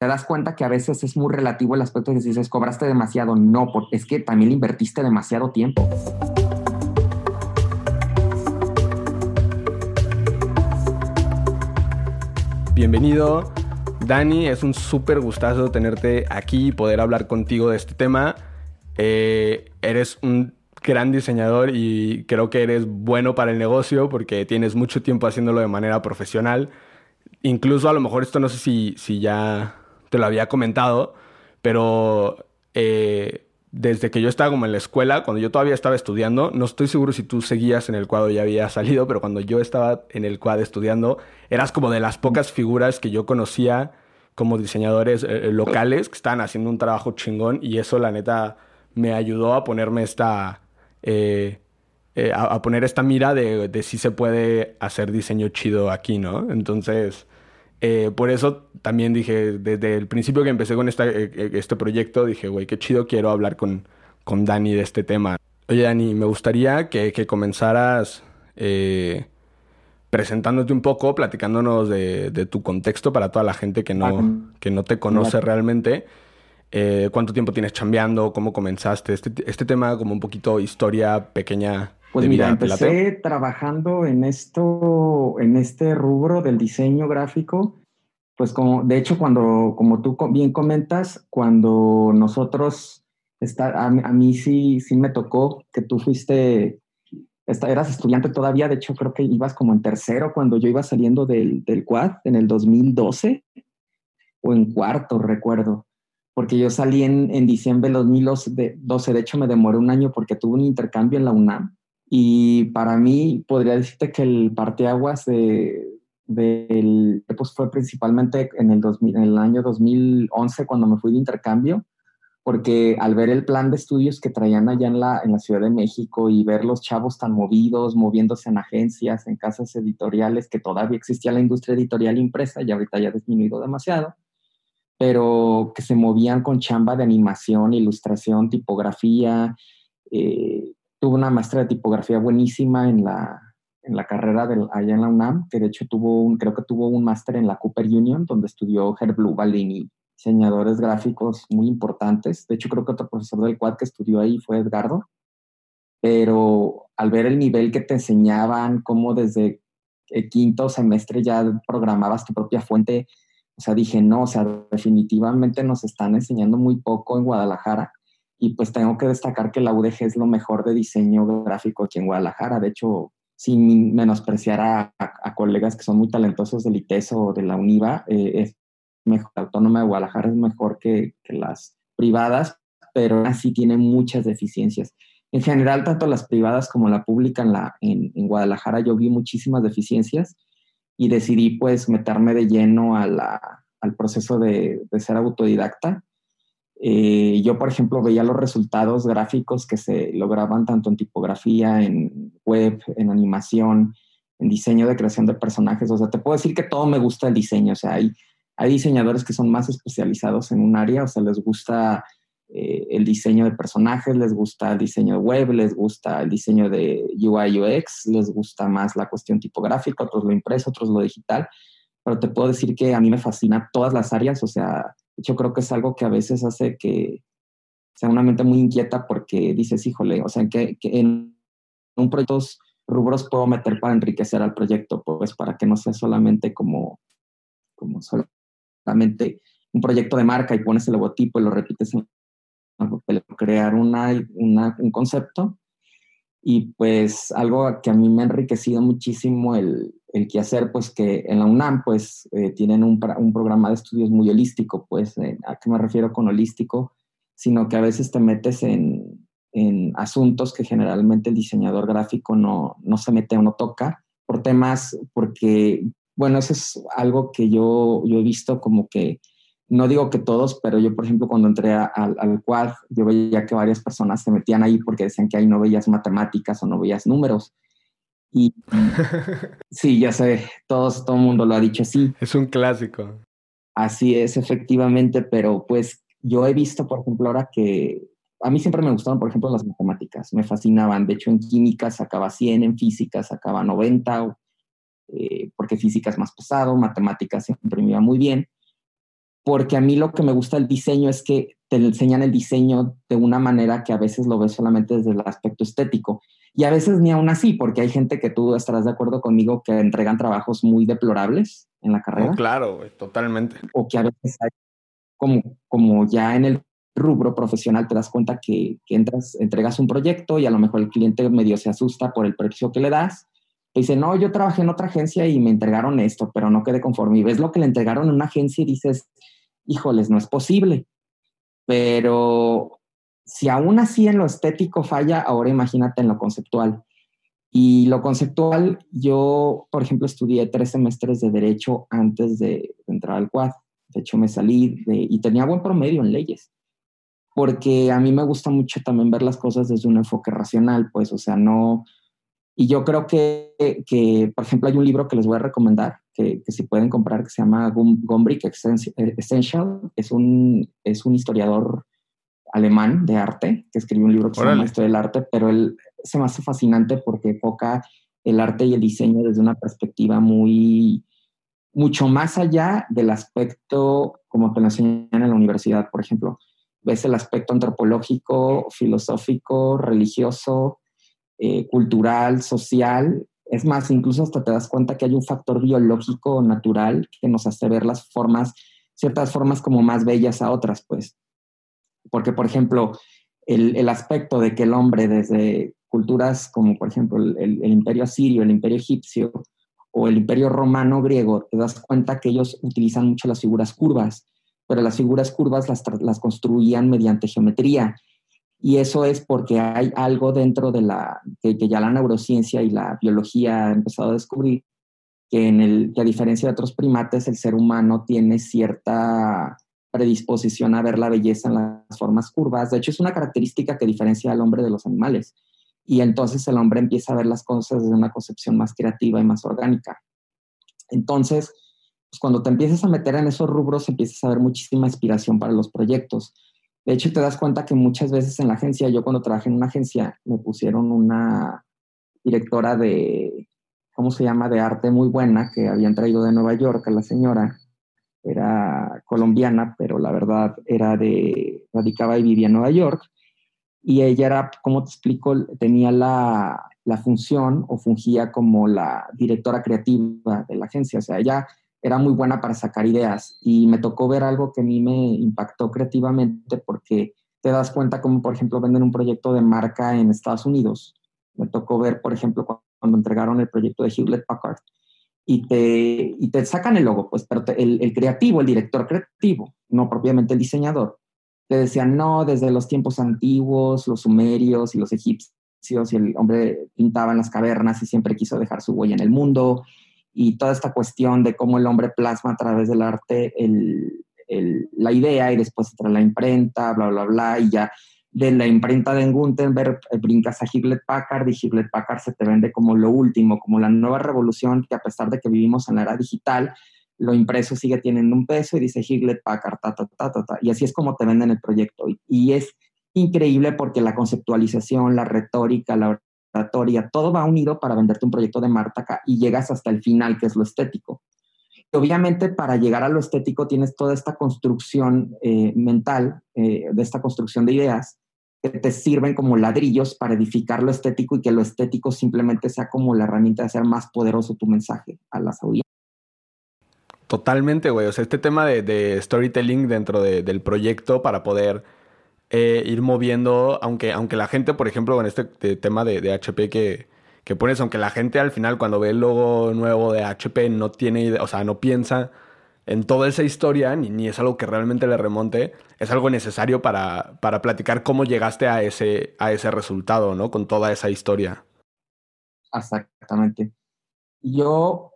te das cuenta que a veces es muy relativo el aspecto de que dices, cobraste demasiado. No, es que también le invertiste demasiado tiempo. Bienvenido, Dani. Es un súper gustazo tenerte aquí y poder hablar contigo de este tema. Eh, eres un gran diseñador y creo que eres bueno para el negocio porque tienes mucho tiempo haciéndolo de manera profesional. Incluso a lo mejor esto no sé si, si ya te lo había comentado, pero eh, desde que yo estaba como en la escuela, cuando yo todavía estaba estudiando, no estoy seguro si tú seguías en el cuadro ya había salido, pero cuando yo estaba en el cuadro estudiando, eras como de las pocas figuras que yo conocía como diseñadores eh, eh, locales que estaban haciendo un trabajo chingón y eso la neta me ayudó a ponerme esta... a, poner esta mira de, de si se puede hacer diseño chido aquí, ¿no? Entonces, eh, por eso también dije, desde el principio que empecé con esta, eh, eh, este proyecto, dije, güey, qué chido quiero hablar con, con Dani de este tema. Oye, Dani, me gustaría que, que comenzaras presentándote un poco, platicándonos de, de, tu contexto para toda la gente que no, que no te conoce realmente. ¿Cuánto tiempo tienes chambeando? ¿Cómo comenzaste? Este, este tema como un poquito historia pequeña pues mira, empecé trabajando en esto, en este rubro del diseño gráfico, pues como, de hecho, cuando, como tú bien comentas, cuando nosotros, está, a, mí sí, sí me tocó que tú fuiste, eras estudiante todavía, de hecho creo que ibas como en tercero cuando yo iba saliendo del, del quad en el 2012 o en cuarto, recuerdo porque yo salí en, en diciembre del 2012, de hecho me demoré un año porque tuve un intercambio en la UNAM y para mí podría decirte que el parteaguas de, del, pues fue principalmente en el, 2000, en el año 2011 cuando me fui de intercambio, porque al ver el plan de estudios que traían allá en la, en la Ciudad de México y ver los chavos tan movidos, moviéndose en agencias, en casas editoriales, que todavía existía la industria editorial impresa y ahorita ya ha disminuido demasiado, pero que se movían con chamba de animación, ilustración, tipografía, eh, tuvo una maestra de tipografía buenísima en la, en la carrera de, allá en la UNAM, que de hecho tuvo un, creo que tuvo un máster en la Cooper Union, donde estudió Herb y diseñadores gráficos muy importantes. De hecho, creo que otro profesor del quad que estudió ahí fue Edgardo. Pero al ver el nivel que te enseñaban, cómo desde el quinto semestre ya programabas tu propia fuente, o sea, dije, no, o sea, definitivamente nos están enseñando muy poco en Guadalajara y pues tengo que destacar que la UDG es lo mejor de diseño gráfico aquí en Guadalajara. De hecho, sin menospreciar a, colegas que son muy talentosos del ITES o de la UNIVA, eh, es mejor, la autónoma de Guadalajara es mejor que, las privadas, pero así tiene muchas deficiencias. En general, tanto las privadas como la pública en, la, en, Guadalajara, yo vi muchísimas deficiencias y decidí pues meterme de lleno a al proceso de, de ser autodidacta eh, yo, por ejemplo, veía los resultados gráficos que se lograban tanto en tipografía, en web, en animación, en diseño de creación de personajes. O sea, te puedo decir que todo me gusta el diseño. O sea, hay, hay diseñadores que son más especializados en un área, o sea, les gusta eh, el diseño de personajes, les gusta el diseño de web, les gusta el diseño de UI, UX, les gusta más la cuestión tipográfica, otros lo impreso, otros lo digital. Pero te puedo decir que a mí me fascina todas las áreas, o sea, yo creo que es algo que a veces hace que sea una mente muy inquieta porque dices, híjole, o sea, que, en un proyecto rubros puedo meter para enriquecer al proyecto, pues para que no sea solamente como, como solamente un proyecto de marca y pones el logotipo y lo repites en crear una, un concepto. Y pues algo que a mí me ha enriquecido muchísimo el, el quehacer, pues que en la UNAM, pues eh, tienen un, programa de estudios muy holístico, pues, eh, ¿a qué me refiero con holístico? Sino que a veces te metes en, en asuntos que generalmente el diseñador gráfico no, no se mete o no toca, por temas, porque, bueno, eso es algo que yo, yo he visto como que, no digo que todos, pero yo, por ejemplo, cuando entré al, al quad, yo veía que varias personas se metían ahí porque decían que ahí no matemáticas o no números y sí, ya sé, todos, todo el mundo lo ha dicho así. Es un clásico. Así es, efectivamente, pero pues yo he visto, por ejemplo, ahora que a mí siempre me gustaban, por ejemplo, las matemáticas, me fascinaban. De hecho, en química sacaba 100, en física sacaba 90, eh, porque física es más pesado, matemáticas siempre me iba muy bien. porque a mí lo que me gusta del diseño es que te enseñan el diseño de una manera que a veces lo ves solamente desde el aspecto estético. Y a veces ni aún así, porque hay gente que tú estarás de acuerdo conmigo que entregan trabajos muy deplorables en la carrera. claro, totalmente. O que a veces hay, como, como ya en el rubro profesional te das cuenta que, que, entras, entregas un proyecto y a lo mejor el cliente medio se asusta por el precio que le das. Y dice, no, yo trabajé en otra agencia y me entregaron esto, pero no quedé conforme. Y ves lo que le entregaron en una agencia y dices, híjoles, no es posible. Pero si aún así en lo estético falla, ahora imagínate en lo conceptual. Y lo conceptual, yo, por ejemplo, estudié tres semestres de derecho antes de, entrar al quad. De hecho, me salí y tenía buen promedio en leyes porque a mí me gusta mucho también ver las cosas desde un enfoque racional, pues, o sea, no... Y yo creo que, que por ejemplo, hay un libro que les voy a recomendar, que, que si pueden comprar, que se llama Gombrich Essential, es un, es un historiador alemán de arte, que escribió un libro que se llama Historia del Arte, pero él se me hace fascinante porque enfoca el arte y el diseño desde una perspectiva muy, mucho más allá del aspecto como te lo enseñan en la universidad, por ejemplo ves el aspecto antropológico, filosófico, religioso, eh, cultural, social. Es más, incluso hasta te das cuenta que hay un factor biológico natural que nos hace ver las formas, ciertas formas como más bellas a otras, pues. Porque, por ejemplo, el, aspecto de que el hombre desde culturas como, por ejemplo, el, el imperio asirio, el imperio egipcio o el imperio romano griego, te das cuenta que ellos utilizan mucho las figuras curvas pero las figuras curvas las, construían mediante geometría. Y eso es porque hay algo dentro de la, que, ya la neurociencia y la biología ha empezado a descubrir, que, en el, que a diferencia de otros primates, el ser humano tiene cierta predisposición a ver la belleza en las formas curvas. De hecho, es una característica que diferencia al hombre de los animales. Y entonces el hombre empieza a ver las cosas desde una concepción más creativa y más orgánica. Entonces, pues cuando te empiezas a meter en esos rubros, empiezas a ver muchísima inspiración para los proyectos. De hecho, te das cuenta que muchas veces en la agencia, yo cuando trabajé en una agencia, me pusieron una directora de, ¿cómo se llama?, de arte muy buena que habían traído de Nueva York a la señora. Era colombiana, pero la verdad era de, radicaba y vivía en Nueva York. Y ella era, ¿cómo te explico? Tenía la, la función o fungía como la directora creativa de la agencia. O sea, ella era muy buena para sacar ideas y me tocó ver algo que a mí me impactó creativamente porque te das cuenta como, por ejemplo, venden un proyecto de marca en Estados Unidos. Me tocó ver, por ejemplo, cuando entregaron el proyecto de Hewlett Packard y te, y te sacan el logo, pues, pero el, creativo, el director creativo, no propiamente el diseñador, te decían, no, desde los tiempos antiguos, los sumerios y los egipcios, y el hombre pintaba en las cavernas y siempre quiso dejar su huella en el mundo, y toda esta cuestión de cómo el hombre plasma a través del arte el, el, la idea y después entra la imprenta, bla, bla, bla, y ya de la imprenta de Gutenberg eh, brincas a Hewlett Packard y Hewlett Packard se te vende como lo último, como la nueva revolución que a pesar de que vivimos en la era digital, lo impreso sigue teniendo un peso y dice Hewlett Packard, ta, ta, ta, ta. Y así es como te venden el proyecto. Y, es increíble porque la conceptualización, la retórica, la todo va unido para venderte un proyecto de Martaca y llegas hasta el final, que es lo estético. Y obviamente para llegar a lo estético tienes toda esta construcción eh, mental, eh, de esta construcción de ideas, que te sirven como ladrillos para edificar lo estético y que lo estético simplemente sea como la herramienta de hacer más poderoso tu mensaje a las audiencias. Totalmente, güey. O sea, este tema de, storytelling dentro del proyecto para poder eh, ir moviendo, aunque, aunque la gente, por ejemplo, con este tema de, HP que, que, pones, aunque la gente al final cuando ve el logo nuevo de HP no tiene idea, o sea, no piensa en toda esa historia, ni, ni es algo que realmente le remonte, es algo necesario para, para platicar cómo llegaste a ese, a ese resultado, ¿no? Con toda esa historia. Exactamente. Yo,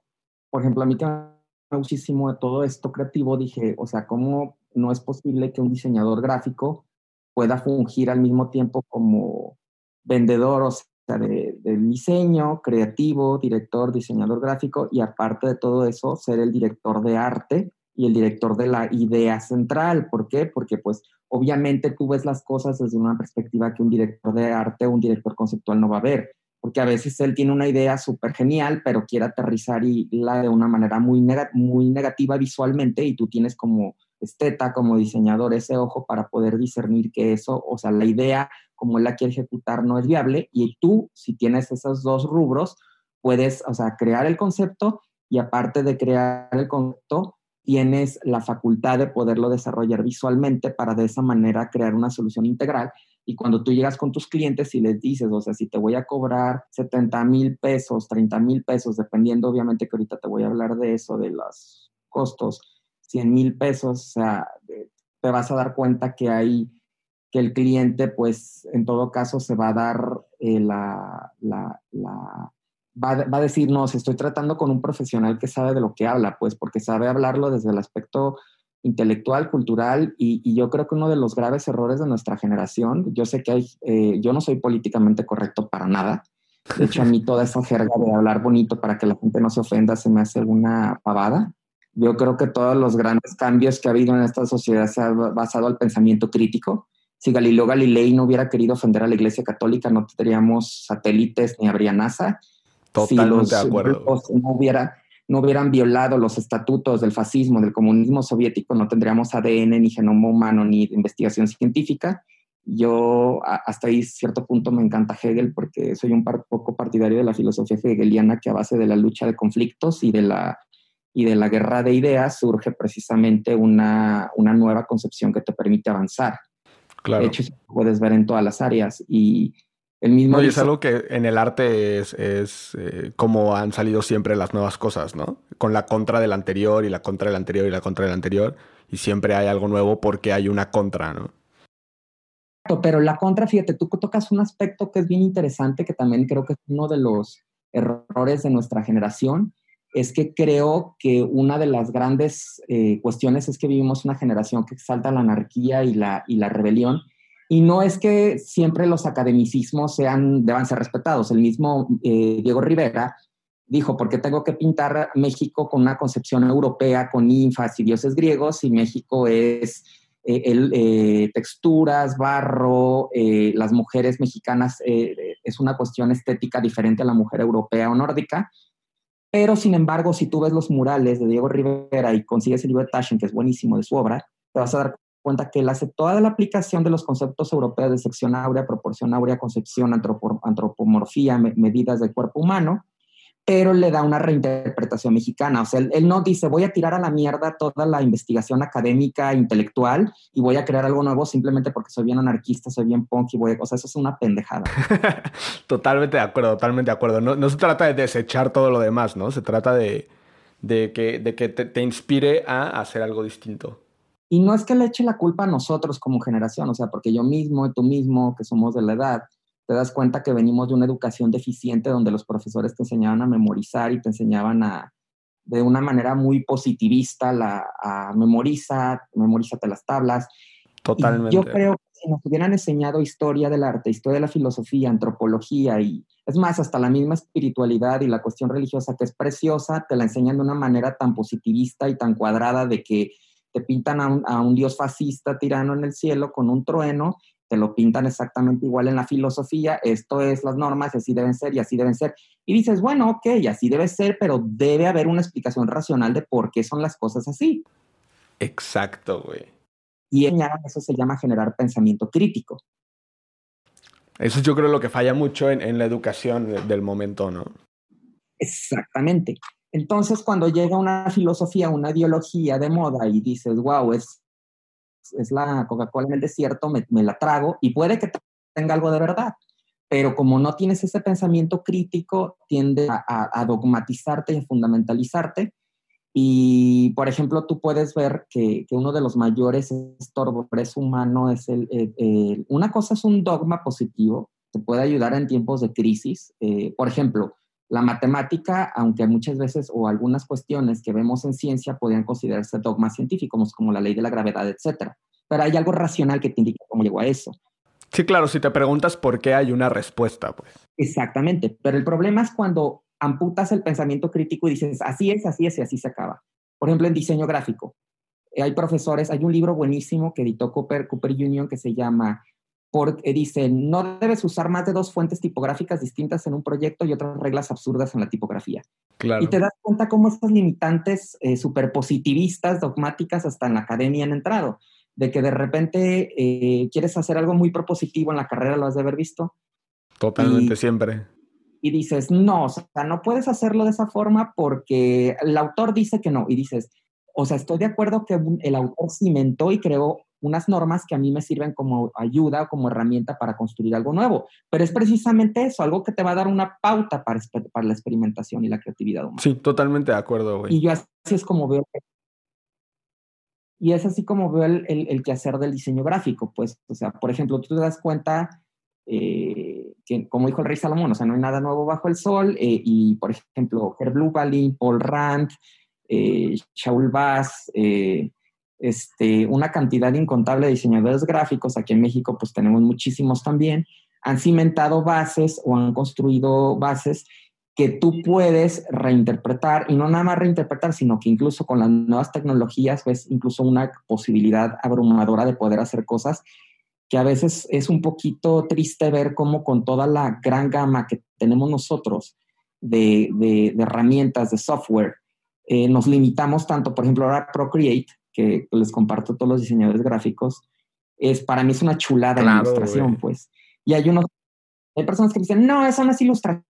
por ejemplo, a mí que me muchísimo de todo esto creativo, dije, o sea, ¿cómo no es posible que un diseñador gráfico pueda fungir al mismo tiempo como vendedor, o sea, de, diseño, creativo, director, diseñador gráfico y aparte de todo eso, ser el director de arte y el director de la idea central. ¿Por qué? Porque pues obviamente tú ves las cosas desde una perspectiva que un director de arte o un director conceptual no va a ver, porque a veces él tiene una idea súper genial, pero quiere aterrizar y la de una manera muy, muy negativa visualmente y tú tienes como esteta, como diseñador, ese ojo para poder discernir que eso, o sea, la idea como él la quiere ejecutar no es viable y tú, si tienes esos dos rubros, puedes, o sea, crear el concepto y aparte de crear el concepto, tienes la facultad de poderlo desarrollar visualmente para de esa manera crear una solución integral. Y cuando tú llegas con tus clientes y les dices, o sea, si te voy a cobrar 70 mil pesos, 30 mil pesos, dependiendo obviamente que ahorita te voy a hablar de eso, de los costos, 100 mil pesos, o sea, te vas a dar cuenta que hay que el cliente, pues, en todo caso, se va a dar eh, la, la, la va, va, a decir, no, si estoy tratando con un profesional que sabe de lo que habla, pues, porque sabe hablarlo desde el aspecto intelectual, cultural, y, y yo creo que uno de los graves errores de nuestra generación, yo sé que hay, eh, yo no soy políticamente correcto para nada, de hecho, a mí toda esa jerga de hablar bonito para que la gente no se ofenda se me hace una pavada. Yo creo que todos los grandes cambios que ha habido en esta sociedad se han basado al pensamiento crítico. Si Galileo Galilei no hubiera querido ofender a la Iglesia Católica, no tendríamos satélites ni habría NASA. Totalmente si los de acuerdo. No, hubiera, no hubieran violado los estatutos del fascismo, del comunismo soviético, no tendríamos ADN, ni genoma humano, ni investigación científica. Yo hasta ahí cierto punto me encanta Hegel porque soy un poco partidario de la filosofía hegeliana que a base de la lucha de conflictos y de la y de la guerra de ideas surge precisamente una, una nueva concepción que te permite avanzar. Claro. De hecho, puedes ver en todas las áreas y el mismo... No, y es algo que en el arte es, es eh, como han salido siempre las nuevas cosas, ¿no? Con la contra del anterior y la contra del anterior y la contra del anterior y siempre hay algo nuevo porque hay una contra, ¿no? Pero la contra, fíjate, tú tocas un aspecto que es bien interesante, que también creo que es uno de los errores de nuestra generación, es que creo que una de las grandes eh, cuestiones es que vivimos una generación que exalta la anarquía y la, y la rebelión. Y no es que siempre los academicismos sean, deban ser respetados. El mismo eh, Diego Rivera dijo, ¿por qué tengo que pintar México con una concepción europea, con ninfas y dioses griegos, si México es eh, texturas, barro, las mujeres mexicanas es una cuestión estética diferente a la mujer europea o nórdica? Pero, sin embargo, si tú ves los murales de Diego Rivera y consigues el libro de Taschen, que es buenísimo de su obra, te vas a dar cuenta que él hace toda la aplicación de los conceptos europeos de sección áurea, proporción áurea, concepción, antropomorfía, medidas del cuerpo humano, pero le da una reinterpretación mexicana. O sea, él, él, no dice, voy a tirar a la mierda toda la investigación académica, intelectual, y voy a crear algo nuevo simplemente porque soy bien anarquista, soy bien punk y voy a... O sea, eso es una pendejada. totalmente de acuerdo, totalmente de acuerdo. No, no, se trata de desechar todo lo demás, ¿no? Se trata de, de que, de que te, te inspire a hacer algo distinto. Y no es que le eche la culpa a nosotros como generación, o sea, porque yo mismo y tú mismo, que somos de la edad, te das cuenta que venimos de una educación deficiente donde los profesores te enseñaban a memorizar y te enseñaban a, de una manera muy positivista, la, a memoriza, memorízate las tablas. Totalmente. Y yo creo que si nos hubieran enseñado historia del arte, historia de la filosofía, antropología y, es más, hasta la misma espiritualidad y la cuestión religiosa que es preciosa, te la enseñan de una manera tan positivista y tan cuadrada de que te pintan a un, a un dios fascista tirano en el cielo con un trueno te lo pintan exactamente igual en la filosofía, esto es las normas, así deben ser y así deben ser. Y dices, bueno, ok, así debe ser, pero debe haber una explicación racional de por qué son las cosas así. Exacto, güey. Y eso se llama generar pensamiento crítico. Eso yo creo lo que falla mucho en, en la educación del momento, ¿no? Exactamente. Entonces, cuando llega una filosofía, una ideología de moda y dices, wow, es es la Coca-Cola en el desierto, me, la trago y puede que tenga algo de verdad. Pero como no tienes ese pensamiento crítico, tiende a, dogmatizarte y a fundamentalizarte. Y, por ejemplo, tú puedes ver que, que uno de los mayores estorbores humanos es el, Una cosa es un dogma positivo, te puede ayudar en tiempos de crisis. Eh, por ejemplo, la matemática, aunque muchas veces o algunas cuestiones que vemos en ciencia podrían considerarse dogmas científicos, como la ley de la gravedad, etc. Pero hay algo racional que te indica cómo llegó a eso. Sí, claro, si te preguntas por qué hay una respuesta, pues. Exactamente, pero el problema es cuando amputas el pensamiento crítico y dices, así es, así es y así se acaba. Por ejemplo, en diseño gráfico. Hay profesores, hay un libro buenísimo que editó Cooper, Cooper Union que se llama porque dice, no debes usar más de dos fuentes tipográficas distintas en un proyecto y otras reglas absurdas en la tipografía. Y te das cuenta cómo estas limitantes eh, superpositivistas, dogmáticas, hasta en la academia han entrado. De que de repente eh, quieres hacer algo muy propositivo en la carrera, lo has de haber visto. Totalmente, siempre. Y dices, no, o sea, no puedes hacerlo de esa forma porque el autor dice que no. Y dices, o sea, estoy de acuerdo que el autor cimentó y creó unas normas que a mí me sirven como ayuda o como herramienta para construir algo nuevo. Pero es precisamente eso, algo que te va a dar una pauta para, para la experimentación y la creatividad humana. Sí, totalmente de acuerdo, güey. Y yo así es como veo. Y es así como veo el, el, quehacer del diseño gráfico, pues, o sea, por ejemplo, tú te das cuenta, eh, que, como dijo el rey Salomón, o sea, no hay nada nuevo bajo el sol, eh, y por ejemplo, Herb Lubalin, Paul Rand, eh, Shaul Bass, eh, este, una cantidad incontable de diseñadores gráficos, aquí en México pues tenemos muchísimos también, han cimentado bases o han construido bases que tú puedes reinterpretar y no nada más reinterpretar, sino que incluso con las nuevas tecnologías ves incluso una posibilidad abrumadora de poder hacer cosas que a veces es un poquito triste ver cómo con toda la gran gama que tenemos nosotros de, de herramientas, de software, eh, nos limitamos tanto, por ejemplo, ahora Procreate, que les comparto a todos los diseñadores gráficos, es para mí es una chulada de ilustración, pues. Y hay unos, hay personas que dicen, no, eso no es ilustración,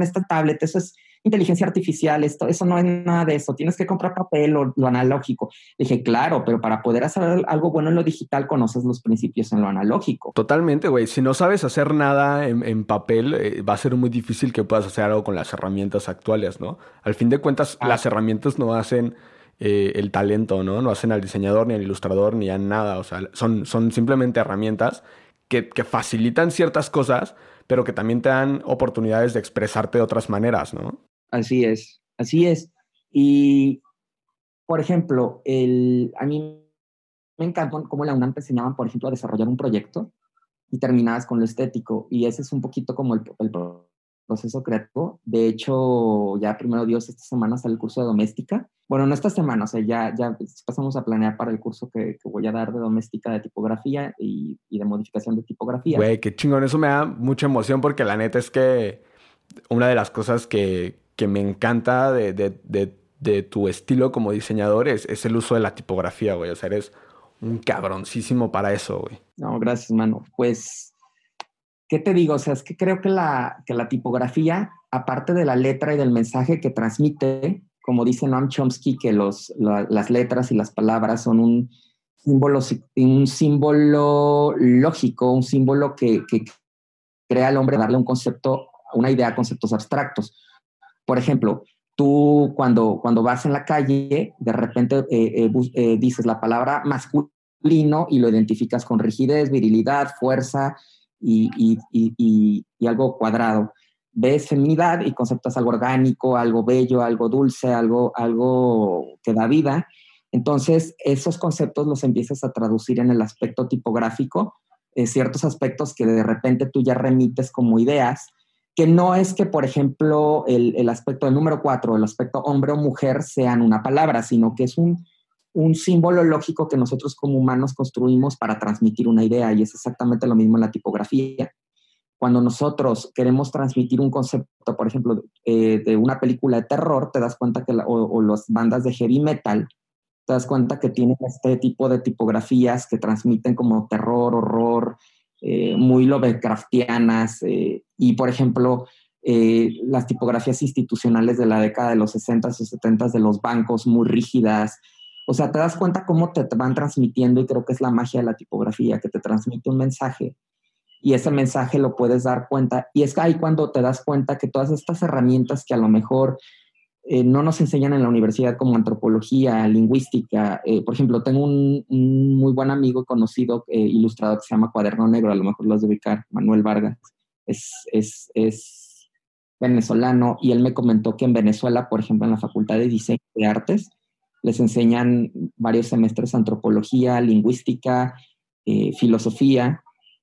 esta tablet, eso es inteligencia artificial, esto, eso no es nada de eso, tienes que comprar papel o lo analógico. Dije, claro, pero para poder hacer algo bueno en lo digital conoces los principios en lo analógico. Totalmente, güey. Si no sabes hacer nada en, papel, eh, va a ser muy difícil que puedas hacer algo con las herramientas actuales, ¿no? Al fin de cuentas, ah. las herramientas no hacen... Eh, el talento, ¿no? No hacen al diseñador, ni al ilustrador, ni a nada. O sea, son, son simplemente herramientas que, que facilitan ciertas cosas, pero que también te dan oportunidades de expresarte de otras maneras, ¿no? Así es, así es. Y, por ejemplo, el, a mí me encantó cómo la UNAM te enseñaban, por ejemplo, a desarrollar un proyecto y terminabas con lo estético. Y ese es un poquito como el, proceso creativo. De hecho, ya primero Dios, esta semana sale el curso de doméstica. Bueno, no esta semana, o sea, ya, ya pasamos a planear para el curso que, voy a dar de doméstica de tipografía y, y de modificación de tipografía. Güey, qué chingón. Eso me da mucha emoción porque la neta es que una de las cosas que, que me encanta de, tu estilo como diseñador es, el uso de la tipografía, güey. O sea, eres un cabroncísimo para eso, güey. No, gracias, mano. Pues, ¿qué te digo? O sea, es que creo que la, tipografía, aparte de la letra y del mensaje que transmite, como dice Noam Chomsky, que las letras y las palabras son un símbolo, lógico, un símbolo que, crea al hombre darle un concepto, una idea a conceptos abstractos. Por ejemplo, tú cuando, cuando vas en la calle, de repente eh, eh, eh, dices la palabra masculino y lo identificas con rigidez, virilidad, fuerza y, algo cuadrado. Ves feminidad y conceptas algo orgánico, algo bello, algo dulce, algo, algo que da vida. Entonces, esos conceptos los empiezas a traducir en el aspecto tipográfico, ciertos aspectos que de repente tú ya remites como ideas que no es que, por ejemplo, el, aspecto del número cuatro, el aspecto hombre o mujer sean una palabra, sino que es un, símbolo lógico que nosotros como humanos construimos para transmitir una idea y es exactamente lo mismo en la tipografía. Cuando nosotros queremos transmitir un concepto, por ejemplo, eh, de una película de terror, te das cuenta que, o, o las bandas de heavy metal, te das cuenta que tienen este tipo de tipografías que transmiten como terror, horror, eh, muy Lovecraftianas eh, y, por ejemplo, las tipografías institucionales de la década de los 60 o 70 de los bancos muy rígidas. O sea, te das cuenta cómo te, van transmitiendo y creo que es la magia de la tipografía, que te transmite un mensaje y ese mensaje lo puedes dar cuenta. Y es ahí cuando te das cuenta que todas estas herramientas que a lo mejor eh, no nos enseñan en la universidad como antropología, lingüística. Eh, por ejemplo, tengo un, muy buen amigo conocido, eh, ilustrador, que se llama Cuaderno Negro, a lo mejor lo has de ubicar, Manuel Vargas. Es, es, es, venezolano y él me comentó que en Venezuela, por ejemplo, en la Facultad de Diseño de Artes, les enseñan varios semestres antropología, lingüística, filosofía,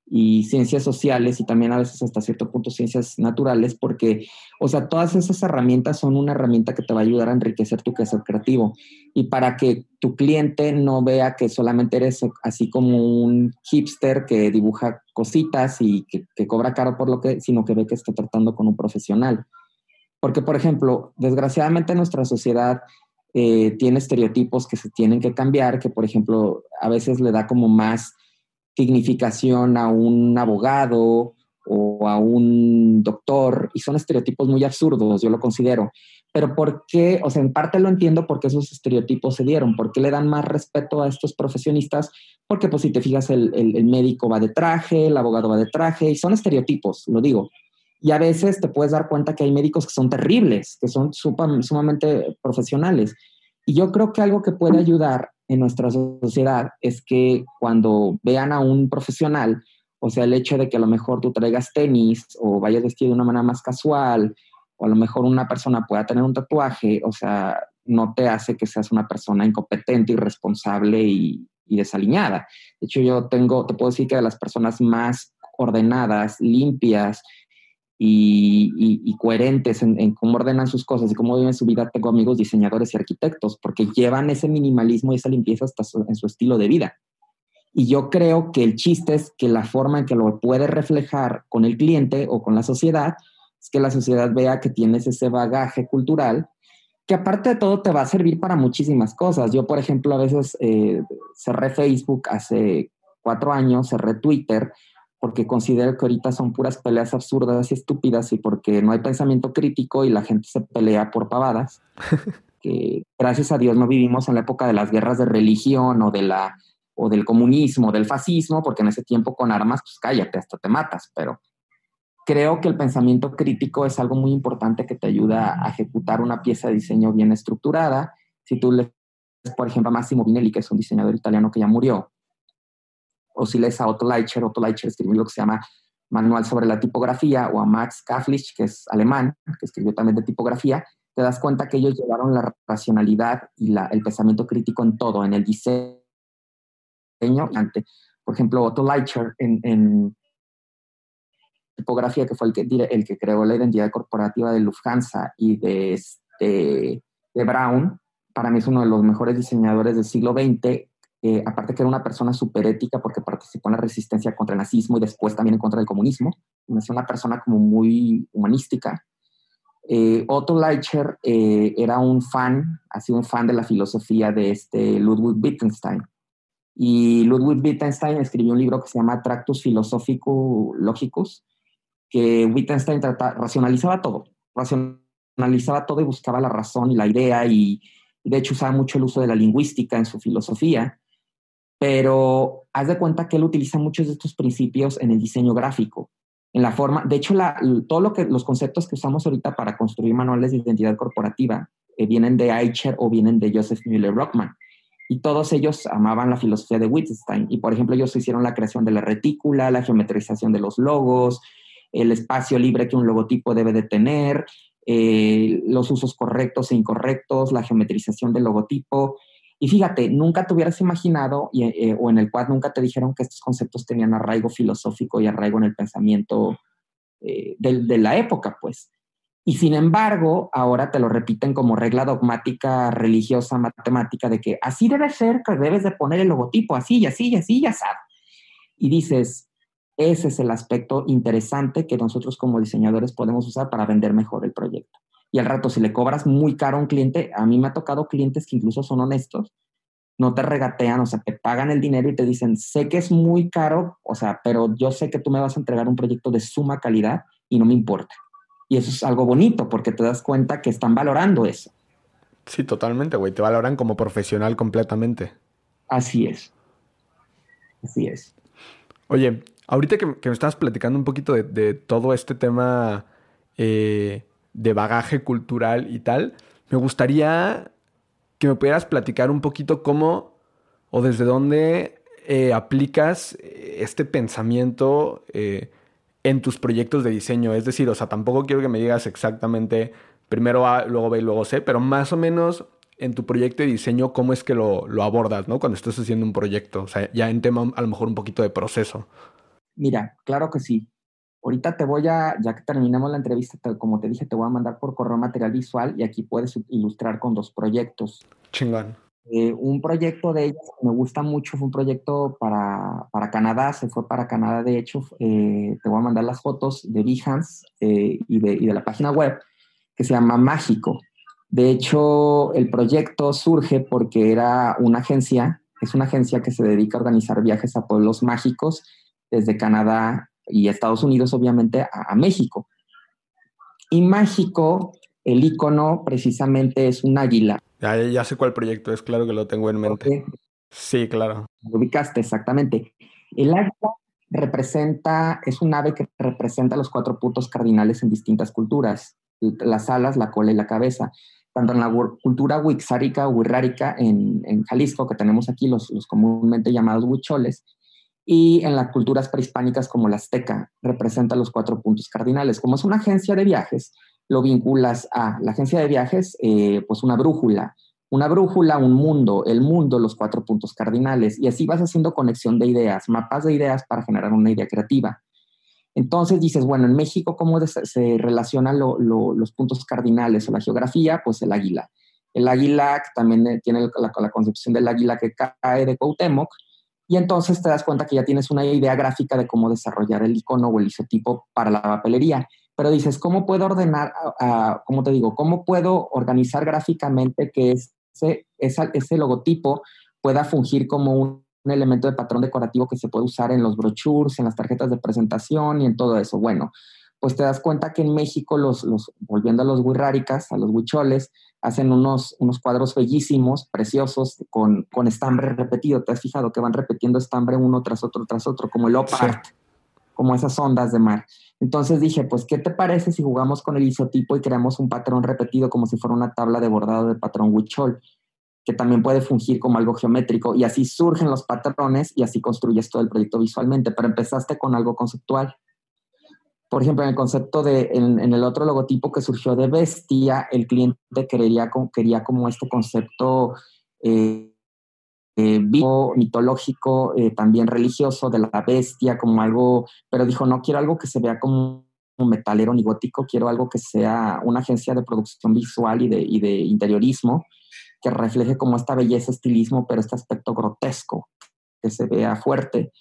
y ciencias sociales y también a veces hasta cierto punto ciencias naturales, porque, o sea, todas esas herramientas son una herramienta que te va a ayudar a enriquecer tu quehacer creativo y para que tu cliente no vea que solamente eres así como un hipster que dibuja cositas y que, cobra caro por lo que, sino que ve que está tratando con un profesional. Porque, por ejemplo, desgraciadamente nuestra sociedad eh, tiene estereotipos que se tienen que cambiar, que, por ejemplo, a veces le da como más significación a un abogado o a un doctor, y son estereotipos muy absurdos, yo lo considero. Pero ¿por qué? O sea, en parte lo entiendo porque esos estereotipos se dieron. ¿Por qué le dan más respeto a estos profesionistas? Porque pues si te fijas, el, el, médico va de traje, el abogado va de traje, y son estereotipos, lo digo. Y a veces te puedes dar cuenta que hay médicos que son terribles, que son sumamente profesionales. Y yo creo que algo que puede ayudar en nuestra sociedad es que cuando vean a un profesional, o sea, el hecho de que a lo mejor tú traigas tenis o vayas vestido de una manera más casual, o a lo mejor una persona pueda tener un tatuaje, o sea, no te hace que seas una persona incompetente, irresponsable y, y desaliñada. De hecho, yo tengo, te puedo decir que de las personas más ordenadas, limpias y, coherentes en, cómo ordenan sus cosas y cómo viven su vida, tengo amigos diseñadores y arquitectos, porque llevan ese minimalismo y esa limpieza hasta en su estilo de vida. Y yo creo que el chiste es que la forma en que lo puede reflejar con el cliente o con la sociedad es que la sociedad vea que tienes ese bagaje cultural que aparte de todo te va a servir para muchísimas cosas. Yo, por ejemplo, a veces eh, cerré Facebook hace cuatro años, cerré Twitter, porque considero que ahorita son puras peleas absurdas y estúpidas y porque no hay pensamiento crítico y la gente se pelea por pavadas. que gracias a Dios no vivimos en la época de las guerras de religión o de la o del comunismo, del fascismo, porque en ese tiempo con armas, pues cállate, hasta te matas, pero creo que el pensamiento crítico es algo muy importante que te ayuda a ejecutar una pieza de diseño bien estructurada. Si tú lees, por ejemplo, a Massimo Vinelli, que es un diseñador italiano que ya murió, o si lees a Otto Leicher, Otto Leicher escribió lo que se llama Manual sobre la tipografía, o a Max Kaflich, que es alemán, que escribió también de tipografía, te das cuenta que ellos llevaron la racionalidad y el pensamiento crítico en todo, en el diseño. Por ejemplo, Otto Leicher en, en tipografía, que fue el que, el que creó la identidad corporativa de Lufthansa y de, este, de Brown, para mí es uno de los mejores diseñadores del siglo XX, eh, aparte que era una persona súper ética porque participó en la resistencia contra el nazismo y después también en contra del comunismo. Es una persona como muy humanística. Eh, Otto Leicher eh, era un fan, ha sido un fan de la filosofía de este Ludwig Wittgenstein. Y Ludwig Wittgenstein escribió un libro que se llama Tractus Philosophico Logicus, que Wittgenstein racionalizaba todo, racionalizaba todo y buscaba la razón y la idea y, de hecho usaba mucho el uso de la lingüística en su filosofía, pero haz de cuenta que él utiliza muchos de estos principios en el diseño gráfico, en la forma, de hecho todo lo que los conceptos que usamos ahorita para construir manuales de identidad corporativa eh, vienen de Eicher o vienen de Joseph Müller Rockman y todos ellos amaban la filosofía de Wittgenstein y por ejemplo ellos hicieron la creación de la retícula, la geometrización de los logos, el espacio libre que un logotipo debe de tener, eh, los usos correctos e incorrectos, la geometrización del logotipo. Y fíjate, nunca te hubieras imaginado, eh, o en el cual nunca te dijeron que estos conceptos tenían arraigo filosófico y arraigo en el pensamiento eh, de, la época, pues. Y sin embargo, ahora te lo repiten como regla dogmática, religiosa, matemática, de que así debe ser, que debes de poner el logotipo, así y así y así, ya sabes. Y dices, ese es el aspecto interesante que nosotros como diseñadores podemos usar para vender mejor el proyecto. Y al rato, si le cobras muy caro a un cliente, a mí me ha tocado clientes que incluso son honestos, no te regatean, o sea, te pagan el dinero y te dicen, sé que es muy caro, o sea, pero yo sé que tú me vas a entregar un proyecto de suma calidad y no me importa. Y eso es algo bonito porque te das cuenta que están valorando eso. Sí, totalmente, güey. Te valoran como profesional completamente. Así es. Así es. Oye, Ahorita que, me estabas platicando un poquito de, todo este tema eh, de bagaje cultural y tal, me gustaría que me pudieras platicar un poquito cómo o desde dónde eh, aplicas este pensamiento eh, en tus proyectos de diseño. Es decir, o sea, tampoco quiero que me digas exactamente primero A, luego B y luego C, pero más o menos en tu proyecto de diseño, cómo es que lo, lo abordas, ¿no? Cuando estás haciendo un proyecto, o sea, ya en tema a lo mejor un poquito de proceso. Mira, claro que sí. Ahorita te voy a, ya que terminemos la entrevista, como te dije, te voy a mandar por correo material visual y aquí puedes ilustrar con dos proyectos. Chingón. Eh, un proyecto de ellos que me gusta mucho fue un proyecto para, para Canadá, se fue para Canadá, de hecho, eh, te voy a mandar las fotos de Behance eh, y, de, y, de, la página web, que se llama Mágico. De hecho, el proyecto surge porque era una agencia, es una agencia que se dedica a organizar viajes a pueblos mágicos desde Canadá y Estados Unidos, obviamente, a, México. Y Mágico, el icono precisamente es un águila. Ya, sé cuál proyecto es, claro que lo tengo en mente. Sí, claro. Lo ubicaste, exactamente. El águila representa, es un ave que representa los cuatro puntos cardinales en distintas culturas, las alas, la cola y la cabeza. Tanto en la cultura wixárika o wixárika en, en, Jalisco, que tenemos aquí los, los comúnmente llamados huicholes, y en las culturas prehispánicas como la azteca, representa los cuatro puntos cardinales. Como es una agencia de viajes, lo vinculas a la agencia de viajes, eh, pues una brújula, una brújula, un mundo, el mundo, los cuatro puntos cardinales, y así vas haciendo conexión de ideas, mapas de ideas para generar una idea creativa. Entonces dices, bueno, en México, ¿cómo se relacionan los puntos cardinales o la geografía? Pues el águila. El águila también eh, tiene la, concepción del águila que cae de Cuauhtémoc, y entonces te das cuenta que ya tienes una idea gráfica de cómo desarrollar el icono o el isotipo para la papelería. Pero dices, ¿cómo puedo ordenar, cómo te digo, cómo puedo organizar gráficamente que es ese, ese logotipo pueda fungir como un, elemento de patrón decorativo que se puede usar en los brochures, en las tarjetas de presentación y en todo eso. Bueno, pues te das cuenta que en México, los, los volviendo a los huirráricas, a los huicholes, hacen unos, unos cuadros bellísimos, preciosos, con, con estambre repetido. ¿Te has fijado que van repitiendo estambre uno tras otro, tras otro, como el opart, como esas ondas de mar? Entonces dije, pues, ¿qué te parece si jugamos con el isotipo y creamos un patrón repetido como si fuera una tabla de bordado de patrón Huichol, que también puede fungir como algo geométrico y así surgen los patrones y así construyes todo el proyecto visualmente, pero empezaste con algo conceptual. Por ejemplo, en el concepto de, en, el otro logotipo que surgió de Bestia, el cliente quería, quería como este concepto eh, eh, vivo, mitológico, eh, también religioso, de la bestia, como algo, pero dijo, no quiero algo que se vea como un metalero ni gótico, quiero algo que sea una agencia de producción visual y de, y de interiorismo, que refleje como esta belleza, estilismo, pero este aspecto grotesco, que se vea fuerte.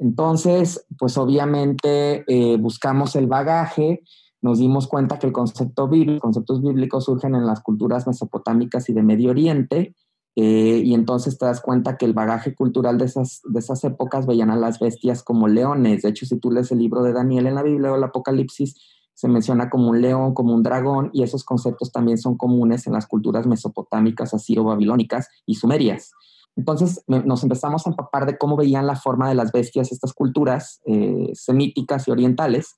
Entonces, pues obviamente eh, buscamos el bagaje, nos dimos cuenta que el concepto bíblico, conceptos bíblicos surgen en las culturas mesopotámicas y de Medio Oriente, eh, y entonces te das cuenta que el bagaje cultural de esas, de esas épocas veían a las bestias como leones. De hecho, si tú lees el libro de Daniel en la Biblia o el Apocalipsis, se menciona como un león, como un dragón, y esos conceptos también son comunes en las culturas mesopotámicas, asiro-babilónicas y sumerias. Entonces nos empezamos a empapar de cómo veían la forma de las bestias estas culturas eh, semíticas y orientales,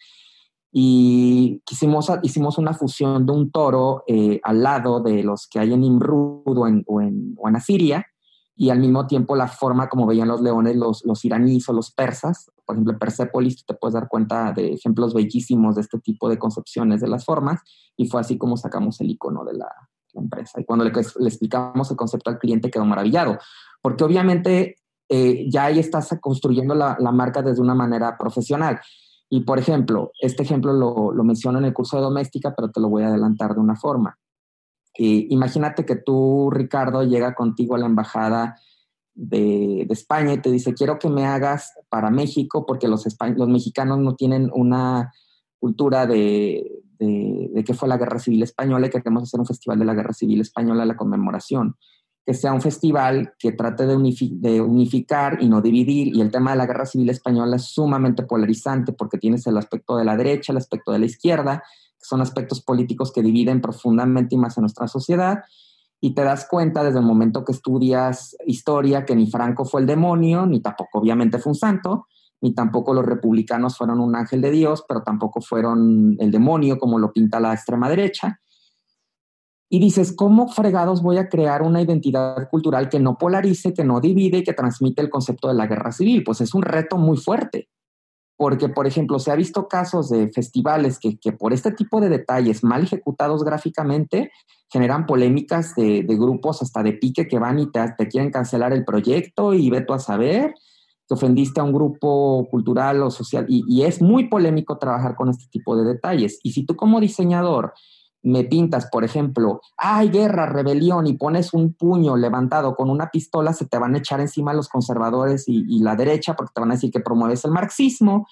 y quisimos, hicimos una fusión de un toro eh, al lado de los que hay en Imrud o en, o, en, Asiria, y al mismo tiempo la forma como veían los leones los, los iraníes o los persas. Por ejemplo, en Persepolis te puedes dar cuenta de ejemplos bellísimos de este tipo de concepciones de las formas, y fue así como sacamos el icono de la, empresa. Y cuando le, explicamos el concepto al cliente quedó maravillado, porque obviamente eh, ya ahí estás construyendo la, marca desde una manera profesional. Y por ejemplo, este ejemplo lo, menciono en el curso de doméstica, pero te lo voy a adelantar de una forma. imagínate que tú, Ricardo, llega contigo a la embajada de, de, España y te dice, quiero que me hagas para México, porque los, los mexicanos no tienen una cultura de, de, de que fue la Guerra Civil Española y queremos hacer un festival de la Guerra Civil Española, la conmemoración que sea un festival que trate de, unificar y no dividir. Y el tema de la guerra civil española es sumamente polarizante porque tienes el aspecto de la derecha, el aspecto de la izquierda, que son aspectos políticos que dividen profundamente y más en nuestra sociedad. Y te das cuenta desde el momento que estudias historia que ni Franco fue el demonio, ni tampoco obviamente fue un santo, ni tampoco los republicanos fueron un ángel de Dios, pero tampoco fueron el demonio como lo pinta la extrema derecha y dices, ¿cómo fregados voy a crear una identidad cultural que no polarice, que no divide y que transmite el concepto de la guerra civil? Pues es un reto muy fuerte. Porque, por ejemplo, se ha visto casos de festivales que, por este tipo de detalles mal ejecutados gráficamente generan polémicas de, grupos hasta de pique que van y te, quieren cancelar el proyecto y ve tú a saber que ofendiste a un grupo cultural o social. y es muy polémico trabajar con este tipo de detalles. Y si tú como diseñador me pintas, por ejemplo, hay guerra, rebelión y pones un puño levantado con una pistola, se te van a echar encima los conservadores y, la derecha porque te van a decir que promueves el marxismo.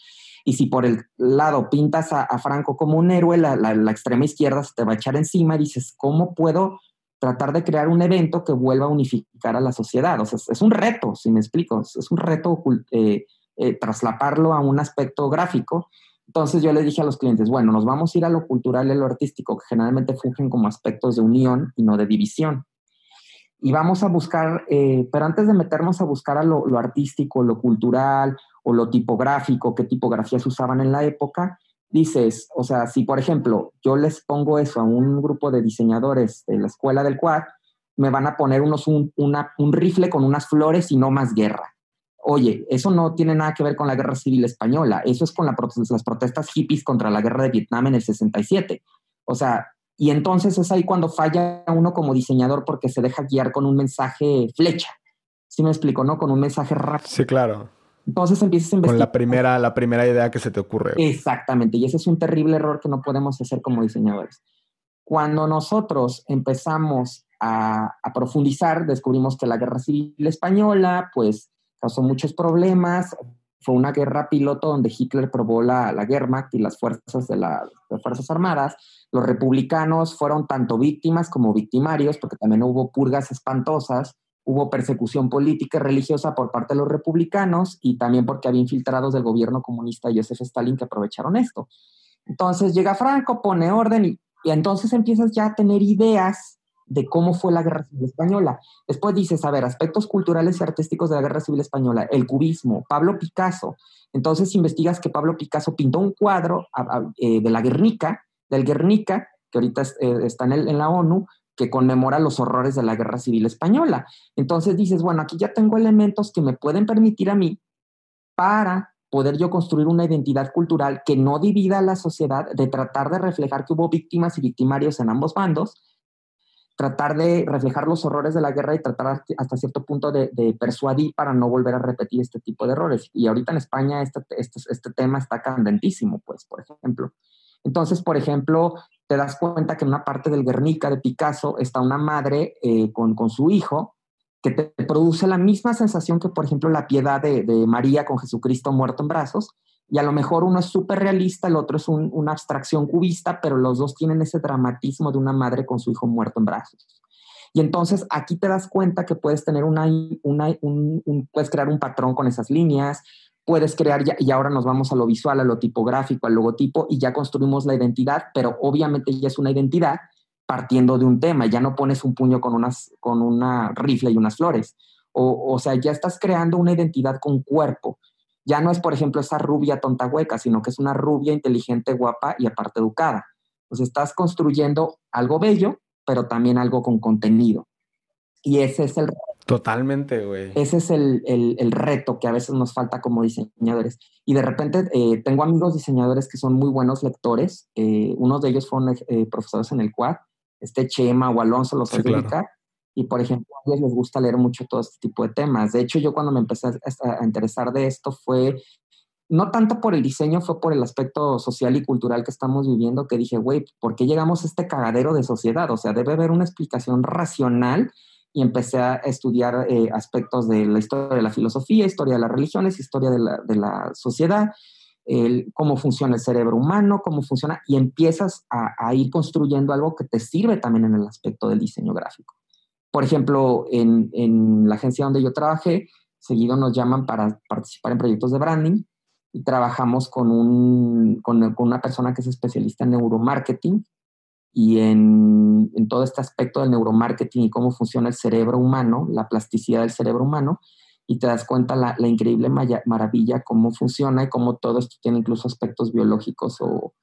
Y si por el lado pintas a, Franco como un héroe, la, la, extrema izquierda se te va a echar encima y dices, ¿cómo puedo tratar de crear un evento que vuelva a unificar a la sociedad? O sea, es, un reto, si me explico, es, un reto eh, eh, traslaparlo a un aspecto gráfico. Entonces yo le dije a los clientes, bueno, nos vamos a ir a lo cultural y a lo artístico, que generalmente fungen como aspectos de unión y no de división y vamos a buscar, eh, pero antes de meternos a buscar a lo, artístico, lo cultural o lo tipográfico, qué tipografías usaban en la época, dices, o sea, si por ejemplo yo les pongo eso a un grupo de diseñadores de la escuela del Quad, me van a poner unos un, un rifle con unas flores y no más guerra. Oye, eso no tiene nada que ver con la guerra civil española, eso es con la, las protestas hippies contra la guerra de Vietnam en el 67. O sea, y entonces es ahí cuando falla uno como diseñador porque se deja guiar con un mensaje flecha. ¿Sí me explico, no? Con un mensaje rápido. Sí, claro. Entonces empiezas a investigar. Con la primera, la primera idea que se te ocurre. Exactamente. Y ese es un terrible error que no podemos hacer como diseñadores. Cuando nosotros empezamos a, a profundizar, descubrimos que la guerra civil española, pues, causó muchos problemas, fue una guerra piloto donde Hitler probó la, la Wehrmacht y las fuerzas de las Fuerzas Armadas. Los republicanos fueron tanto víctimas como victimarios, porque también hubo purgas espantosas, hubo persecución política y religiosa por parte de los republicanos y también porque había infiltrados del gobierno comunista Joseph Stalin que aprovecharon esto. Entonces llega Franco, pone orden y, entonces empiezas ya a tener ideas de cómo fue la Guerra Civil Española. Después dices, a ver, aspectos culturales y artísticos de la Guerra Civil Española, el cubismo, Pablo Picasso. Entonces investigas que Pablo Picasso pintó un cuadro eh, de la Guernica, del Guernica, que ahorita eh, está en, en, la ONU, que conmemora los horrores de la Guerra Civil Española. Entonces dices, bueno, aquí ya tengo elementos que me pueden permitir a mí para poder yo construir una identidad cultural que no divida a la sociedad, de tratar de reflejar que hubo víctimas y victimarios en ambos bandos, tratar de reflejar los horrores de la guerra y tratar hasta cierto punto de, persuadir para no volver a repetir este tipo de errores. Y ahorita en España este, este, este, tema está candentísimo, pues, por ejemplo. Entonces, por ejemplo, te das cuenta que en una parte del Guernica de Picasso está una madre eh, con, con, su hijo que te produce la misma sensación que, por ejemplo, la piedad de, María con Jesucristo muerto en brazos, y a lo mejor uno es súper realista, el otro es una abstracción cubista, pero los dos tienen ese dramatismo de una madre con su hijo muerto en brazos. Y entonces aquí te das cuenta que puedes tener una, una un, puedes crear un patrón con esas líneas, puedes crear, ya, y ahora nos vamos a lo visual, a lo tipográfico, al logotipo, y ya construimos la identidad, pero obviamente ya es una identidad partiendo de un tema, ya no pones un puño con, unas, con una rifle y unas flores. O, o sea, ya estás creando una identidad con cuerpo ya no es, por ejemplo, esa rubia tonta hueca, sino que es una rubia inteligente, guapa y aparte educada. Pues estás construyendo algo bello, pero también algo con contenido. Y ese es el... Totalmente, güey. Ese es el, el, reto que a veces nos falta como diseñadores. Y de repente eh, tengo amigos diseñadores que son muy buenos lectores. Eh, unos de ellos fueron eh, profesores en el Quad. Este Chema o Alonso los sí, y, por ejemplo, a ellos les gusta leer mucho todo este tipo de temas. De hecho, yo cuando me empecé a, interesar de esto fue, no tanto por el diseño, fue por el aspecto social y cultural que estamos viviendo, que dije, güey, ¿por qué llegamos a este cagadero de sociedad? O sea, debe haber una explicación racional y empecé a estudiar eh, aspectos de la historia de la filosofía, historia de las religiones, historia de la, sociedad, cómo funciona el cerebro humano, cómo funciona, y empiezas a, ir construyendo algo que te sirve también en el aspecto del diseño gráfico. Por ejemplo, en, la agencia donde yo trabajé, seguido nos llaman para participar en proyectos de branding y trabajamos con, un, con una persona que es especialista en neuromarketing y en, todo este aspecto del neuromarketing y cómo funciona el cerebro humano, la plasticidad del cerebro humano, y te das cuenta la, la increíble maravilla cómo funciona y cómo todo esto tiene incluso aspectos biológicos o,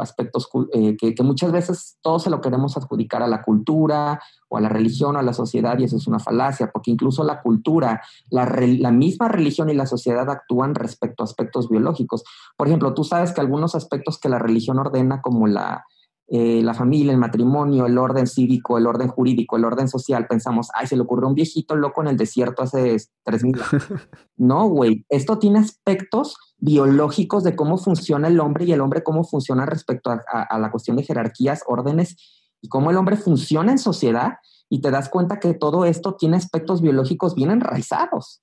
aspectos eh, que, muchas veces todo se lo queremos adjudicar a la cultura o a la religión o a la sociedad y eso es una falacia, porque incluso la cultura, la, misma religión y la sociedad actúan respecto a aspectos biológicos. Por ejemplo, tú sabes que algunos aspectos que la religión ordena, como la, eh, la familia, el matrimonio, el orden cívico, el orden jurídico, el orden social, pensamos, ay, se le ocurrió un viejito loco en el desierto hace 3.000 años. no, güey, esto tiene aspectos biológicos de cómo funciona el hombre y el hombre cómo funciona respecto a, la cuestión de jerarquías, órdenes y cómo el hombre funciona en sociedad y te das cuenta que todo esto tiene aspectos biológicos bien enraizados.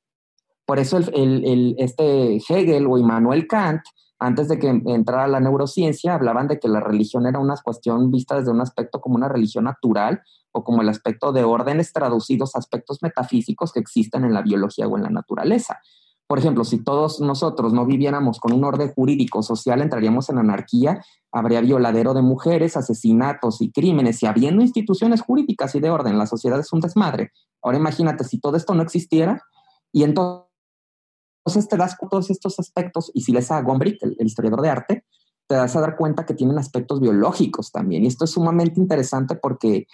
Por eso el, el, este Hegel o Immanuel Kant antes de que entrara la neurociencia, hablaban de que la religión era una cuestión vista desde un aspecto como una religión natural o como el aspecto de órdenes traducidos a aspectos metafísicos que existen en la biología o en la naturaleza. Por ejemplo, si todos nosotros no viviéramos con un orden jurídico social, entraríamos en anarquía, habría violadero de mujeres, asesinatos y crímenes, y habiendo instituciones jurídicas y de orden, la sociedad es un desmadre. Ahora imagínate si todo esto no existiera y entonces te das todos estos aspectos, y si lees a Gombrich, el, historiador de arte, te das a dar cuenta que tienen aspectos biológicos también. Y esto es sumamente interesante porque,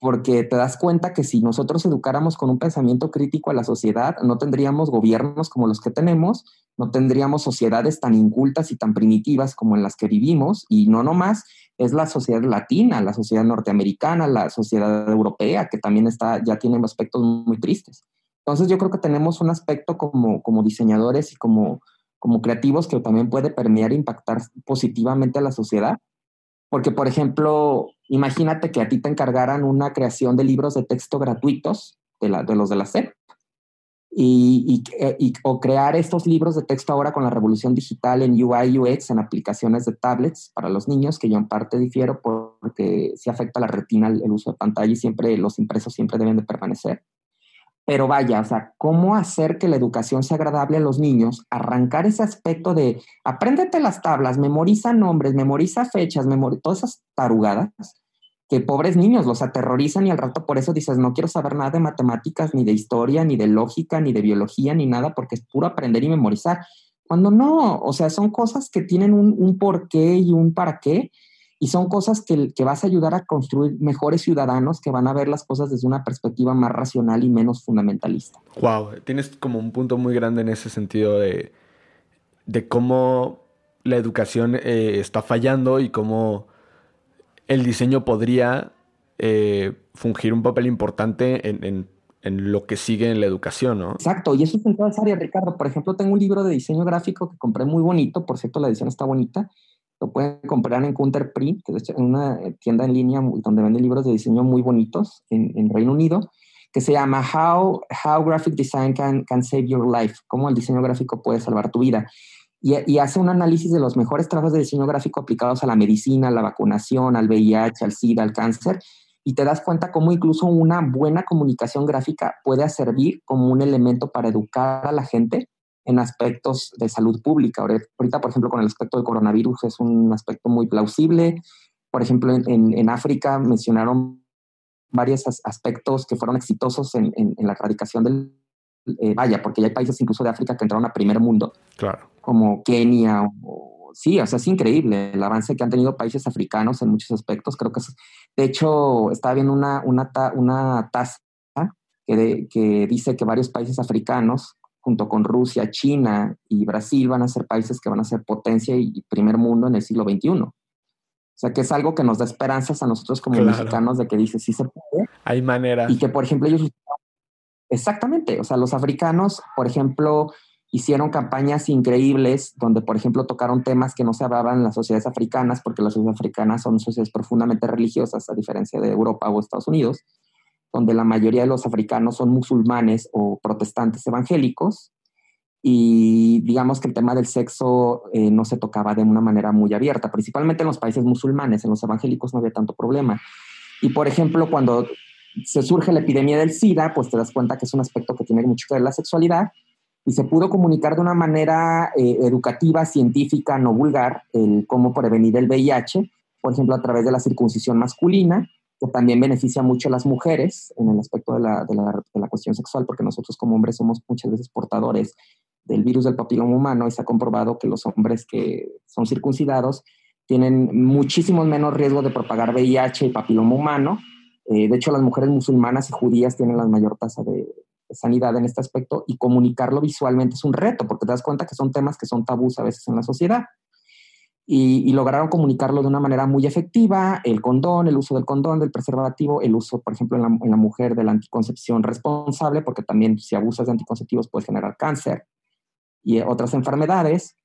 porque te das cuenta que si nosotros educáramos con un pensamiento crítico a la sociedad, no tendríamos gobiernos como los que tenemos, no tendríamos sociedades tan incultas y tan primitivas como en las que vivimos, y no nomás es la sociedad latina, la sociedad norteamericana, la sociedad europea, que también está, ya tiene aspectos muy tristes. Entonces yo creo que tenemos un aspecto como, como diseñadores y como, como creativos que también puede permear e impactar positivamente a la sociedad. Porque, por ejemplo, imagínate que a ti te encargaran una creación de libros de texto gratuitos de, la, de los de la SEP. Y, y, o crear estos libros de texto ahora con la revolución digital en UI, UX, en aplicaciones de tablets para los niños, que yo en parte difiero porque si afecta la retina el uso de pantalla y siempre los impresos siempre deben de permanecer. Pero vaya, o sea, ¿cómo hacer que la educación sea agradable a los niños? Arrancar ese aspecto de apréndete las tablas, memoriza nombres, memoriza fechas, memoriza todas esas tarugadas que pobres niños los aterrorizan y al rato por eso dices, no quiero saber nada de matemáticas, ni de historia, ni de lógica, ni de biología, ni nada, porque es puro aprender y memorizar. Cuando no, o sea, son cosas que tienen un, un porqué y un para qué, y son cosas que, que, vas a ayudar a construir mejores ciudadanos que van a ver las cosas desde una perspectiva más racional y menos fundamentalista. Wow, tienes como un punto muy grande en ese sentido de, de cómo la educación eh, está fallando y cómo el diseño podría eh, fungir un papel importante en, en, en, lo que sigue en la educación, ¿no? Exacto, y eso es en todas áreas, Ricardo. Por ejemplo, tengo un libro de diseño gráfico que compré muy bonito, por cierto, la edición está bonita, lo pueden comprar en Counter Print, que es una tienda en línea donde venden libros de diseño muy bonitos en, en Reino Unido, que se llama How, How Graphic Design can, can Save Your Life, cómo el diseño gráfico puede salvar tu vida. Y, y, hace un análisis de los mejores trabajos de diseño gráfico aplicados a la medicina, a la vacunación, al VIH, al SIDA, al cáncer, y te das cuenta cómo incluso una buena comunicación gráfica puede servir como un elemento para educar a la gente en aspectos de salud pública. Ahorita, por ejemplo, con el aspecto del coronavirus es un aspecto muy plausible. Por ejemplo, en, en África mencionaron varios aspectos que fueron exitosos en, en, la erradicación del... Eh, vaya, porque ya hay países incluso de África que entraron a primer mundo, claro. como Kenia o, sí, o sea, es increíble el avance que han tenido países africanos en muchos aspectos. Creo que es, de hecho, estaba viendo una, una, una tasa que, de, que, dice que varios países africanos junto con Rusia, China y Brasil, van a ser países que van a ser potencia y primer mundo en el siglo XXI. O sea, que es algo que nos da esperanzas a nosotros como mexicanos de que dice sí se puede. Hay manera. Y que, por ejemplo, ellos... Exactamente. O sea, los africanos, por ejemplo, hicieron campañas increíbles donde, por ejemplo, tocaron temas que no se hablaban en las sociedades africanas, porque las sociedades africanas son sociedades profundamente religiosas, a diferencia de Europa o Estados Unidos donde la mayoría de los africanos son musulmanes o protestantes evangélicos, y digamos que el tema del sexo eh, no se tocaba de una manera muy abierta, principalmente en los países musulmanes, en los evangélicos no había tanto problema. Y por ejemplo, cuando se surge la epidemia del SIDA, pues te das cuenta que es un aspecto que tiene mucho que ver la sexualidad y se pudo comunicar de una manera eh, educativa, científica, no vulgar, el cómo prevenir el VIH, por ejemplo, a través de la circuncisión masculina, que también beneficia mucho a las mujeres en el aspecto de la, de, la, de la, cuestión sexual, porque nosotros como hombres somos muchas veces portadores del virus del papiloma humano y se ha comprobado que los hombres que son circuncidados tienen muchísimo menos riesgo de propagar VIH y papiloma humano. Eh, de hecho, las mujeres musulmanas y judías tienen la mayor tasa de, sanidad en este aspecto y comunicarlo visualmente es un reto, porque te das cuenta que son temas que son tabús a veces en la sociedad y, lograron comunicarlo de una manera muy efectiva, el condón, el uso del condón, del preservativo, el uso, por ejemplo, en la, mujer de la anticoncepción responsable, porque también si abusas de anticonceptivos puedes generar cáncer y otras enfermedades,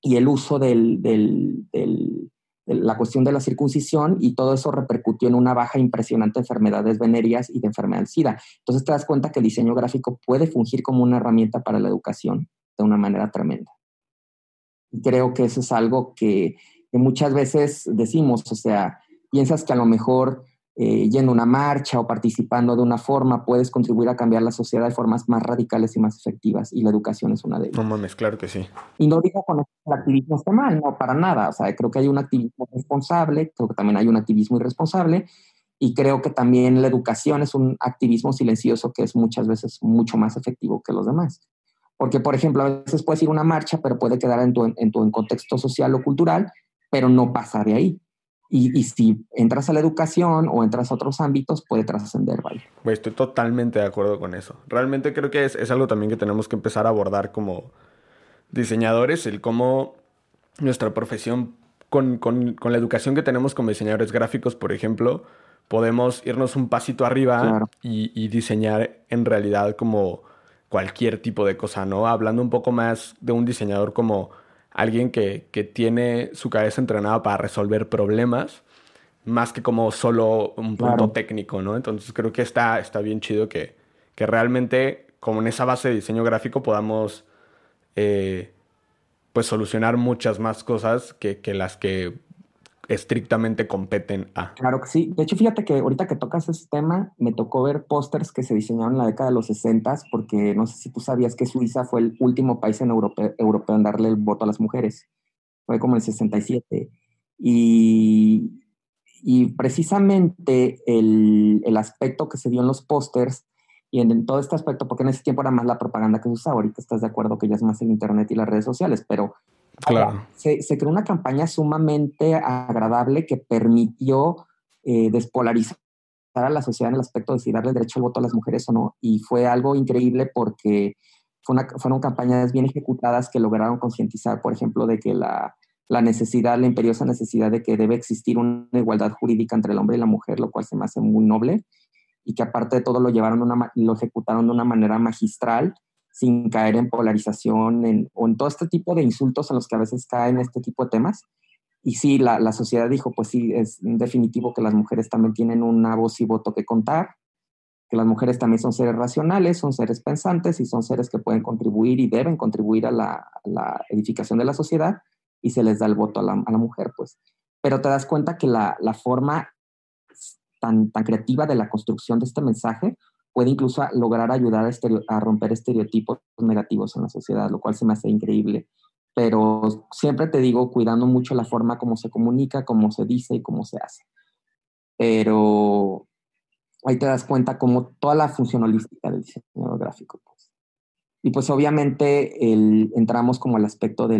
y el uso del, del, del, de la cuestión de la circuncisión, y todo eso repercutió en una baja impresionante de enfermedades venéreas y de enfermedad SIDA. Entonces te das cuenta que el diseño gráfico puede fungir como una herramienta para la educación de una manera tremenda creo que eso es algo que, que muchas veces decimos, o sea, piensas que a lo mejor eh, yendo a una marcha o participando de una forma, puedes contribuir a cambiar la sociedad de formas más radicales y más efectivas. Y la educación es una de ellas. No mames, claro que sí. Y no digo con el activismo esté mal, no, para nada. O sea, creo que hay un activismo responsable, creo que también hay un activismo irresponsable. Y creo que también la educación es un activismo silencioso que es muchas veces mucho más efectivo que los demás. Porque, por ejemplo, a veces puedes ir a una marcha, pero puede quedar en tu, en tu contexto social o cultural, pero no pasa de ahí. Y, si entras a la educación o entras a otros ámbitos, puede trascender, ¿vale? estoy totalmente de acuerdo con eso. Realmente creo que es, algo también que tenemos que empezar a abordar como diseñadores, el cómo nuestra profesión, con, la educación que tenemos como diseñadores gráficos, por ejemplo, podemos irnos un pasito arriba y, y diseñar en realidad como cualquier tipo de cosa, ¿no? Hablando un poco más de un diseñador como alguien que, tiene su cabeza entrenada para resolver problemas, más que como solo un punto técnico, ¿no? Entonces creo que está, está bien chido que, que realmente, como en esa base de diseño gráfico, podamos eh, pues solucionar muchas más cosas que, que las que estrictamente competen a. Claro que sí. De hecho, fíjate que ahorita que tocas ese tema, me tocó ver pósters que se diseñaron en la década de los 60, porque no sé si tú sabías que Suiza fue el último país en europeo, en darle el voto a las mujeres. Fue como en el 67. Y, y precisamente el, el, aspecto que se dio en los pósters y en, todo este aspecto, porque en ese tiempo era más la propaganda que se usaba, ahorita estás de acuerdo que ya es más el Internet y las redes sociales, pero Se, creó una campaña sumamente agradable que permitió eh, despolarizar a la sociedad en el aspecto de si darle derecho al voto a las mujeres o no. Y fue algo increíble porque fueron campañas bien ejecutadas que lograron concientizar, por ejemplo, de que la, necesidad, la imperiosa necesidad de que debe existir una igualdad jurídica entre el hombre y la mujer, lo cual se me hace muy noble, y que aparte de todo lo llevaron lo ejecutaron de una manera magistral sin caer en polarización o en todo este tipo de insultos en los que a veces caen este tipo de temas. Y sí, la, la, sociedad dijo, pues sí, es definitivo que las mujeres también tienen una voz y voto que contar, que las mujeres también son seres racionales, son seres pensantes y son seres que pueden contribuir y deben contribuir a la, la edificación de la sociedad y se les da el voto a la, a la mujer, pues. Pero te das cuenta que la, la forma tan, tan creativa de la construcción de este mensaje puede incluso lograr ayudar a, romper estereotipos negativos en la sociedad, lo cual se me hace increíble. Pero siempre te digo, cuidando mucho la forma como se comunica, cómo se dice y cómo se hace. Pero ahí te das cuenta como toda la funcionalística del diseño gráfico. Pues. Y pues obviamente entramos como al aspecto de,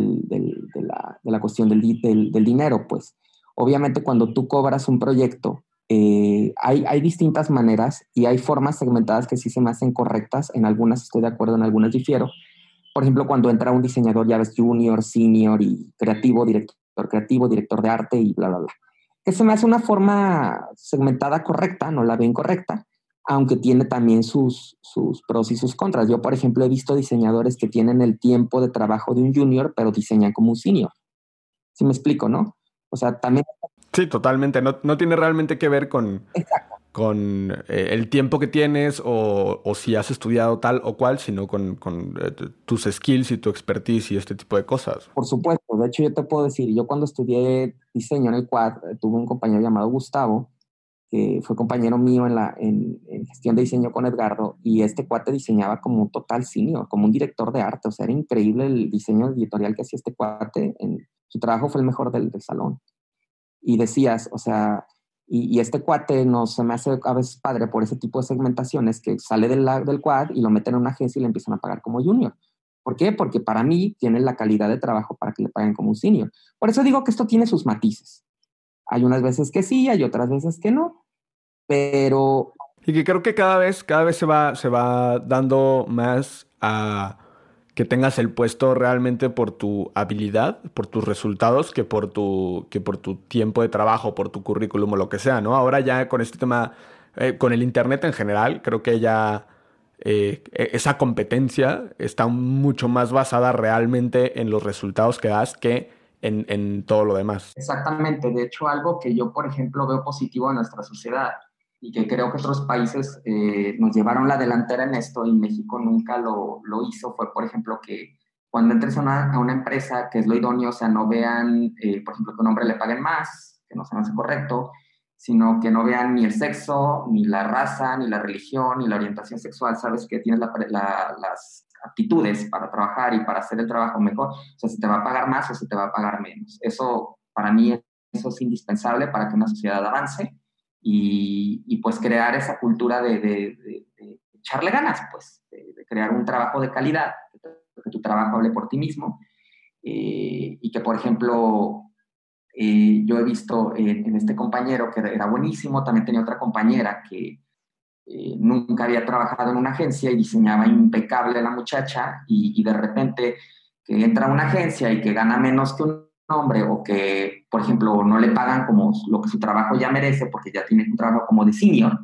la, cuestión del, del, dinero, pues. Obviamente cuando tú cobras un proyecto, eh, hay, hay, distintas maneras y hay formas segmentadas que sí se me hacen correctas. En algunas estoy de acuerdo, en algunas difiero. Por ejemplo, cuando entra un diseñador, ya ves junior, senior y creativo, director creativo, director de arte y bla, bla, bla. Que se me hace una forma segmentada correcta, no la veo incorrecta, aunque tiene también sus, sus pros y sus contras. Yo, por ejemplo, he visto diseñadores que tienen el tiempo de trabajo de un junior, pero diseñan como un senior. Si me explico, ¿no? O sea, también Sí, totalmente. No, no tiene realmente que ver con, con eh, el tiempo que tienes o, o, si has estudiado tal o cual, sino con, con eh, tus skills y tu expertise y este tipo de cosas. Por supuesto. De hecho, yo te puedo decir, yo cuando estudié diseño en el Quad, eh, tuve un compañero llamado Gustavo, que fue compañero mío en, la, en, gestión de diseño con Edgardo, y este cuate diseñaba como un total senior, como un director de arte. O sea, era increíble el diseño editorial que hacía este cuate. En, su trabajo fue el mejor del, del salón y decías, o sea, y, este cuate no se me hace a veces padre por ese tipo de segmentaciones que sale del, del quad y lo meten en una agencia y le empiezan a pagar como junior. ¿Por qué? Porque para mí tiene la calidad de trabajo para que le paguen como un senior. Por eso digo que esto tiene sus matices. Hay unas veces que sí, hay otras veces que no, pero... Y que creo que cada vez, cada vez se va, se va dando más a que tengas el puesto realmente por tu habilidad, por tus resultados, que por tu, que por tu tiempo de trabajo, por tu currículum o lo que sea, ¿no? Ahora ya con este tema, eh, con el Internet en general, creo que ya eh, e, esa competencia está mucho más basada realmente en los resultados que das que en, en todo lo demás. Exactamente, de hecho algo que yo, por ejemplo, veo positivo en nuestra sociedad y que creo que otros países eh, nos llevaron la delantera en esto y México nunca lo, lo, hizo, fue por ejemplo que cuando entres a una, empresa que es lo idóneo, o sea, no vean, eh, por ejemplo, que un hombre le paguen más, que no se me hace correcto, sino que no vean ni el sexo, ni la raza, ni la religión, ni la orientación sexual, sabes que tienes las aptitudes para trabajar y para hacer el trabajo mejor, o sea, si te va a pagar más o si te va a pagar menos. Eso, para mí, eso es indispensable para que una sociedad avance y, pues crear esa cultura de, echarle ganas, pues, de, crear un trabajo de calidad, que tu trabajo hable por ti mismo. Eh, y que, por ejemplo, eh, yo he visto en este compañero que era buenísimo, también tenía otra compañera que eh, nunca había trabajado en una agencia y diseñaba impecable la muchacha y, de repente que entra a una agencia y que gana menos que un hombre o que, por ejemplo, no le pagan como lo que su trabajo ya merece porque ya tiene un trabajo como de senior.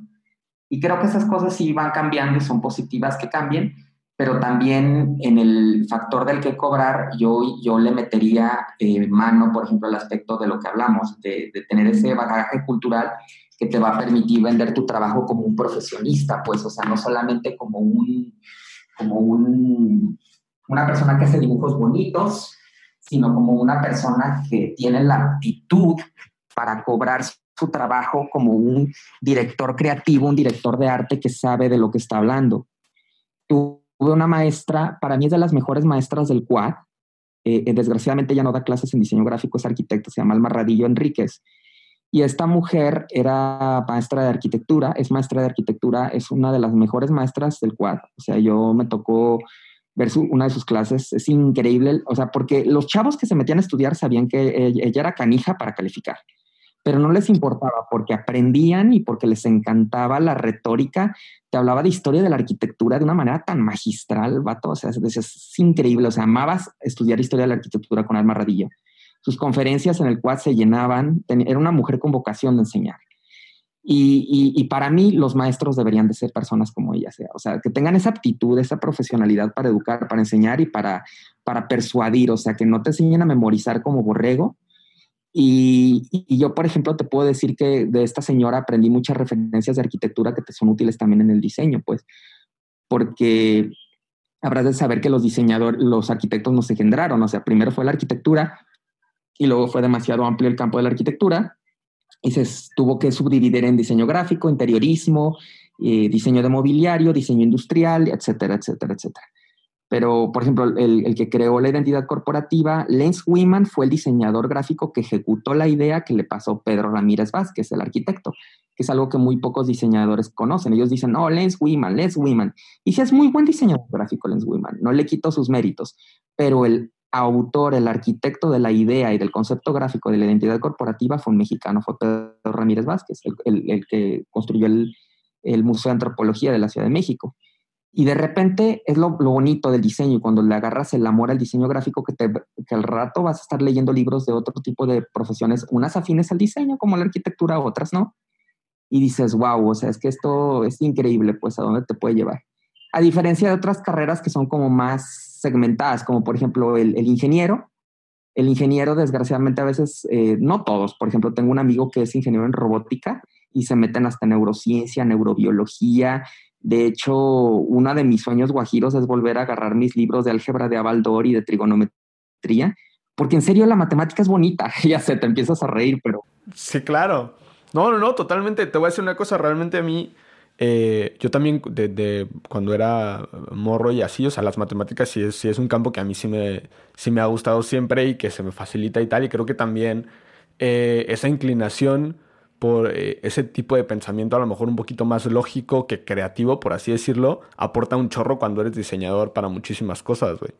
Y creo que esas cosas sí van cambiando y son positivas que cambien, pero también en el factor del que cobrar, yo, yo le metería eh, mano, por ejemplo, al aspecto de lo que hablamos, de, tener ese bagaje cultural que te va a permitir vender tu trabajo como un profesionista, pues, o sea, no solamente como un, como un, una persona que hace dibujos bonitos, sino como una persona que tiene la aptitud para cobrar su trabajo como un director creativo, un director de arte que sabe de lo que está hablando. Tuve una maestra, para mí es de las mejores maestras del CUAD, eh, eh, desgraciadamente ya no da clases en diseño gráfico, es arquitecto, se llama Alma Radillo Enríquez. Y esta mujer era maestra de arquitectura, es maestra de arquitectura, es una de las mejores maestras del CUAD. O sea, yo me tocó ver una de sus clases, es increíble, o sea, porque los chavos que se metían a estudiar sabían que ella era canija para calificar pero no les importaba porque aprendían y porque les encantaba la retórica. Te hablaba de historia de la arquitectura de una manera tan magistral, vato. O sea, es, es increíble. O sea, amabas estudiar historia de la arquitectura con Alma Radillo. Sus conferencias en el cual se llenaban. Era una mujer con vocación de enseñar. Y, y, para mí los maestros deberían de ser personas como ella sea, o sea, que tengan esa aptitud, esa profesionalidad para educar, para enseñar y para, para persuadir, o sea, que no te enseñen a memorizar como borrego, y, yo, por ejemplo, te puedo decir que de esta señora aprendí muchas referencias de arquitectura que te son útiles también en el diseño, pues, porque habrás de saber que los diseñadores, los arquitectos no se generaron, o sea, primero fue la arquitectura y luego fue demasiado amplio el campo de la arquitectura y se tuvo que subdividir en diseño gráfico, interiorismo, eh, diseño de mobiliario, diseño industrial, etcétera, etcétera, etcétera. Pero, por ejemplo, el, que creó la identidad corporativa, Lance Wiman, fue el diseñador gráfico que ejecutó la idea que le pasó Pedro Ramírez Vázquez, el arquitecto, que es algo que muy pocos diseñadores conocen. Ellos dicen, no, Lance Wiman, Lance Wiman. Y sí es muy buen diseñador gráfico, Lance Wiman, no le quito sus méritos, pero el autor, el arquitecto de la idea y del concepto gráfico de la identidad corporativa fue un mexicano, fue Pedro Ramírez Vázquez, el, que construyó el, el Museo de Antropología de la Ciudad de México. Y de repente es lo, bonito del diseño, cuando le agarras el amor al diseño gráfico, que, te, que al rato vas a estar leyendo libros de otro tipo de profesiones, unas afines al diseño, como la arquitectura, otras no. Y dices, wow, o sea, es que esto es increíble, pues, a dónde te puede llevar. A diferencia de otras carreras que son como más segmentadas, como por ejemplo el, ingeniero. El ingeniero, desgraciadamente, a veces, eh, no todos, por ejemplo, tengo un amigo que es ingeniero en robótica y se meten hasta neurociencia, neurobiología, de hecho, uno de mis sueños guajiros es volver a agarrar mis libros de álgebra de Abaldor y de trigonometría, porque en serio la matemática es bonita. ya sé, te empiezas a reír, pero... Sí, claro. No, no, no, totalmente. Te voy a decir una cosa, realmente a mí, eh, yo también de, cuando era morro y así, o sea, las matemáticas sí es, sí es un campo que a mí sí me, sí me ha gustado siempre y que se me facilita y tal, y creo que también eh, esa inclinación por eh, ese tipo de pensamiento a lo mejor un poquito más lógico que creativo, por así decirlo, aporta un chorro cuando eres diseñador para muchísimas cosas, güey.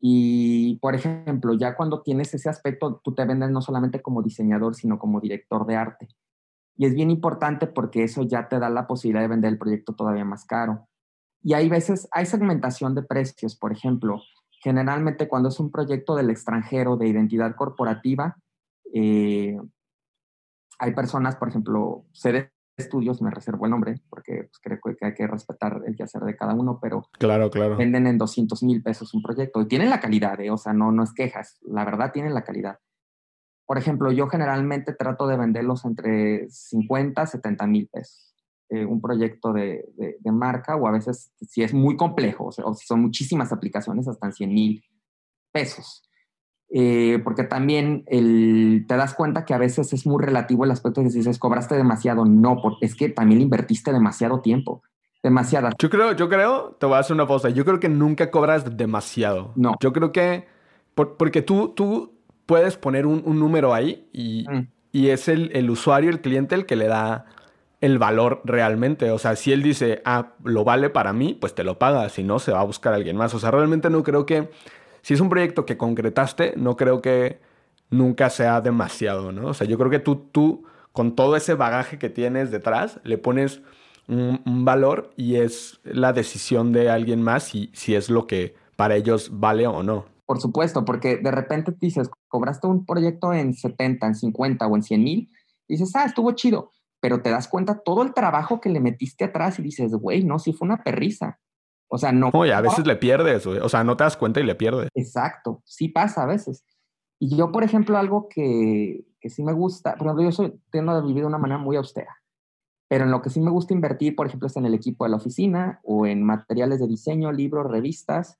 Y, por ejemplo, ya cuando tienes ese aspecto, tú te vendes no solamente como diseñador, sino como director de arte. Y es bien importante porque eso ya te da la posibilidad de vender el proyecto todavía más caro. Y hay veces, hay segmentación de precios, por ejemplo. Generalmente cuando es un proyecto del extranjero de identidad corporativa, eh, hay personas, por ejemplo, de Estudios, me reservo el nombre porque pues, creo que hay que respetar el quehacer de cada uno, pero claro, claro. venden en 200 mil pesos un proyecto y tienen la calidad, ¿eh? o sea, no, no es quejas, la verdad tienen la calidad. Por ejemplo, yo generalmente trato de venderlos entre 50 70 mil pesos. Eh, un proyecto de, de, marca o a veces si es muy complejo o, sea, o si son muchísimas aplicaciones hasta en 100 mil pesos. Eh, porque también el, te das cuenta que a veces es muy relativo el aspecto de que dices, cobraste demasiado. No, porque es que también invertiste demasiado tiempo. Demasiada. Yo creo, yo creo, te voy a hacer una pausa. Yo creo que nunca cobras demasiado. No. Yo creo que, porque tú, tú puedes poner un, número ahí y, mm. y es el, el, usuario, el cliente, el que le da el valor realmente. O sea, si él dice, ah, lo vale para mí, pues te lo paga. Si no, se va a buscar a alguien más. O sea, realmente no creo que si es un proyecto que concretaste, no creo que nunca sea demasiado, ¿no? O sea, yo creo que tú, tú con todo ese bagaje que tienes detrás, le pones un, valor y es la decisión de alguien más si, si es lo que para ellos vale o no. Por supuesto, porque de repente dices, cobraste un proyecto en 70, en 50 o en 100 mil, dices, ah, estuvo chido, pero te das cuenta todo el trabajo que le metiste atrás y dices, güey, no, sí fue una perrisa. O sea, no. Oye, a veces le pierdes, o sea, no te das cuenta y le pierdes. Exacto, sí pasa a veces. Y yo, por ejemplo, algo que, que sí me gusta, por ejemplo, yo soy, tiendo a vivir de una manera muy austera, pero en lo que sí me gusta invertir, por ejemplo, es en el equipo de la oficina o en materiales de diseño, libros, revistas,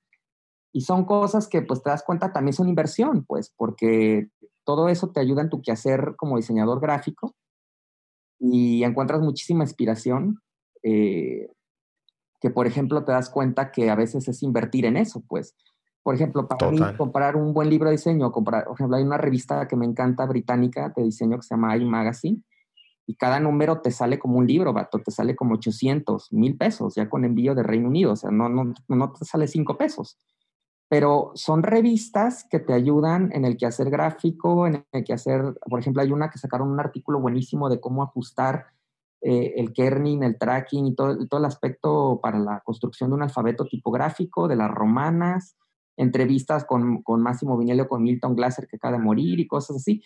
y son cosas que pues te das cuenta también son inversión, pues, porque todo eso te ayuda en tu quehacer como diseñador gráfico y encuentras muchísima inspiración. Eh, que por ejemplo te das cuenta que a veces es invertir en eso, pues. Por ejemplo, para mí comprar un buen libro de diseño, comprar, por ejemplo, hay una revista que me encanta británica de diseño que se llama iMagazine y cada número te sale como un libro, vato, te sale como 800, mil pesos, ya con envío de Reino Unido, o sea, no, no, no te sale cinco pesos. Pero son revistas que te ayudan en el quehacer gráfico, en el quehacer, por ejemplo, hay una que sacaron un artículo buenísimo de cómo ajustar eh, el kerning, el tracking y todo, todo el aspecto para la construcción de un alfabeto tipográfico de las romanas, entrevistas con, con Máximo Vinello, con Milton Glaser que acaba de morir y cosas así.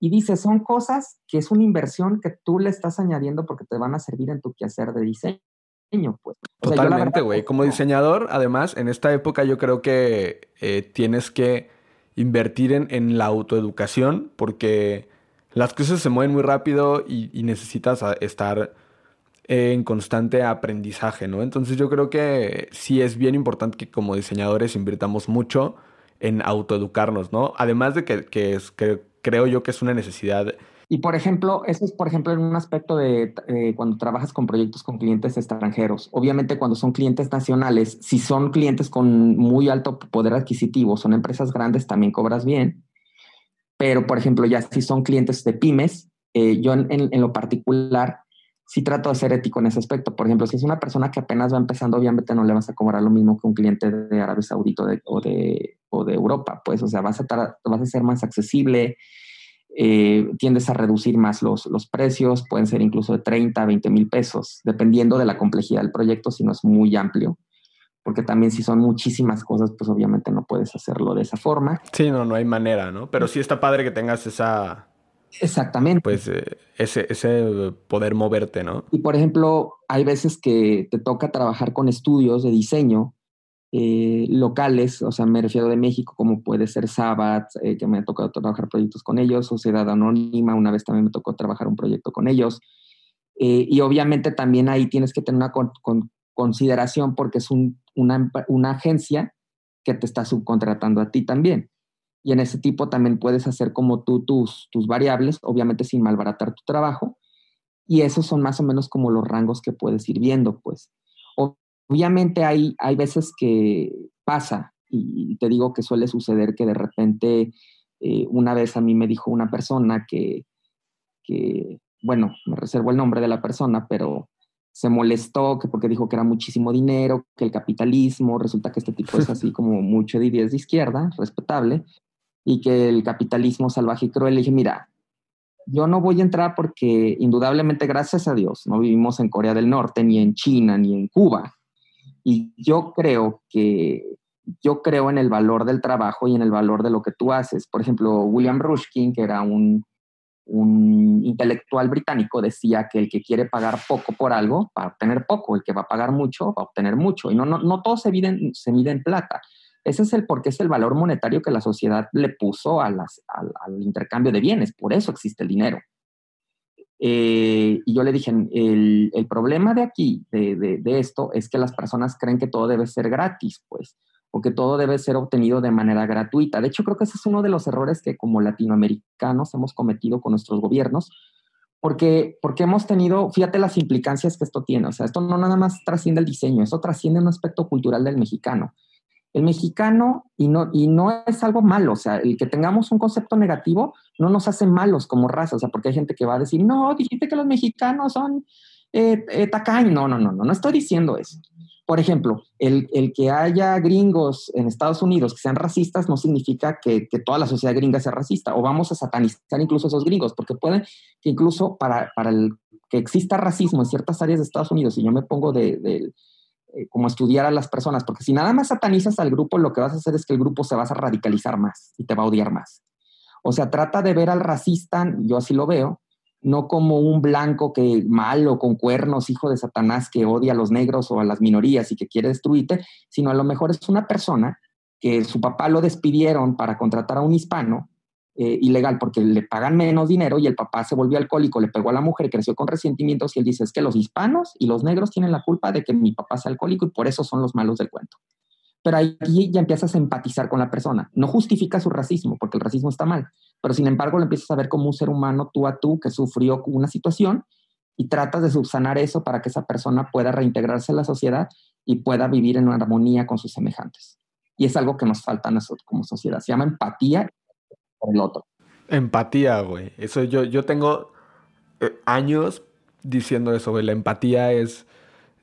Y dice, son cosas que es una inversión que tú le estás añadiendo porque te van a servir en tu quehacer de diseño. Pues. Totalmente, güey. Como diseñador, además, en esta época yo creo que eh, tienes que invertir en, en la autoeducación porque las cosas se mueven muy rápido y, necesitas estar en constante aprendizaje, ¿no? Entonces yo creo que sí es bien importante que como diseñadores invirtamos mucho en autoeducarnos, ¿no? Además de que, es, que creo yo que es una necesidad. Y por ejemplo, eso es por ejemplo en un aspecto de eh, cuando trabajas con proyectos con clientes extranjeros. Obviamente cuando son clientes nacionales, si son clientes con muy alto poder adquisitivo, son empresas grandes, también cobras bien. Pero, por ejemplo, ya si son clientes de pymes, eh, yo en, lo particular sí trato de ser ético en ese aspecto. Por ejemplo, si es una persona que apenas va empezando, obviamente no le vas a cobrar lo mismo que un cliente de Arabia Saudita o, de, o, de, Europa. Pues, o sea, vas a, vas a ser más accesible, eh, tiendes a reducir más los, los precios, pueden ser incluso de 30 a 20 mil pesos, dependiendo de la complejidad del proyecto, si no es muy amplio porque también si son muchísimas cosas, pues obviamente no puedes hacerlo de esa forma. Sí, no, no hay manera, ¿no? Pero sí está padre que tengas esa... Exactamente. Pues eh, ese, ese poder moverte, ¿no? Y por ejemplo, hay veces que te toca trabajar con estudios de diseño eh, locales, o sea, me refiero de México, como puede ser Sabat, eh, que me ha tocado trabajar proyectos con ellos, Sociedad Anónima, una vez también me tocó trabajar un proyecto con ellos. y obviamente también ahí tienes que tener una con, consideración porque es una, una agencia que te está subcontratando a ti también. Y en ese tipo también puedes hacer como tú tus, tus variables, obviamente sin malbaratar tu trabajo. Y esos son más o menos como los rangos que puedes ir viendo, pues. Obviamente hay, hay veces que pasa, y te digo que suele suceder que de repente eh, una vez a mí me dijo una persona que, que, bueno, me reservo el nombre de la persona, pero se molestó que porque dijo que era muchísimo dinero, que el capitalismo, resulta que este tipo es así como mucho de ideas de izquierda, respetable, y que el capitalismo salvaje y cruel. Le dije, mira, yo no voy a entrar porque indudablemente, gracias a Dios, no vivimos en Corea del Norte, ni en China, ni en Cuba. Y yo creo que, yo creo en el valor del trabajo y en el valor de lo que tú haces. Por ejemplo, William Rushkin, que era un un intelectual británico decía que el que quiere pagar poco por algo va a obtener poco, el que va a pagar mucho va a obtener mucho. Y no, no, no todo se mide, en, se mide en plata. Ese es el porque es el valor monetario que la sociedad le puso las, al, intercambio de bienes. Por eso existe el dinero. Eh, y yo le dije, el, problema de aquí, de, esto, es que las personas creen que todo debe ser gratis, pues. o que todo debe ser obtenido de manera gratuita. De hecho, creo que ese es uno de los errores que como latinoamericanos hemos cometido con nuestros gobiernos, porque, porque hemos tenido, fíjate las implicancias que esto tiene, o sea, esto no nada más trasciende el diseño, eso trasciende un aspecto cultural del mexicano. El mexicano, y no, y no es algo malo, o sea, el que tengamos un concepto negativo no nos hace malos como raza, o sea, porque hay gente que va a decir, no, dijiste que los mexicanos son eh, eh tacaños. No, no, no, no, no estoy diciendo eso. Por ejemplo, el, que haya gringos en Estados Unidos que sean racistas no significa que, toda la sociedad gringa sea racista o vamos a satanizar incluso a esos gringos, porque puede que incluso para, para el, que exista racismo en ciertas áreas de Estados Unidos, y yo me pongo de, eh, como estudiar a las personas, porque si nada más satanizas al grupo, lo que vas a hacer es que el grupo se va a radicalizar más y te va a odiar más. O sea, trata de ver al racista, yo así lo veo, no como un blanco que malo, con cuernos, hijo de Satanás, que odia a los negros o a las minorías y que quiere destruirte, sino a lo mejor es una persona que su papá lo despidieron para contratar a un hispano eh, ilegal porque le pagan menos dinero y el papá se volvió alcohólico, le pegó a la mujer, creció con resentimientos y él dice, es que los hispanos y los negros tienen la culpa de que mi papá sea alcohólico y por eso son los malos del cuento. Pero ahí ya empiezas a empatizar con la persona. No justifica su racismo, porque el racismo está mal, pero sin embargo lo empiezas a ver como un ser humano tú a tú que sufrió una situación y tratas de subsanar eso para que esa persona pueda reintegrarse a la sociedad y pueda vivir en una armonía con sus semejantes. Y es algo que nos falta nosotros como sociedad. Se llama empatía por el otro. Empatía, güey. Eso yo, yo tengo eh, años diciendo eso, güey. La empatía es...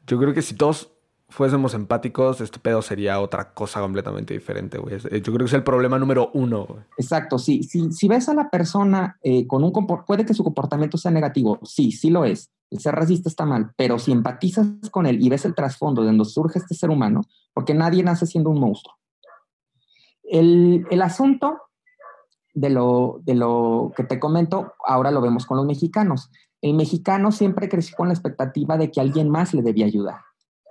Yo creo que si todos fuésemos empáticos, este pedo sería otra cosa completamente diferente, güey. Yo creo que es el problema número uno, güey. Exacto, sí. Si, si ves a la persona eh, con un puede que su comportamiento sea negativo, sí, sí lo es. El ser racista está mal, pero si empatizas con él y ves el trasfondo de donde surge este ser humano, porque nadie nace siendo un monstruo. El, el asunto de lo, de lo que te comento, ahora lo vemos con los mexicanos. El mexicano siempre creció con la expectativa de que alguien más le debía ayudar.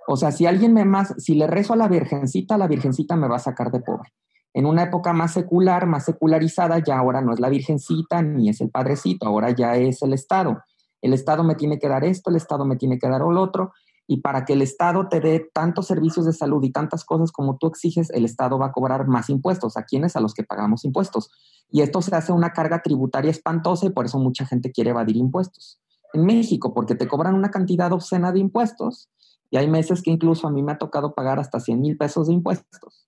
O sea, si alguien me más, si le rezo a la virgencita, la virgencita me va a sacar de pobre. En una época más secular, más secularizada, ya ahora no es la virgencita ni es el padrecito, ahora ya es el Estado. El Estado me tiene que dar esto, el Estado me tiene que dar lo otro, y para que el Estado te dé tantos servicios de salud y tantas cosas como tú exiges, el Estado va a cobrar más impuestos. ¿A quiénes? A los que pagamos impuestos. Y esto se hace una carga tributaria espantosa y por eso mucha gente quiere evadir impuestos. En México, porque te cobran una cantidad obscena de impuestos, y hay meses que incluso a mí me ha tocado pagar hasta 100 mil pesos de impuestos.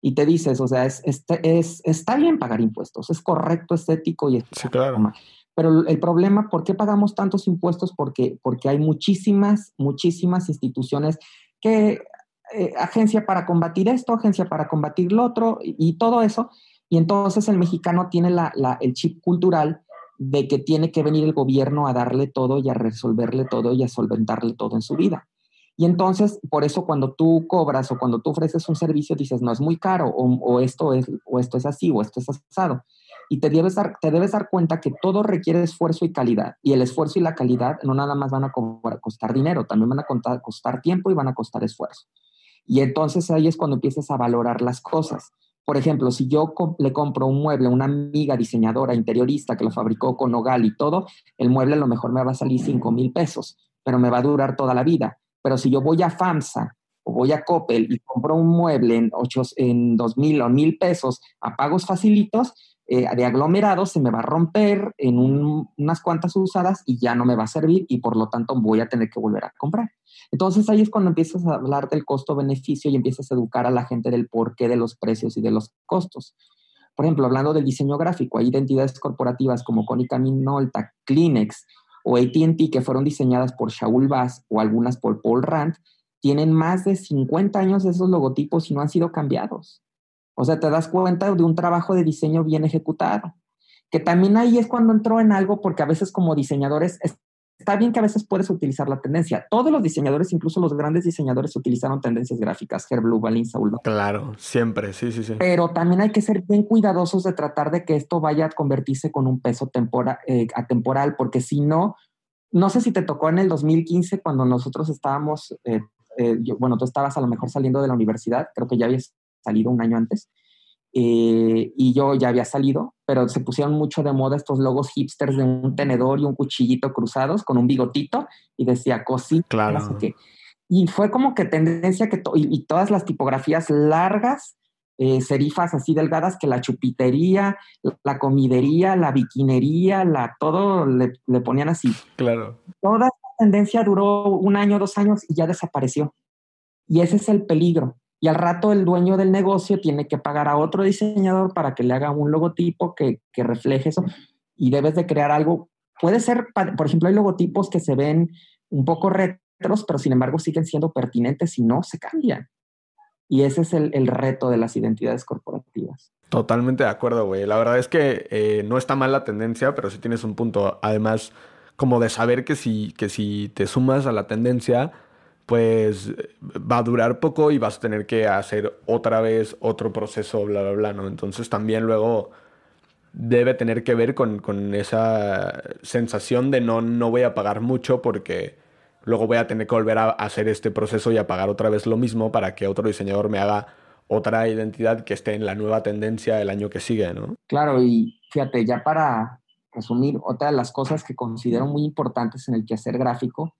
Y te dices, o sea, es, es, está bien pagar impuestos, es correcto, estético y es sí, claro. Pero el problema, ¿por qué pagamos tantos impuestos? Porque, porque hay muchísimas, muchísimas instituciones que, eh, agencia para combatir esto, agencia para combatir lo otro y, todo eso. Y entonces el mexicano tiene la, el chip cultural de que tiene que venir el gobierno a darle todo y a resolverle todo y a solventarle todo en su vida. Y entonces, por eso cuando tú cobras o cuando tú ofreces un servicio, dices, no es muy caro o, esto, es, o esto es así o esto es asado. Y te debes, dar, te debes dar cuenta que todo requiere esfuerzo y calidad. Y el esfuerzo y la calidad no nada más van a costar dinero, también van a costar tiempo y van a costar esfuerzo. Y entonces ahí es cuando empiezas a valorar las cosas. Por ejemplo, si yo le compro un mueble a una amiga diseñadora, interiorista que lo fabricó con Nogal y todo, el mueble a lo mejor me va a salir 5 mil pesos, pero me va a durar toda la vida. Pero si yo voy a FAMSA o voy a Coppel y compro un mueble en, ocho, en 2 mil o mil pesos a pagos facilitos, eh, de aglomerado se me va a romper en unas cuantas usadas y ya no me va a servir y por lo tanto voy a tener que volver a comprar. Entonces ahí es cuando empiezas a hablar del costo-beneficio y empiezas a educar a la gente del porqué de los precios y de los costos. Por ejemplo, hablando del diseño gráfico, hay identidades corporativas como Konica Minolta, Kleenex, o ATT, que fueron diseñadas por Shaul Bass o algunas por Paul Rand, tienen más de 50 años esos logotipos y no han sido cambiados. O sea, te das cuenta de un trabajo de diseño bien ejecutado. Que también ahí es cuando entró en algo, porque a veces como diseñadores está bien que a veces puedes utilizar la tendencia. Todos los diseñadores, incluso los grandes diseñadores, utilizaron tendencias gráficas. Blue, Balin, Saul. Claro, siempre, sí, sí, sí. Pero también hay que ser bien cuidadosos de tratar de que esto vaya a convertirse con un peso tempora, eh, atemporal, porque si no, no sé si te tocó en el 2015 cuando nosotros estábamos, eh, eh, bueno, tú estabas a lo mejor saliendo de la universidad, creo que ya habías salido un año antes. Eh, y yo ya había salido, pero se pusieron mucho de moda estos logos hipsters de un tenedor y un cuchillito cruzados con un bigotito y decía COSI, claro. qué. y fue como que tendencia que, y, todas las tipografías largas, eh, serifas así delgadas, que la chupitería, la comidería, la biquinería, la, todo le, le ponían así. Claro. Toda esta tendencia duró un año, dos años y ya desapareció. Y ese es el peligro. Y al rato el dueño del negocio tiene que pagar a otro diseñador para que le haga un logotipo que, que refleje eso. Y debes de crear algo. Puede ser, por ejemplo, hay logotipos que se ven un poco retros, pero sin embargo siguen siendo pertinentes y no se cambian. Y ese es el, el reto de las identidades corporativas. Totalmente de acuerdo, güey. La verdad es que eh, no está mal la tendencia, pero sí tienes un punto. Además, como de saber que si, que si te sumas a la tendencia, pues va a durar poco y vas a tener que hacer otra vez otro proceso, bla, bla, bla, ¿no? Entonces también luego debe tener que ver con, con esa sensación de no, no voy a pagar mucho porque luego voy a tener que volver a hacer este proceso y a pagar otra vez lo mismo para que otro diseñador me haga otra identidad que esté en la nueva tendencia el año que sigue, ¿no? Claro, y fíjate, ya para resumir, otra de las cosas que considero muy importantes en el quehacer gráfico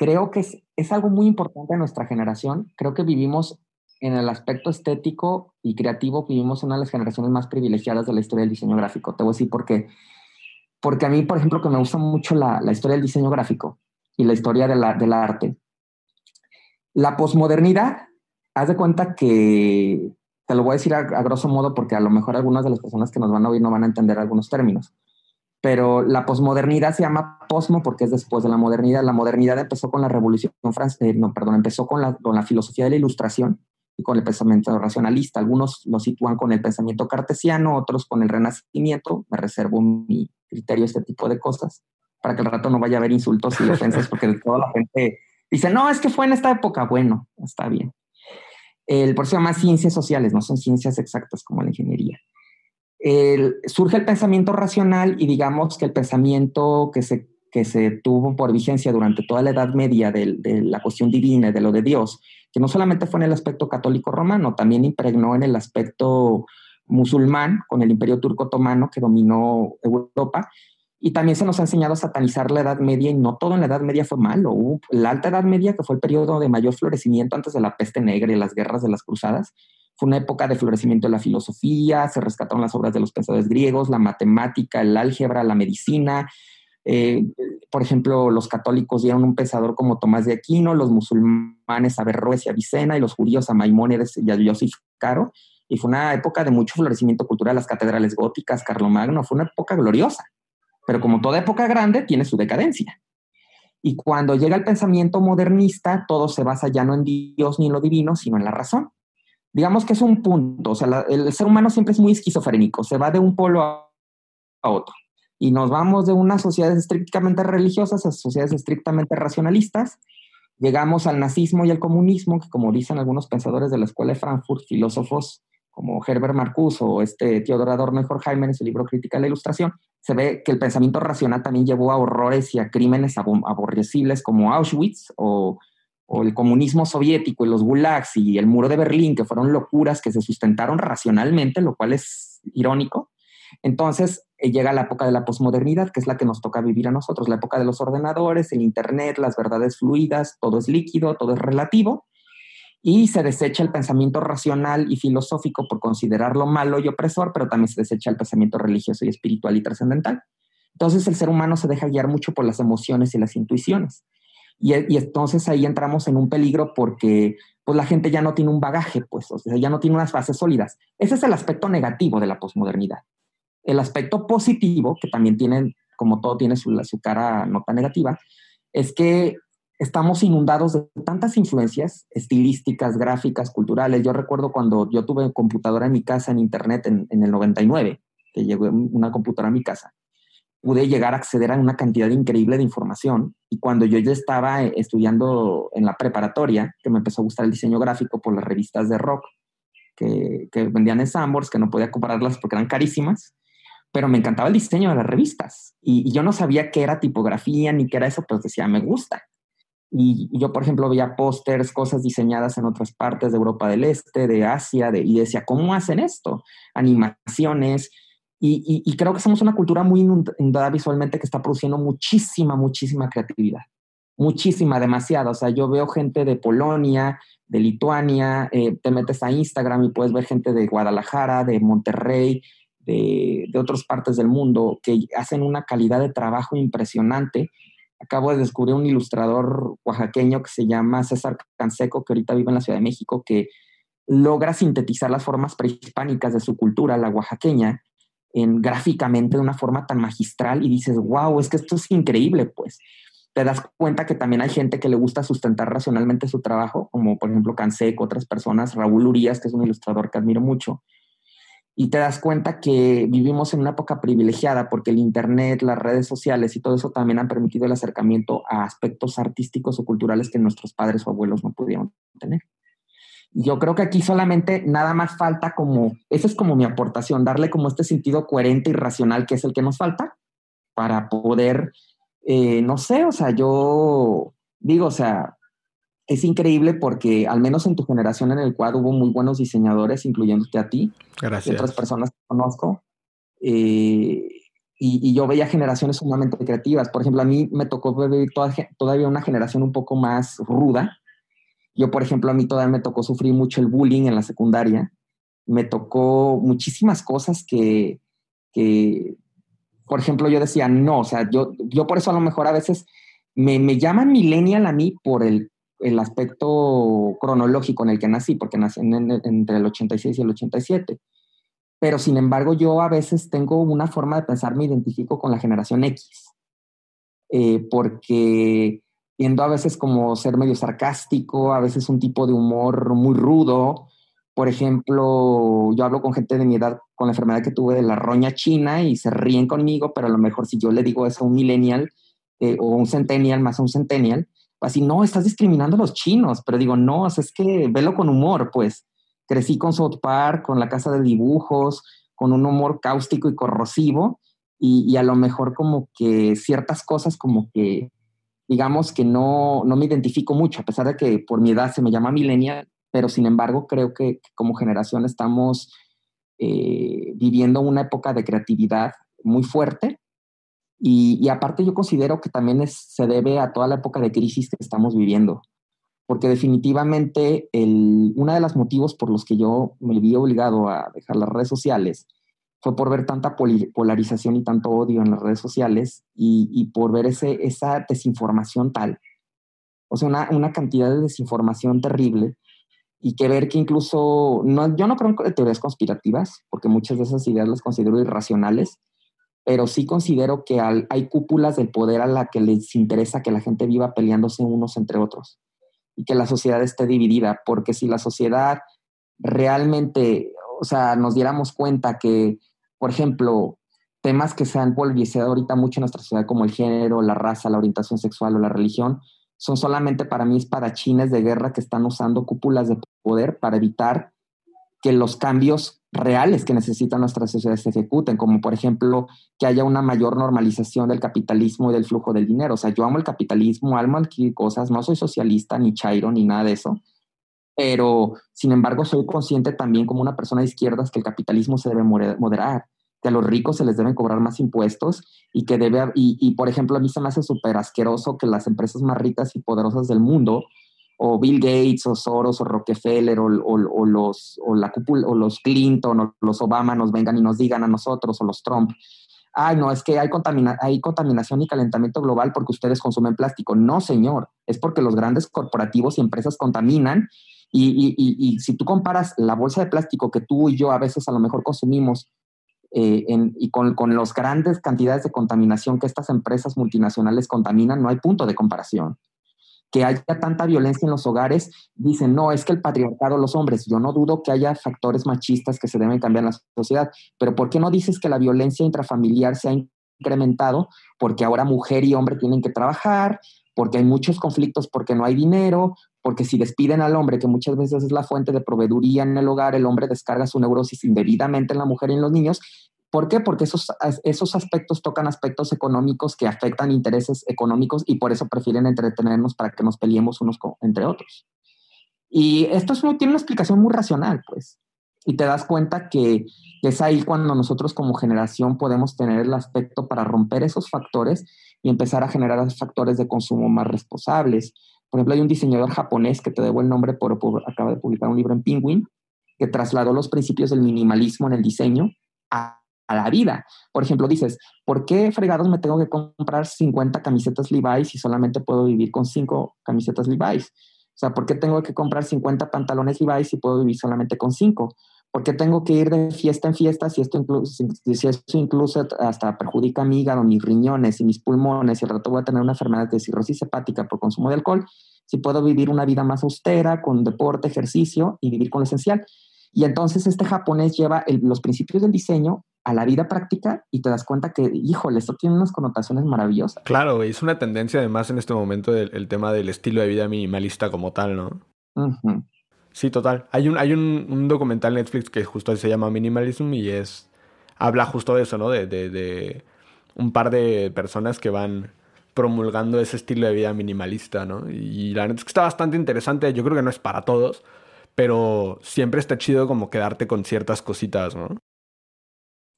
creo que es, algo muy importante en nuestra generación. Creo que vivimos en el aspecto estético y creativo, vivimos una de las generaciones más privilegiadas de la historia del diseño gráfico. Te voy a decir por qué. Porque a mí, por ejemplo, que me gusta mucho la, historia del diseño gráfico y la historia de la, del arte. La posmodernidad, haz de cuenta que, te lo voy a decir a, a grosso modo porque a lo mejor algunas de las personas que nos van a oír no van a entender algunos términos pero la posmodernidad se llama posmo porque es después de la modernidad. La modernidad empezó con la revolución francesa, eh, no, perdón, empezó con la, con la filosofía de la ilustración y con el pensamiento racionalista. Algunos lo sitúan con el pensamiento cartesiano, otros con el renacimiento. Me reservo mi criterio este tipo de cosas para que el rato no vaya a haber insultos y ofensas porque toda la gente dice, no, es que fue en esta época. Bueno, está bien. El, por eso se ciencias sociales, no son ciencias exactas como la ingeniería surge el pensamiento racional y digamos que el pensamiento que se, que se tuvo por vigencia durante toda la Edad Media de, la cuestión divina, de lo de Dios, que no solamente fue en el aspecto católico romano, también impregnó en el aspecto musulmán con el imperio turco otomano que dominó Europa. Y también se nos ha enseñado a satanizar la Edad Media y no todo en la Edad Media fue malo. la Alta Edad Media, que fue el periodo de mayor florecimiento antes de la peste negra y las guerras de las cruzadas, fue una época de florecimiento de la filosofía, se rescataron las obras de los pensadores griegos, la matemática, el álgebra, la medicina. Eh, por ejemplo, los católicos dieron un pensador como Tomás de Aquino, los musulmanes a Berroes y Avicena, y los judíos a Maimónides y a Joseph Caro. Y fue una época de mucho florecimiento cultural, las catedrales góticas, Carlomagno, fue una época gloriosa. Pero como toda época grande, tiene su decadencia. Y cuando llega el pensamiento modernista, todo se basa ya no en Dios ni en lo divino, sino en la razón digamos que es un punto, o sea, el ser humano siempre es muy esquizofrénico, se va de un polo a, otro. Y nos vamos de unas sociedades estrictamente religiosas a sociedades estrictamente racionalistas. Llegamos al nazismo y al comunismo, que como dicen algunos pensadores de la Escuela de Frankfurt, filósofos como Herbert Marcuse o este Theodor Adorno y Horkheimer en su libro Crítica de la Ilustración, se ve que el pensamiento racional también llevó a horrores y a crímenes aborrecibles como Auschwitz o o el comunismo soviético y los gulags y el muro de Berlín, que fueron locuras que se sustentaron racionalmente, lo cual es irónico. Entonces eh, llega la época de la posmodernidad, que es la que nos toca vivir a nosotros, la época de los ordenadores, el Internet, las verdades fluidas, todo es líquido, todo es relativo, y se desecha el pensamiento racional y filosófico por considerarlo malo y opresor, pero también se desecha el pensamiento religioso y espiritual y trascendental. Entonces el ser humano se deja guiar mucho por las emociones y las intuiciones. Y, entonces ahí entramos en un peligro porque pues la gente ya no tiene un bagaje, pues, o sea, ya no tiene unas bases sólidas. Ese es el aspecto negativo de la posmodernidad. El aspecto positivo, que también tiene, como todo tiene su, su cara nota negativa, es que estamos inundados de tantas influencias estilísticas, gráficas, culturales. Yo recuerdo cuando yo tuve computadora en mi casa, en internet, en, en el 99, que llegó una computadora a mi casa pude llegar a acceder a una cantidad increíble de información. Y cuando yo ya estaba eh, estudiando en la preparatoria, que me empezó a gustar el diseño gráfico por las revistas de rock que, que vendían en Sambors, que no podía comprarlas porque eran carísimas, pero me encantaba el diseño de las revistas. Y, yo no sabía qué era tipografía ni qué era eso, pues decía, me gusta. Y, yo, por ejemplo, veía pósters, cosas diseñadas en otras partes de Europa del Este, de Asia, de, y decía, ¿cómo hacen esto? Animaciones, y, creo que somos una cultura muy inundada visualmente que está produciendo muchísima, muchísima creatividad. muchísima, demasiada. O sea, yo veo gente de Polonia, de Lituania, eh, te metes a Instagram y puedes ver gente de Guadalajara, de Monterrey, de, de otras partes del mundo que hacen una calidad de trabajo impresionante. Acabo de descubrir un ilustrador oaxaqueño que se llama César Canseco, que ahorita vive en la Ciudad de México, que logra sintetizar las formas prehispánicas de su cultura, la oaxaqueña, en, gráficamente de una forma tan magistral y dices, wow, es que esto es increíble, pues te das cuenta que también hay gente que le gusta sustentar racionalmente su trabajo, como por ejemplo Canseco, otras personas, Raúl Urias, que es un ilustrador que admiro mucho. Y te das cuenta que vivimos en una época privilegiada porque el Internet, las redes sociales y todo eso también han permitido el acercamiento a aspectos artísticos o culturales que nuestros padres o abuelos no pudieron tener. Y yo creo que aquí solamente nada más falta como, esa es como mi aportación, darle como este sentido coherente y racional que es el que nos falta para poder eh, no sé, o sea, yo digo, o sea, es increíble porque al menos en tu generación en el cual hubo muy buenos diseñadores, incluyéndote a ti Gracias. y otras personas que conozco. Eh, y, yo veía generaciones sumamente creativas. Por ejemplo, a mí me tocó vivir todavía una generación un poco más ruda. Yo, por ejemplo, a mí todavía me tocó sufrir mucho el bullying en la secundaria. Me tocó muchísimas cosas que, que por ejemplo, yo decía, no, o sea, yo, yo por eso a lo mejor a veces me, me llaman millennial a mí por el, el, aspecto cronológico en el que nací, porque nací entre el 86 y el 87. Pero sin embargo, yo a veces tengo una forma de pensar, me identifico con la generación X, eh, porque tiendo a veces como ser medio sarcástico, a veces un tipo de humor muy rudo, por ejemplo, yo hablo con gente de mi edad con la enfermedad que tuve de la roña china y se ríen conmigo, pero a lo mejor si yo le digo eso a un millennial eh, o un centennial más a un centennial, así, no, estás discriminando a los chinos, pero digo, no, es que velo con humor, pues. Crecí con South Park, con la casa de dibujos, con un humor cáustico y corrosivo, y a lo mejor como que ciertas cosas como que, digamos que no, no me identifico mucho, a pesar de que por mi edad se me llama millennial, pero sin embargo creo que, como generación estamos eh, viviendo una época de creatividad muy fuerte. Y, aparte yo considero que también se debe a toda la época de crisis que estamos viviendo, porque definitivamente el, uno de los motivos por los que yo me vi obligado a dejar las redes sociales fue por ver tanta polarización y tanto odio en las redes sociales y, y por ver ese, esa desinformación tal. O sea, una, una, cantidad de desinformación terrible y que ver que incluso, no, yo no creo en teorías conspirativas, porque muchas de esas ideas las considero irracionales, pero sí considero que hay cúpulas del poder a la que les interesa que la gente viva peleándose unos entre otros y que la sociedad esté dividida, porque si la sociedad realmente, o sea, nos diéramos cuenta que, por ejemplo, temas que se han polvilizado ahorita mucho en nuestra sociedad, como el género, la raza, la orientación sexual o la religión, son solamente para mí espadachines de guerra que están usando cúpulas de poder para evitar que los cambios reales que necesita nuestra sociedad se ejecuten, como por ejemplo que haya una mayor normalización del capitalismo y del flujo del dinero. O sea, yo amo el capitalismo, amo adquirir cosas, no soy socialista ni chairo ni nada de eso, pero sin embargo soy consciente también como una persona de izquierdas que el capitalismo se debe moderar que a los ricos se les deben cobrar más impuestos y que debe, y, y por ejemplo, a mí se me hace súper asqueroso que las empresas más ricas y poderosas del mundo, o Bill Gates, o Soros, o Rockefeller, o, los, o, la o los Clinton, o los Obama nos vengan y nos digan a nosotros, o los Trump, ay, no, es que hay, contamina hay contaminación y calentamiento global porque ustedes consumen plástico. No, señor, es porque los grandes corporativos y empresas contaminan y, y, y, y, si tú comparas la bolsa de plástico que tú y yo a veces a lo mejor consumimos eh, y con, con las grandes cantidades de contaminación que estas empresas multinacionales contaminan, no hay punto de comparación. Que haya tanta violencia en los hogares, dicen, no, es que el patriarcado, los hombres, yo no dudo que haya factores machistas que se deben cambiar en la sociedad, pero ¿por qué no dices que la violencia intrafamiliar se ha incrementado? Porque ahora mujer y hombre tienen que trabajar, porque hay muchos conflictos, porque no hay dinero, porque si despiden al hombre, que muchas veces es la fuente de proveeduría en el hogar, el hombre descarga su neurosis indebidamente en la mujer y en los niños. ¿Por qué? Porque esos, esos aspectos tocan aspectos económicos que afectan intereses económicos y por eso prefieren entretenernos para que nos peleemos unos entre otros. Y esto es, tiene una explicación muy racional, pues. Y te das cuenta que, que es ahí cuando nosotros como generación podemos tener el aspecto para romper esos factores y empezar a generar factores de consumo más responsables. Por ejemplo, hay un diseñador japonés que te debo el nombre, por, acaba de publicar un libro en Penguin, que trasladó los principios del minimalismo en el diseño a, la vida. Por ejemplo, dices, ¿por qué fregados me tengo que comprar 50 camisetas Levi's y solamente puedo vivir con 5 camisetas Levi's? O sea, ¿por qué tengo que comprar 50 pantalones Levi's si puedo vivir solamente con 5? ¿Por qué tengo que ir de fiesta en fiesta si esto incluso, si esto incluso hasta perjudica mi hígado, mis riñones y mis pulmones y al rato voy a tener una enfermedad de cirrosis hepática por consumo de alcohol? Si puedo vivir una vida más austera, con deporte, ejercicio y vivir con lo esencial. Y entonces este japonés lleva los principios del diseño a la vida práctica y te das cuenta que, híjole, esto tiene unas connotaciones maravillosas. Claro, es una tendencia además en este momento el, tema del estilo de vida minimalista como tal, ¿no? Sí, total. Hay un, hay un, documental Netflix que justo se llama Minimalism y es. habla justo de eso, ¿no? De, de, de, un par de personas que van promulgando ese estilo de vida minimalista, ¿no? Y la neta es que está bastante interesante. Yo creo que no es para todos, pero siempre está chido como quedarte con ciertas cositas, ¿no?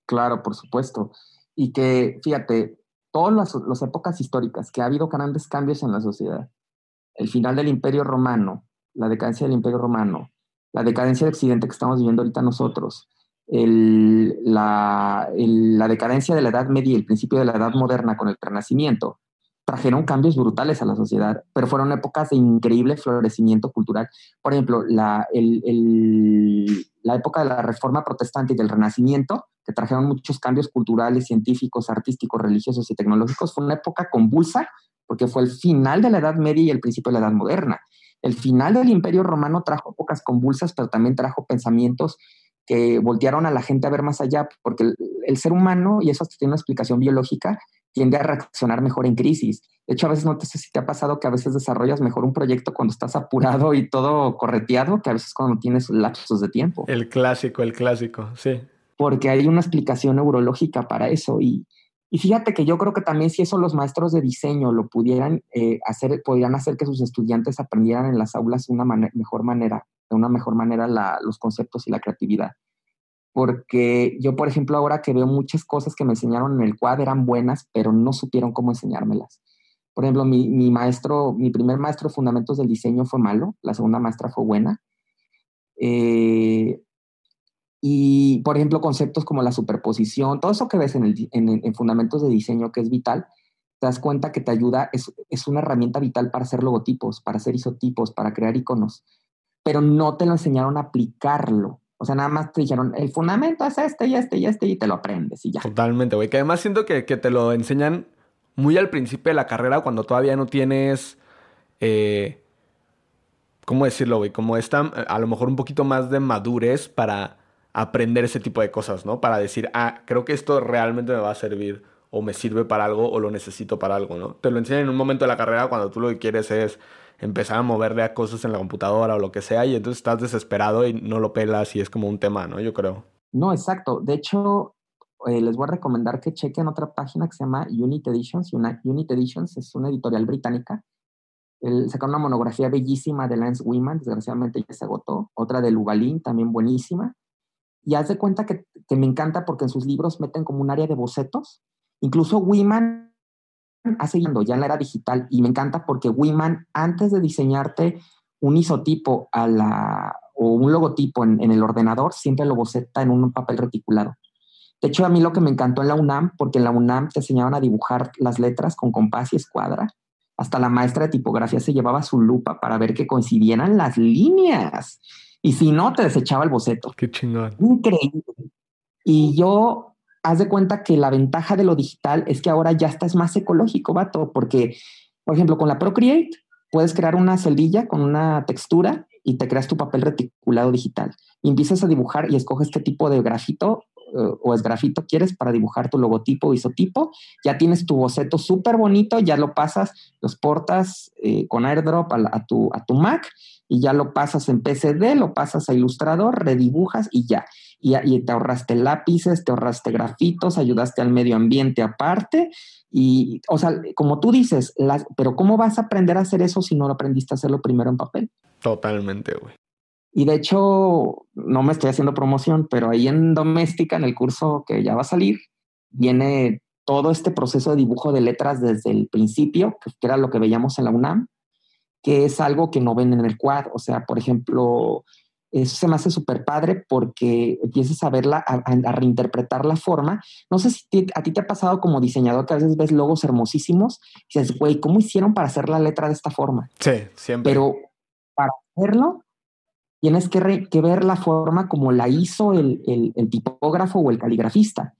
Claro, por supuesto. Y que, fíjate, todas las, las épocas históricas que ha habido grandes cambios en la sociedad. El final del Imperio Romano, la decadencia del Imperio Romano, la decadencia del Occidente que estamos viviendo ahorita nosotros, la, la, decadencia de la Edad Media y el principio de la Edad Moderna con el Renacimiento, trajeron cambios brutales a la sociedad, pero fueron épocas de increíble florecimiento cultural. Por ejemplo, la, la época de la Reforma Protestante y del Renacimiento, que trajeron muchos cambios culturales, científicos, artísticos, religiosos y tecnológicos, fue una época convulsa porque fue el final de la Edad Media y el principio de la Edad Moderna. El final del Imperio Romano trajo épocas convulsas, pero también trajo pensamientos que voltearon a la gente a ver más allá, porque el, ser humano, y eso tiene una explicación biológica, tiende a reaccionar mejor en crisis. De hecho, a veces no sé si te ha pasado que a veces desarrollas mejor un proyecto cuando estás apurado y todo correteado que a veces cuando tienes lapsos de tiempo. El clásico, el clásico, sí. Porque hay una explicación neurológica para eso y, y fíjate que yo creo que también si eso los maestros de diseño lo pudieran eh, hacer, podrían hacer que sus estudiantes aprendieran en las aulas una mejor manera, de una mejor manera los conceptos y la creatividad. Porque yo, por ejemplo, ahora que veo muchas cosas que me enseñaron en el quad eran buenas, pero no supieron cómo enseñármelas. Por ejemplo, mi, mi maestro, mi primer maestro de fundamentos del diseño fue malo, la segunda maestra fue buena. Eh, y, por ejemplo, conceptos como la superposición, todo eso que ves en, el, en, fundamentos de diseño que es vital, te das cuenta que te ayuda, es, es, una herramienta vital para hacer logotipos, para hacer isotipos, para crear iconos, pero no te lo enseñaron a aplicarlo. O sea, nada más te dijeron, el fundamento es este y este y este y te lo aprendes y ya. Totalmente, güey. Que además siento que, que, te lo enseñan muy al principio de la carrera cuando todavía no tienes... Eh, ¿Cómo decirlo, güey? Como está a lo mejor un poquito más de madurez para aprender ese tipo de cosas, ¿no? Para decir, ah, creo que esto realmente me va a servir o me sirve para algo o lo necesito para algo, ¿no? Te lo enseñan en un momento de la carrera cuando tú lo que quieres es empezar a moverle a cosas en la computadora o lo que sea y entonces estás desesperado y no lo pelas y es como un tema, ¿no? Yo creo. No, exacto. De hecho, eh, les voy a recomendar que chequen otra página que se llama Unit Editions. Unit Editions es una editorial británica. El, sacaron una monografía bellísima de Lance Wiman, desgraciadamente ya se agotó. Otra de Lugalin, también buenísima. Y haz de cuenta que, me encanta porque en sus libros meten como un área de bocetos. Incluso Wiman hace ya en la era digital y me encanta porque Wiman, antes de diseñarte un isotipo a la, o un logotipo en, el ordenador, siempre lo boceta en un papel reticulado. De hecho, a mí lo que me encantó en la UNAM, porque en la UNAM te enseñaban a dibujar las letras con compás y escuadra, hasta la maestra de tipografía se llevaba su lupa para ver que coincidieran las líneas. Y si no, te desechaba el boceto. Qué chingón. Increíble. Y yo, haz de cuenta que la ventaja de lo digital es que ahora ya estás más ecológico, vato, porque, por ejemplo, con la Procreate puedes crear una celdilla con una textura y te creas tu papel reticulado digital. Y empiezas a dibujar y escoges qué tipo de grafito eh, o es grafito quieres para dibujar tu logotipo o isotipo. Ya tienes tu boceto súper bonito, ya lo pasas, los portas eh, con airdrop a, tu, a tu Mac y ya lo pasas en PCD, lo pasas a Ilustrador, redibujas y ya. Y, y, te ahorraste lápices, te ahorraste grafitos, ayudaste al medio ambiente aparte. Y, o sea, como tú dices, las, pero ¿cómo vas a aprender a hacer eso si no lo aprendiste a hacerlo primero en papel? Totalmente, güey. Y de hecho, no me estoy haciendo promoción, pero ahí en Doméstica, en el curso que ya va a salir, viene todo este proceso de dibujo de letras desde el principio, que era lo que veíamos en la UNAM, que es algo que no ven en el quad. O sea, por ejemplo, eso se me hace súper padre porque empiezas a verla, a, reinterpretar la forma. No sé si a ti te ha pasado como diseñador que a veces ves logos hermosísimos y dices, güey, ¿cómo hicieron para hacer la letra de esta forma? Sí, siempre. Pero para hacerlo, tienes que, que ver la forma como la hizo el, el, tipógrafo o el caligrafista.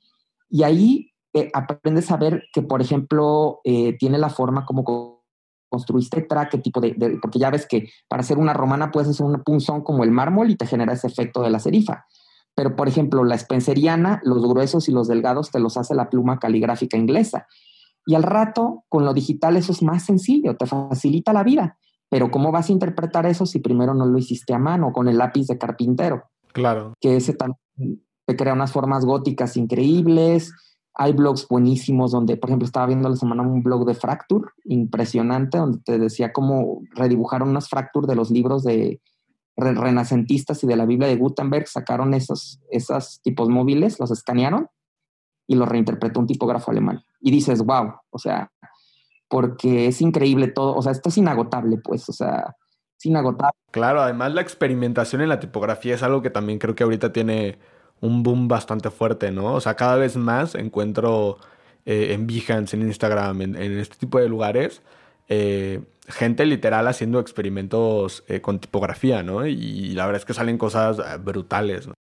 Y ahí eh, aprendes a ver que, por ejemplo, eh, tiene la forma como construiste track, qué tipo de, porque ya ves que para hacer una romana puedes hacer un punzón como el mármol y te genera ese efecto de la serifa. Pero, por ejemplo, la spenceriana, los gruesos y los delgados te los hace la pluma caligráfica inglesa. Y al rato, con lo digital, eso es más sencillo, te facilita la vida. Pero ¿cómo vas a interpretar eso si primero no lo hiciste a mano con el lápiz de carpintero? Claro. Que ese también te crea unas formas góticas increíbles, hay blogs buenísimos donde, por ejemplo, estaba viendo la semana un blog de Fracture, impresionante, donde te decía cómo redibujaron unas Fracture de los libros de renacentistas y de la Biblia de Gutenberg, sacaron esos, esos tipos móviles, los escanearon y los reinterpretó un tipógrafo alemán. Y dices, wow, o sea, porque es increíble todo, o sea, esto es inagotable, pues, o sea, es inagotable. Claro, además la experimentación en la tipografía es algo que también creo que ahorita tiene un boom bastante fuerte, ¿no? O sea, cada vez más encuentro eh, en Behance, en Instagram, en, este tipo de lugares, eh, gente literal haciendo experimentos eh, con tipografía, ¿no? Y la verdad es que salen cosas brutales, ¿no?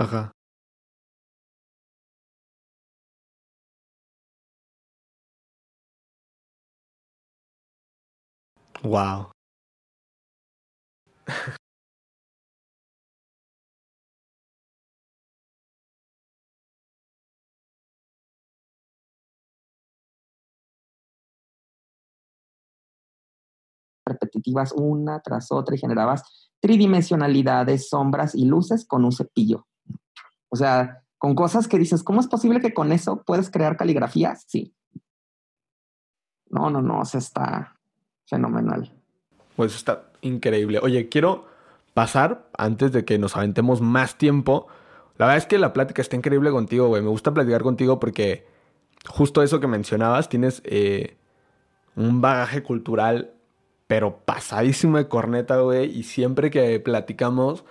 Ajá. Wow. repetitivas una tras otra y generabas tridimensionalidades, sombras y luces con un cepillo. O sea, con cosas que dices, ¿cómo es posible que con eso puedes crear caligrafía? Sí. No, no, no, o sea, está fenomenal. Pues está increíble. Oye, quiero pasar, antes de que nos aventemos más tiempo, la verdad es que la plática está increíble contigo, güey. Me gusta platicar contigo porque justo eso que mencionabas, tienes eh, un bagaje cultural, pero pasadísimo de corneta, güey. Y siempre que platicamos,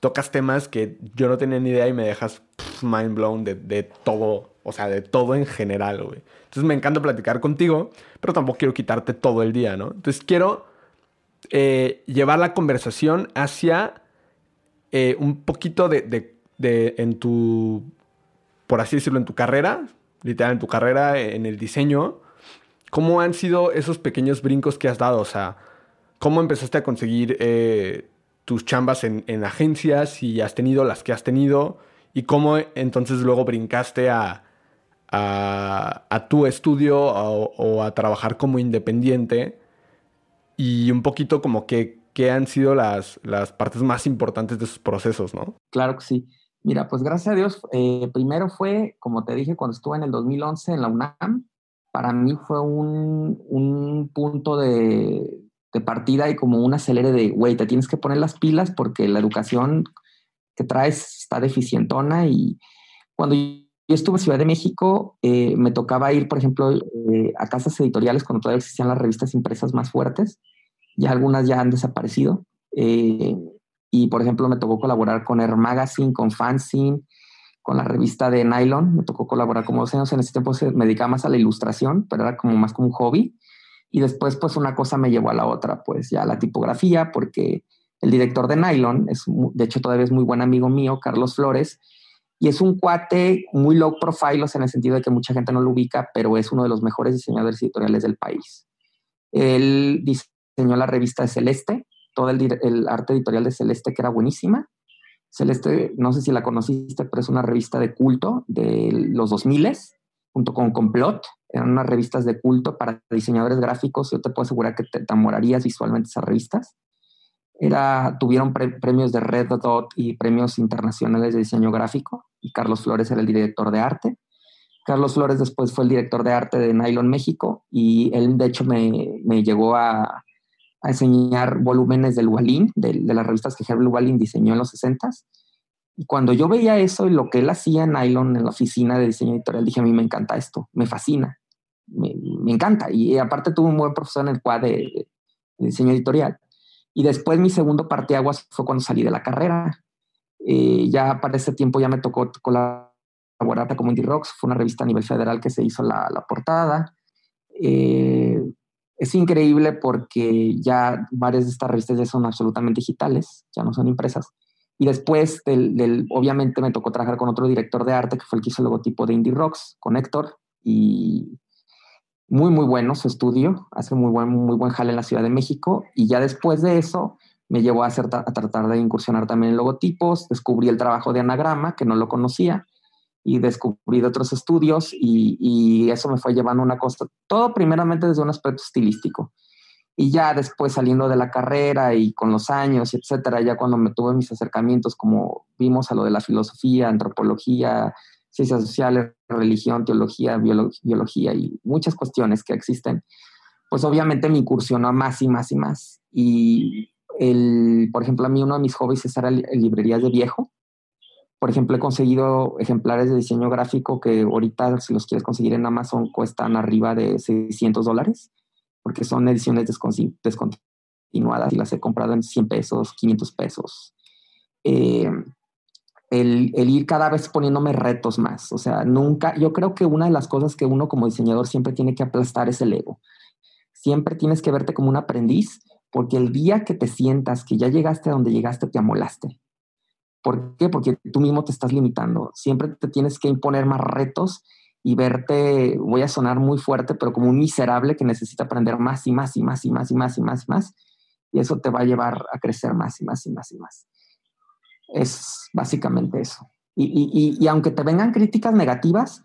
tocas temas que yo no tenía ni idea y me dejas mind blown de, de, todo, o sea, de todo en general, güey. Entonces me encanta platicar contigo, pero tampoco quiero quitarte todo el día, ¿no? Entonces quiero eh, llevar la conversación hacia eh, un poquito de, de, en tu, por así decirlo, en tu carrera, literal, en tu carrera, en el diseño, ¿cómo han sido esos pequeños brincos que has dado? O sea, ¿cómo empezaste a conseguir... Eh, tus chambas en, agencias y has tenido las que has tenido y cómo entonces luego brincaste a, a, tu estudio o, a trabajar como independiente y un poquito como que qué han sido las, las partes más importantes de esos procesos, ¿no? Claro que sí. Mira, pues gracias a Dios, eh, primero fue, como te dije, cuando estuve en el 2011 en la UNAM, para mí fue un, un punto de, de partida y como un acelere de, güey, te tienes que poner las pilas porque la educación que traes está deficientona y cuando yo estuve en Ciudad de México, eh, me tocaba ir, por ejemplo, eh, a casas editoriales cuando todavía existían las revistas impresas más fuertes, ya algunas ya han desaparecido. Eh, y, por ejemplo, me tocó colaborar con Air Magazine, con Fanzine, con la revista de Nylon. Me tocó colaborar como dos años. En ese tiempo me dedicaba más a la ilustración, pero era como más como un hobby. Y después, pues una cosa me llevó a la otra, pues ya la tipografía, porque el director de Nylon, es, de hecho todavía es muy buen amigo mío, Carlos Flores, y es un cuate muy low profile, en el sentido de que mucha gente no lo ubica, pero es uno de los mejores diseñadores editoriales del país. Él diseñó la revista de Celeste, todo el, el arte editorial de Celeste, que era buenísima. Celeste, no sé si la conociste, pero es una revista de culto de los 2000 junto con Complot, eran unas revistas de culto para diseñadores gráficos. Yo te puedo asegurar que te enamorarías visualmente esas revistas. Era, tuvieron premios de Red Dot y premios internacionales de diseño gráfico, y Carlos Flores era el director de arte. Carlos Flores después fue el director de arte de Nylon México y él de hecho me, me llegó a, a, enseñar volúmenes del Walin, de, de, las revistas que Herbert Walin diseñó en los 60 y cuando yo veía eso y lo que él hacía en Nylon en la oficina de diseño editorial, dije, a mí me encanta esto, me fascina, me, encanta. Y aparte tuve un buen profesor en el cual de, de, diseño editorial. Y después mi segundo parteaguas fue cuando salí de la carrera. Eh, ya para ese tiempo ya me tocó colaborar como Indie Rocks, fue una revista a nivel federal que se hizo la, la portada. Eh, es increíble porque ya varias de estas revistas ya son absolutamente digitales, ya no son impresas. Y después, del, obviamente, me tocó trabajar con otro director de arte, que fue el que hizo el logotipo de Indie Rocks, con Héctor. Y muy, muy bueno su estudio. Hace muy buen, muy buen jale en la Ciudad de México. Y ya después de eso, me llevó a, hacer, a tratar de incursionar también en logotipos. Descubrí el trabajo de anagrama, que no lo conocía. Y descubrí de otros estudios. Y, y eso me fue llevando una cosa. Todo primeramente desde un aspecto estilístico y ya después saliendo de la carrera y con los años, etcétera, ya cuando me tuve mis acercamientos, como vimos a lo de la filosofía, antropología, ciencias sociales, religión, teología, biología y muchas cuestiones que existen, pues obviamente me incursionó más y más y más. Y el, por ejemplo, a mí uno de mis hobbies es estar en librerías de viejo. Por ejemplo, he conseguido ejemplares de diseño gráfico que ahorita, si los quieres conseguir en Amazon, cuestan arriba de 600 dólares porque son ediciones descontinuadas y las he comprado en 100 pesos, 500 pesos. Eh, el, el, ir cada vez poniéndome retos más, o sea, nunca, yo creo que una de las cosas que uno como diseñador siempre tiene que aplastar es el ego. Siempre tienes que verte como un aprendiz, porque el día que te sientas que ya llegaste a donde llegaste, te amolaste. ¿Por qué? Porque tú mismo te estás limitando. Siempre te tienes que imponer más retos y verte, voy a sonar muy fuerte, pero como un miserable que necesita aprender más y más y más y más y más y más y más. Y eso te va a llevar a crecer más y más y más y más. Es básicamente eso. Y, y, y aunque te vengan críticas negativas,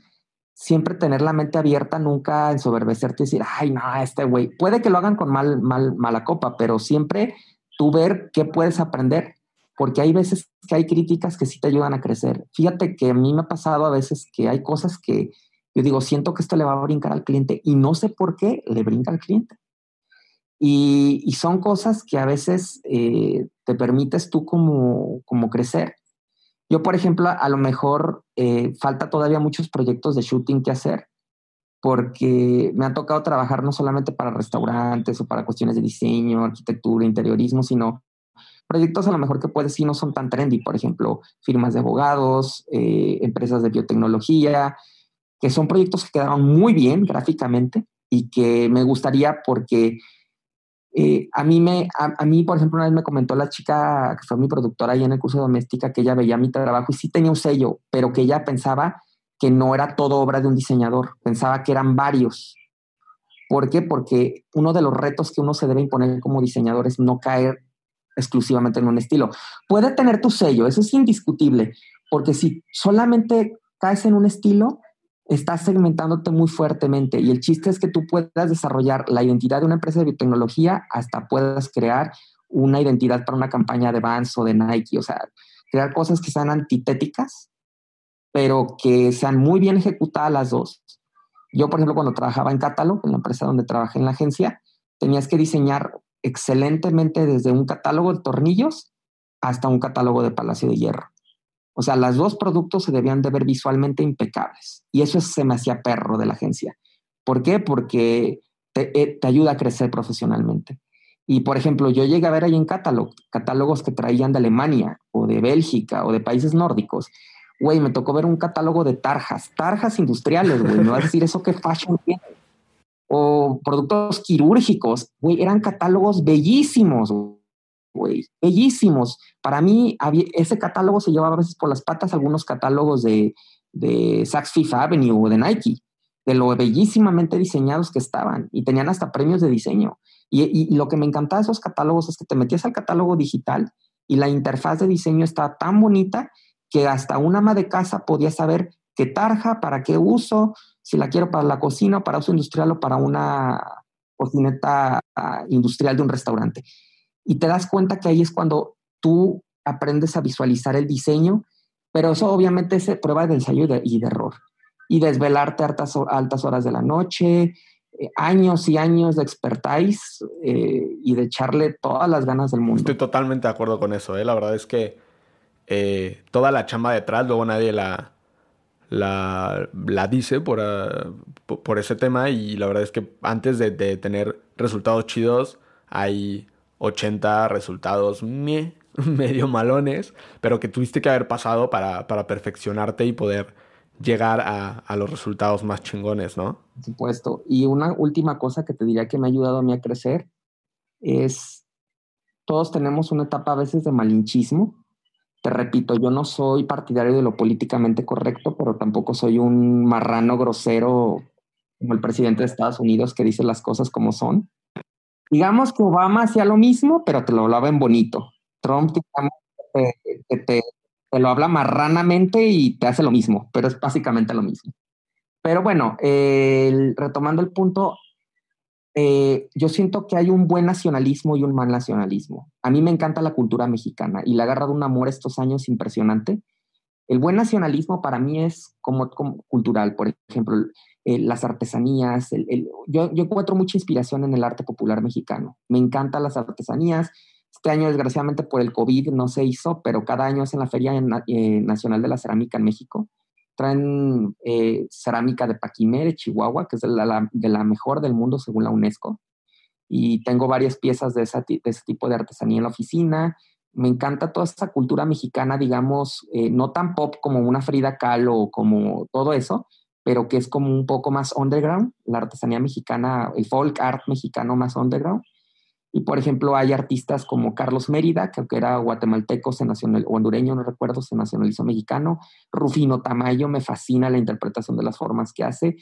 siempre tener la mente abierta, nunca ensoberbecerte y decir, ay, no, este güey, puede que lo hagan con mal, mal, mala copa, pero siempre tú ver qué puedes aprender, porque hay veces que hay críticas que sí te ayudan a crecer. Fíjate que a mí me ha pasado a veces que hay cosas que yo digo, siento que esto le va a brincar al cliente y no sé por qué le brinca al cliente. Y, y son cosas que a veces eh, te permites tú como, como crecer. Yo, por ejemplo, a, lo mejor eh, falta todavía muchos proyectos de shooting que hacer porque me ha tocado trabajar no solamente para restaurantes o para cuestiones de diseño, arquitectura, interiorismo, sino proyectos a lo mejor que puedes sí no son tan trendy, por ejemplo, firmas de abogados, eh, empresas de biotecnología, que son proyectos que quedaron muy bien gráficamente y que me gustaría porque eh, a, mí me, a, a, mí, por ejemplo, una vez me comentó la chica que fue mi productora ahí en el curso de doméstica que ella veía mi trabajo y sí tenía un sello, pero que ella pensaba que no era todo obra de un diseñador, pensaba que eran varios. ¿Por qué? Porque uno de los retos que uno se debe imponer como diseñador es no caer exclusivamente en un estilo. Puede tener tu sello, eso es indiscutible, porque si solamente caes en un estilo, estás segmentándote muy fuertemente y el chiste es que tú puedas desarrollar la identidad de una empresa de biotecnología hasta puedas crear una identidad para una campaña de Vans o de Nike, o sea, crear cosas que sean antitéticas, pero que sean muy bien ejecutadas las dos. Yo, por ejemplo, cuando trabajaba en Catálogo, en la empresa donde trabajé en la agencia, tenías que diseñar excelentemente desde un catálogo de tornillos hasta un catálogo de Palacio de Hierro. O sea, los dos productos se debían de ver visualmente impecables. Y eso se me hacía perro de la agencia. ¿Por qué? Porque te, eh, ayuda a crecer profesionalmente. Y, por ejemplo, yo llegué a ver ahí en catálogo, catálogos que traían de Alemania o de Bélgica o de países nórdicos. Güey, me tocó ver un catálogo de tarjas, tarjas industriales, güey. Me vas a decir eso que fashion tiene. O productos quirúrgicos, güey, eran catálogos bellísimos, güey, bellísimos. Para mí, había, ese catálogo se llevaba a veces por las patas algunos catálogos de, de Saks Fifth Avenue o de Nike, de lo bellísimamente diseñados que estaban y tenían hasta premios de diseño. Y, lo que me encantaba de esos catálogos es que te metías al catálogo digital y la interfaz de diseño estaba tan bonita que hasta una ama de casa podía saber qué tarja, para qué uso, si la quiero para la cocina, para uso industrial o para una cocineta uh, industrial de un restaurante. Y te das cuenta que ahí es cuando tú aprendes a visualizar el diseño, pero eso obviamente es prueba de ensayo y de, error. y desvelarte a altas, altas horas de la noche, eh, años y años de expertise eh, y de echarle todas las ganas del mundo. Estoy totalmente de acuerdo con eso, ¿eh? la verdad es que toda la chamba detrás, luego nadie la, la, dice por, por, ese tema y la verdad es que antes de, de tener resultados chidos hay 80 resultados medio malones, pero que tuviste que haber pasado para, para perfeccionarte y poder llegar a, a, los resultados más chingones, ¿no? Por supuesto. Y una última cosa que te diría que me ha ayudado a mí a crecer es, todos tenemos una etapa a veces de malinchismo te repito, yo no soy partidario de lo políticamente correcto, pero tampoco soy un marrano grosero como el presidente de Estados Unidos que dice las cosas como son. Digamos que Obama hacía lo mismo, pero te lo hablaba en bonito. Trump, digamos, te, te, lo habla marranamente y te hace lo mismo, pero es básicamente lo mismo. Pero bueno, retomando el punto, eh, yo siento que hay un buen nacionalismo y un mal nacionalismo. A mí me encanta la cultura mexicana y le ha agarrado un amor estos años impresionante. El buen nacionalismo para mí es como, cultural, por ejemplo, eh, las artesanías. yo, encuentro mucha inspiración en el arte popular mexicano. Me encantan las artesanías. Este año, desgraciadamente, por el COVID no se hizo, pero cada año es en la Feria eh, Nacional de la Cerámica en México traen eh, cerámica de Paquimé, de Chihuahua, que es de la, mejor del mundo según la UNESCO. Y tengo varias piezas de, ese tipo de artesanía en la oficina. Me encanta toda esa cultura mexicana, digamos, no tan pop como una Frida Kahlo o como todo eso, pero que es como un poco más underground, la artesanía mexicana, el folk art mexicano más underground. Y por ejemplo, hay artistas como Carlos Mérida, que aunque era guatemalteco se nacional, o hondureño, no recuerdo, se nacionalizó mexicano. Rufino Tamayo, me fascina la interpretación de las formas que hace.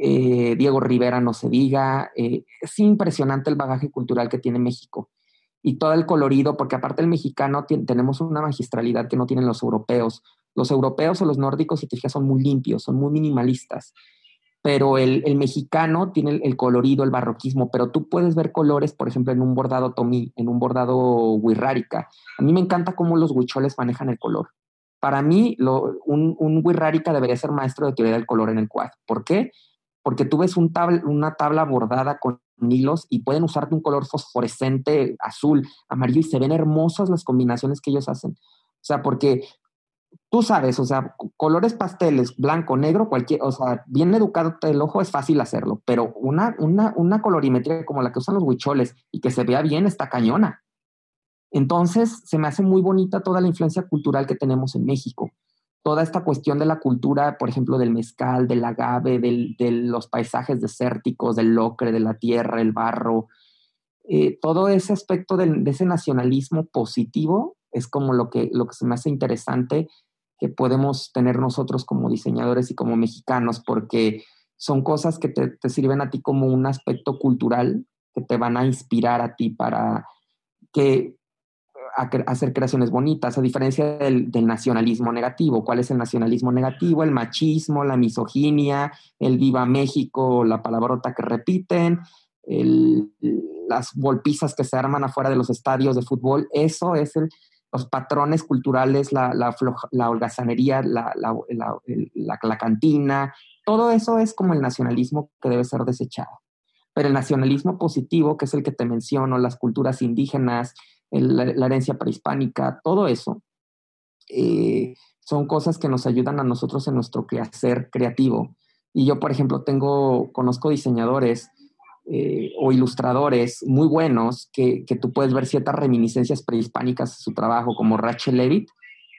Eh, Diego Rivera, no se diga. Eh, es impresionante el bagaje cultural que tiene México. Y todo el colorido, porque aparte el mexicano tenemos una magistralidad que no tienen los europeos. Los europeos o los nórdicos, si te fijas, son muy limpios, son muy minimalistas pero el, mexicano tiene el, colorido, el barroquismo, pero tú puedes ver colores, por ejemplo, en un bordado tomí, en un bordado wirrárica. A mí me encanta cómo los huicholes manejan el color. Para mí, un, un wirrárica debería ser maestro de teoría del color en el cuadro. ¿Por qué? Porque tú ves un una tabla bordada con hilos y pueden usarte un color fosforescente, azul, amarillo, y se ven hermosas las combinaciones que ellos hacen. O sea, porque tú sabes, o sea, colores pasteles, blanco, negro, cualquier, o sea, bien educado el ojo es fácil hacerlo, pero una, una, una colorimetría como la que usan los huicholes y que se vea bien está cañona. Entonces, se me hace muy bonita toda la influencia cultural que tenemos en México. Toda esta cuestión de la cultura, por ejemplo, del mezcal, del agave, de los paisajes desérticos, del locre, de la tierra, el barro, eh, todo ese aspecto de, de ese nacionalismo positivo es como lo que, lo que se me hace interesante que podemos tener nosotros como diseñadores y como mexicanos, porque son cosas que te, sirven a ti como un aspecto cultural que te van a inspirar a ti para que hacer creaciones bonitas, a diferencia del, nacionalismo negativo. ¿Cuál es el nacionalismo negativo? El machismo, la misoginia, el viva México, la palabrota que repiten, las golpizas que se arman afuera de los estadios de fútbol. Eso es el, los patrones culturales, la, la, la holgazanería, la, la, cantina, todo eso es como el nacionalismo que debe ser desechado. Pero el nacionalismo positivo, que es el que te menciono, las culturas indígenas, la, herencia prehispánica, todo eso, eh, son cosas que nos ayudan a nosotros en nuestro quehacer creativo. Y yo, por ejemplo, tengo, conozco diseñadores eh, o ilustradores muy buenos que, que, tú puedes ver ciertas reminiscencias prehispánicas de su trabajo, como Rachel Levitt.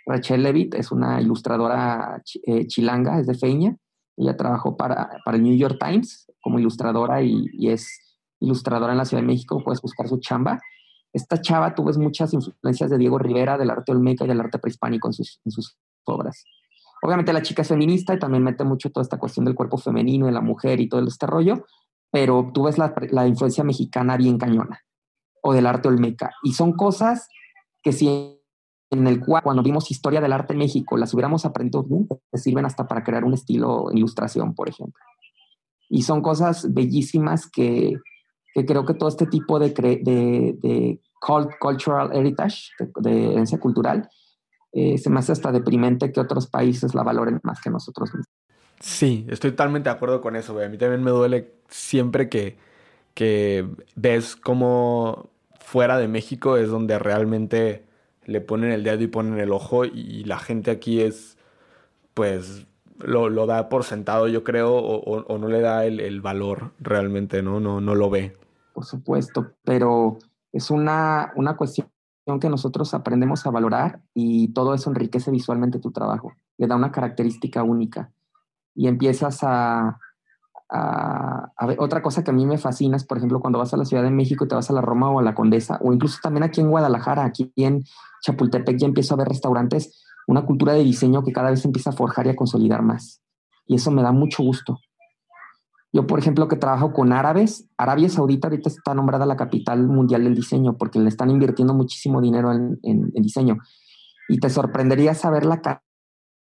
Rachel Levitt es una ilustradora eh, chilanga, es de Feña. Ella trabajó para, para, el New York Times como ilustradora y, y, es ilustradora en la Ciudad de México. Puedes buscar su chamba. Esta chava, tú ves muchas influencias de Diego Rivera, del arte olmeca y del arte prehispánico en sus, en sus obras. Obviamente la chica es feminista y también mete mucho toda esta cuestión del cuerpo femenino, de la mujer y todo este rollo, pero tú ves la, la, influencia mexicana bien cañona, o del arte olmeca. Y son cosas que si en el cual, cuando vimos historia del arte en México, las hubiéramos aprendido, te sirven hasta para crear un estilo en ilustración, por ejemplo. Y son cosas bellísimas que, que creo que todo este tipo de, de, de cultural heritage, de, herencia cultural, eh, se me hace hasta deprimente que otros países la valoren más que nosotros mismos. Sí, estoy totalmente de acuerdo con eso, güey. A mí también me duele siempre que, que ves cómo fuera de México es donde realmente le ponen el dedo y ponen el ojo y la gente aquí es, pues, lo, lo da por sentado, yo creo, o, no le da el, el, valor realmente, ¿no? ¿no? No lo ve. Por supuesto, pero es una, una cuestión que nosotros aprendemos a valorar y todo eso enriquece visualmente tu trabajo, le da una característica única y empiezas a, a, ver, otra cosa que a mí me fascina es, por ejemplo, cuando vas a la Ciudad de México y te vas a la Roma o a la Condesa, o incluso también aquí en Guadalajara, aquí en Chapultepec ya empiezo a ver restaurantes, una cultura de diseño que cada vez empieza a forjar y a consolidar más. Y eso me da mucho gusto. Yo, por ejemplo, que trabajo con árabes, Arabia Saudita ahorita está nombrada la capital mundial del diseño porque le están invirtiendo muchísimo dinero en, en, diseño. Y te sorprendería saber la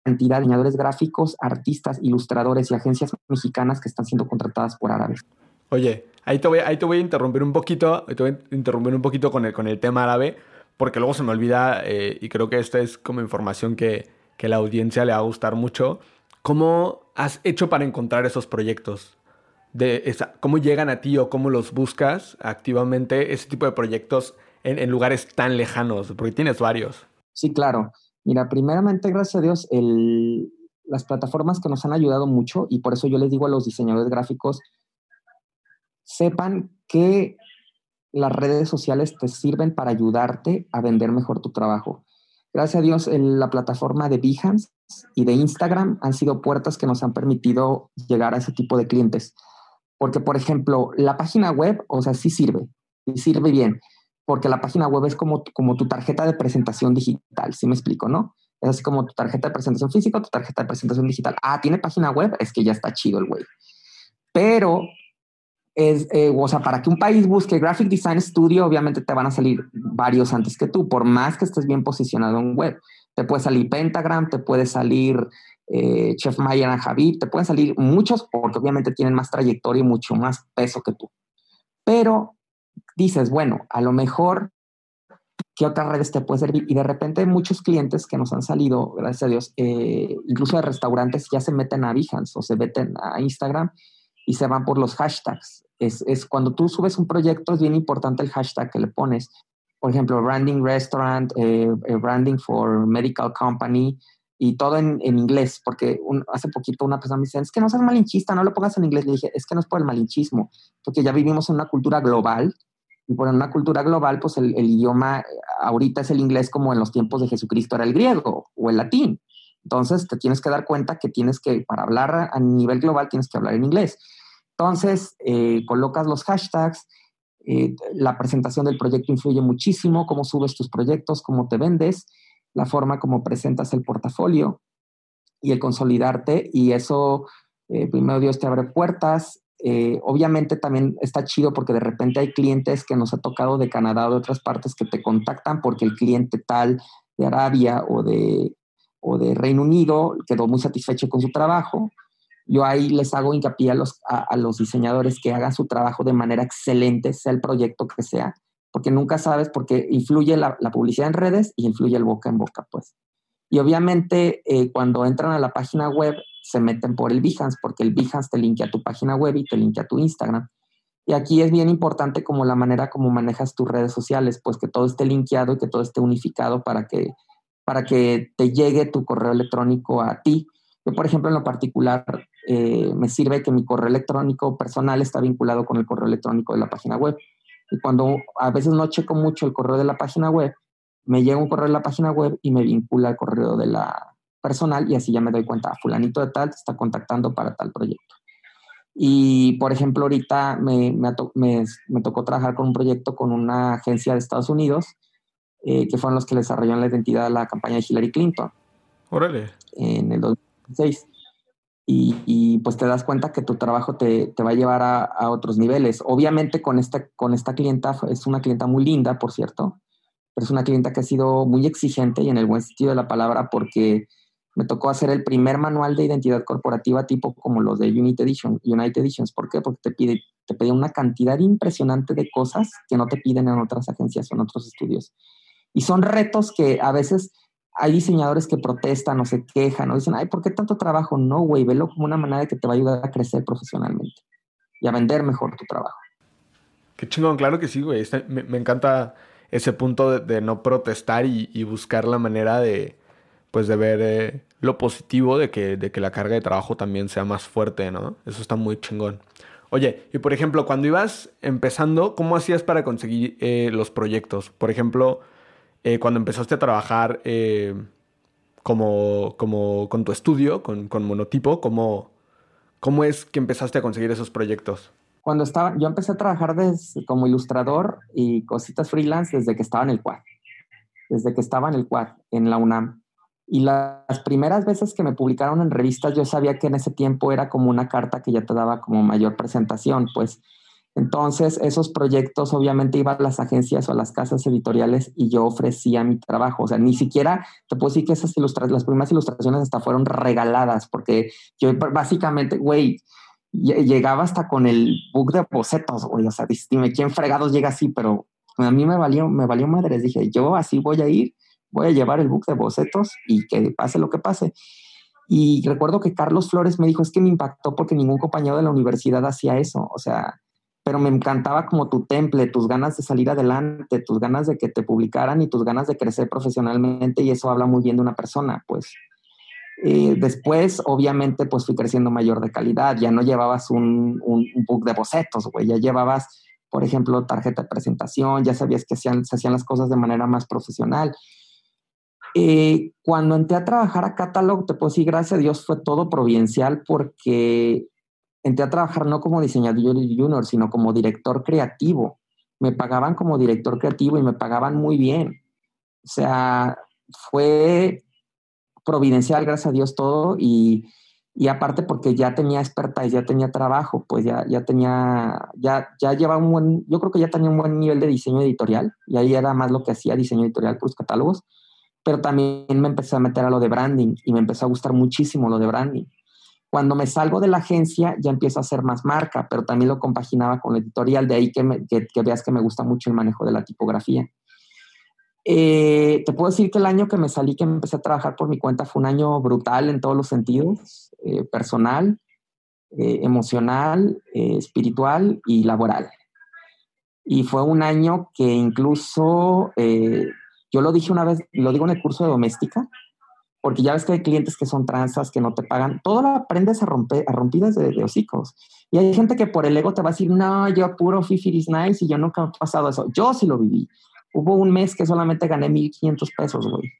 cantidad de diseñadores gráficos, artistas, ilustradores y agencias mexicanas que están siendo contratadas por árabes. Oye, ahí te voy, ahí te voy a interrumpir un poquito, te voy a interrumpir un poquito con el, con el tema árabe, porque luego se me olvida, eh, y creo que esta es como información que, que la audiencia le va a gustar mucho. ¿Cómo has hecho para encontrar esos proyectos? de esa, cómo llegan a ti o cómo los buscas activamente ese tipo de proyectos en, en, lugares tan lejanos, porque tienes varios. Sí, claro. Mira, primeramente, gracias a Dios, las plataformas que nos han ayudado mucho, y por eso yo les digo a los diseñadores gráficos, sepan que las redes sociales te sirven para ayudarte a vender mejor tu trabajo. Gracias a Dios, la plataforma de Behance y de Instagram han sido puertas que nos han permitido llegar a ese tipo de clientes. Porque, por ejemplo, la página web, o sea, sí sirve, y sirve bien, porque la página web es como, como tu tarjeta de presentación digital, ¿sí me explico, no? Es así como tu tarjeta de presentación física, tu tarjeta de presentación digital. Ah, tiene página web, es que ya está chido el güey. Pero, es, eh, o sea, para que un país busque Graphic Design Studio, obviamente te van a salir varios antes que tú, por más que estés bien posicionado en web. Te puede salir Pentagram, te puede salir eh, Chef Mayan Javid, te pueden salir muchos porque obviamente tienen más trayectoria y mucho más peso que tú. Pero dices, bueno, a lo mejor, ¿qué otras redes te puede servir? Y de repente muchos clientes que nos han salido, gracias a Dios, eh, incluso de restaurantes, ya se meten a Behance o se meten a Instagram y se van por los hashtags. Es, es cuando tú subes un proyecto, es bien importante el hashtag que le pones. Por ejemplo, branding restaurant, eh, branding for medical company, y todo en, en inglés, porque hace poquito una persona me dice, es que no seas malinchista, no lo pongas en inglés. Le dije, es que no es por el malinchismo, porque ya vivimos en una cultura global, y por una cultura global, pues el, idioma ahorita es el inglés como en los tiempos de Jesucristo era el griego o el latín. Entonces te tienes que dar cuenta que tienes que, para hablar a nivel global, tienes que hablar en inglés. Entonces, eh, colocas los hashtags, eh, la presentación del proyecto influye muchísimo, cómo subes tus proyectos, cómo te vendes la forma como presentas el portafolio y el consolidarte y eso, eh, primero Dios te abre puertas. Eh, obviamente también está chido porque de repente hay clientes que nos ha tocado de Canadá o de otras partes que te contactan porque el cliente tal de Arabia o de, o de Reino Unido quedó muy satisfecho con su trabajo. Yo ahí les hago hincapié a los, a los diseñadores que hagan su trabajo de manera excelente, sea el proyecto que sea, porque nunca sabes, porque influye la, publicidad en redes y influye el boca en boca, pues. Y obviamente eh, cuando entran a la página web se meten por el Behance, porque el Behance te linkea a tu página web y te linkea a tu Instagram. Y aquí es bien importante como la manera como manejas tus redes sociales, pues que todo esté linkeado y que todo esté unificado para que, para que te llegue tu correo electrónico a ti. Yo, por ejemplo, en lo particular, eh, me sirve que mi correo electrónico personal está vinculado con el correo electrónico de la página web. Y cuando a veces no checo mucho el correo de la página web, me llega un correo de la página web y me vincula al correo de la personal y así ya me doy cuenta, fulanito de tal te está contactando para tal proyecto. Y, por ejemplo, ahorita me, me, me, tocó trabajar con un proyecto con una agencia de Estados Unidos, eh, que fueron los que desarrollaron la identidad de la campaña de Hillary Clinton. Órale. En el 2016 y, pues te das cuenta que tu trabajo te, te va a llevar a, a, otros niveles. Obviamente con esta, con esta clienta, es una clienta muy linda, por cierto, pero es una clienta que ha sido muy exigente y en el buen sentido de la palabra porque me tocó hacer el primer manual de identidad corporativa tipo como los de United, Edition, United Editions. ¿Por qué? Porque te pide, te pide una cantidad impresionante de cosas que no te piden en otras agencias o en otros estudios. Y son retos que a veces hay diseñadores que protestan o se quejan o dicen, ay, ¿por qué tanto trabajo? No, güey, velo como una manera de que te va a ayudar a crecer profesionalmente y a vender mejor tu trabajo. Qué chingón, claro que sí, güey. Este, me, encanta ese punto de, no protestar y, buscar la manera de, pues, de ver eh, lo positivo de que, de que la carga de trabajo también sea más fuerte, ¿no? Eso está muy chingón. Oye, y por ejemplo, cuando ibas empezando, ¿cómo hacías para conseguir eh, los proyectos? Por ejemplo, eh, cuando empezaste a trabajar como, como con tu estudio, con, con Monotipo, ¿cómo, ¿cómo es que empezaste a conseguir esos proyectos? Cuando estaba, yo empecé a trabajar como ilustrador y cositas freelance desde que estaba en el quad, desde que estaba en el quad, en la UNAM. Y las primeras veces que me publicaron en revistas, yo sabía que en ese tiempo era como una carta que ya te daba como mayor presentación, pues. Entonces, esos proyectos obviamente iban a las agencias o a las casas editoriales y yo ofrecía mi trabajo. O sea, ni siquiera te puedo decir que esas ilustraciones, las primeras ilustraciones hasta fueron regaladas, porque yo básicamente, güey, llegaba hasta con el book de bocetos. O sea, dime quién fregados llega así, pero a mí me valió, me valió madres. Dije, yo así voy a ir voy a llevar el book de bocetos y que pase lo que pase. Y recuerdo que Carlos Flores me dijo, es que me impactó porque ningún compañero de la universidad hacía eso, o sea, pero me encantaba como tu temple, tus ganas de salir adelante, tus ganas de que te publicaran y tus ganas de crecer profesionalmente y eso habla muy bien de una persona, pues. Eh, después, obviamente, pues fui creciendo mayor de calidad, ya no llevabas un, un, book de bocetos, güey, ya llevabas, por ejemplo, tarjeta de presentación, ya sabías que se hacían las cosas de manera más profesional. Eh, cuando entré a trabajar a Catalog, te puedo decir, gracias a Dios, fue todo providencial porque entré a trabajar no como diseñador junior, sino como director creativo. Me pagaban como director creativo y me pagaban muy bien. O sea, fue providencial, gracias a Dios, todo. Y, y aparte porque ya tenía expertise, ya tenía trabajo, pues ya, ya tenía, ya, ya llevaba un buen, yo creo que ya tenía un buen nivel de diseño editorial. Y ahí era más lo que hacía diseño editorial por los catálogos pero también me empecé a meter a lo de branding y me empezó a gustar muchísimo lo de branding. Cuando me salgo de la agencia ya empiezo a hacer más marca, pero también lo compaginaba con la editorial, de ahí que, veas que me gusta mucho el manejo de la tipografía. Eh, te puedo decir que el año que me salí, que empecé a trabajar por mi cuenta, fue un año brutal en todos los sentidos, eh, personal, eh, emocional, espiritual y laboral. Y fue un año que incluso yo lo dije una vez, lo digo en el curso de doméstica, porque ya ves que hay clientes que son transas, que no te pagan. Todo lo aprendes a, romper, a rompidas de, de, hocicos. Y hay gente que por el ego te va a decir, no, yo puro fifi is nice y yo nunca he pasado eso. Yo sí lo viví. Hubo un mes que solamente gané 1.500 pesos, güey.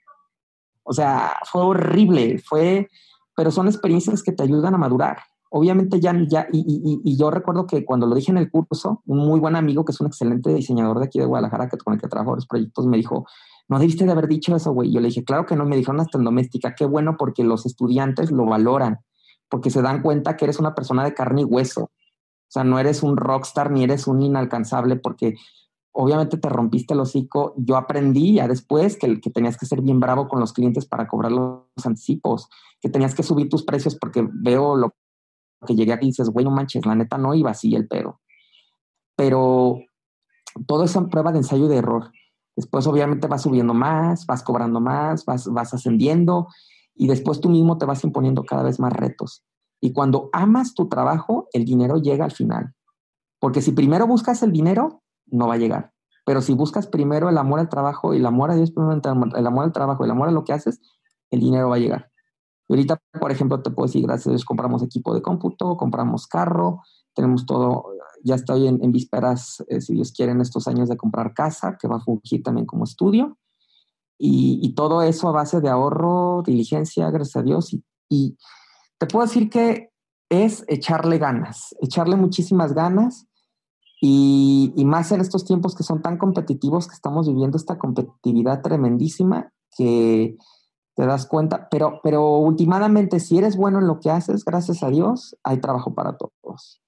O sea, fue horrible, fue, pero son experiencias que te ayudan a madurar. Obviamente ya, ya y, y, y, yo recuerdo que cuando lo dije en el curso, un muy buen amigo que es un excelente diseñador de aquí de Guadalajara, que con el que trabajo los proyectos, me dijo, no debiste de haber dicho eso, güey. Yo le dije, claro que no, me dijeron hasta en doméstica, qué bueno porque los estudiantes lo valoran, porque se dan cuenta que eres una persona de carne y hueso. O sea, no eres un rockstar ni eres un inalcanzable porque obviamente te rompiste el hocico. Yo aprendí ya después que, que tenías que ser bien bravo con los clientes para cobrar los anticipos, que tenías que subir tus precios porque veo lo que llegué aquí y dices, güey, no manches, la neta no iba así el pero. Pero todo eso en prueba de ensayo y de error. Después obviamente vas subiendo más, vas cobrando más, vas, vas ascendiendo y después tú mismo te vas imponiendo cada vez más retos. Y cuando amas tu trabajo, el dinero llega al final. Porque si primero buscas el dinero, no va a llegar. Pero si buscas primero el amor al trabajo y el amor a Dios, el amor al trabajo y el amor a lo que haces, el dinero va a llegar. Y ahorita, por ejemplo, te puedo decir, gracias a Dios, compramos equipo de cómputo, compramos carro, tenemos todo ya estoy en, vísperas, eh, si Dios quiere, en estos años de comprar casa, que va a fungir también como estudio. Y, todo eso a base de ahorro, diligencia, gracias a Dios. Y, te puedo decir que es echarle ganas, echarle muchísimas ganas. Y, más en estos tiempos que son tan competitivos, que estamos viviendo esta competitividad tremendísima, que te das cuenta, pero, pero últimamente si eres bueno en lo que haces, gracias a Dios, hay trabajo para todos.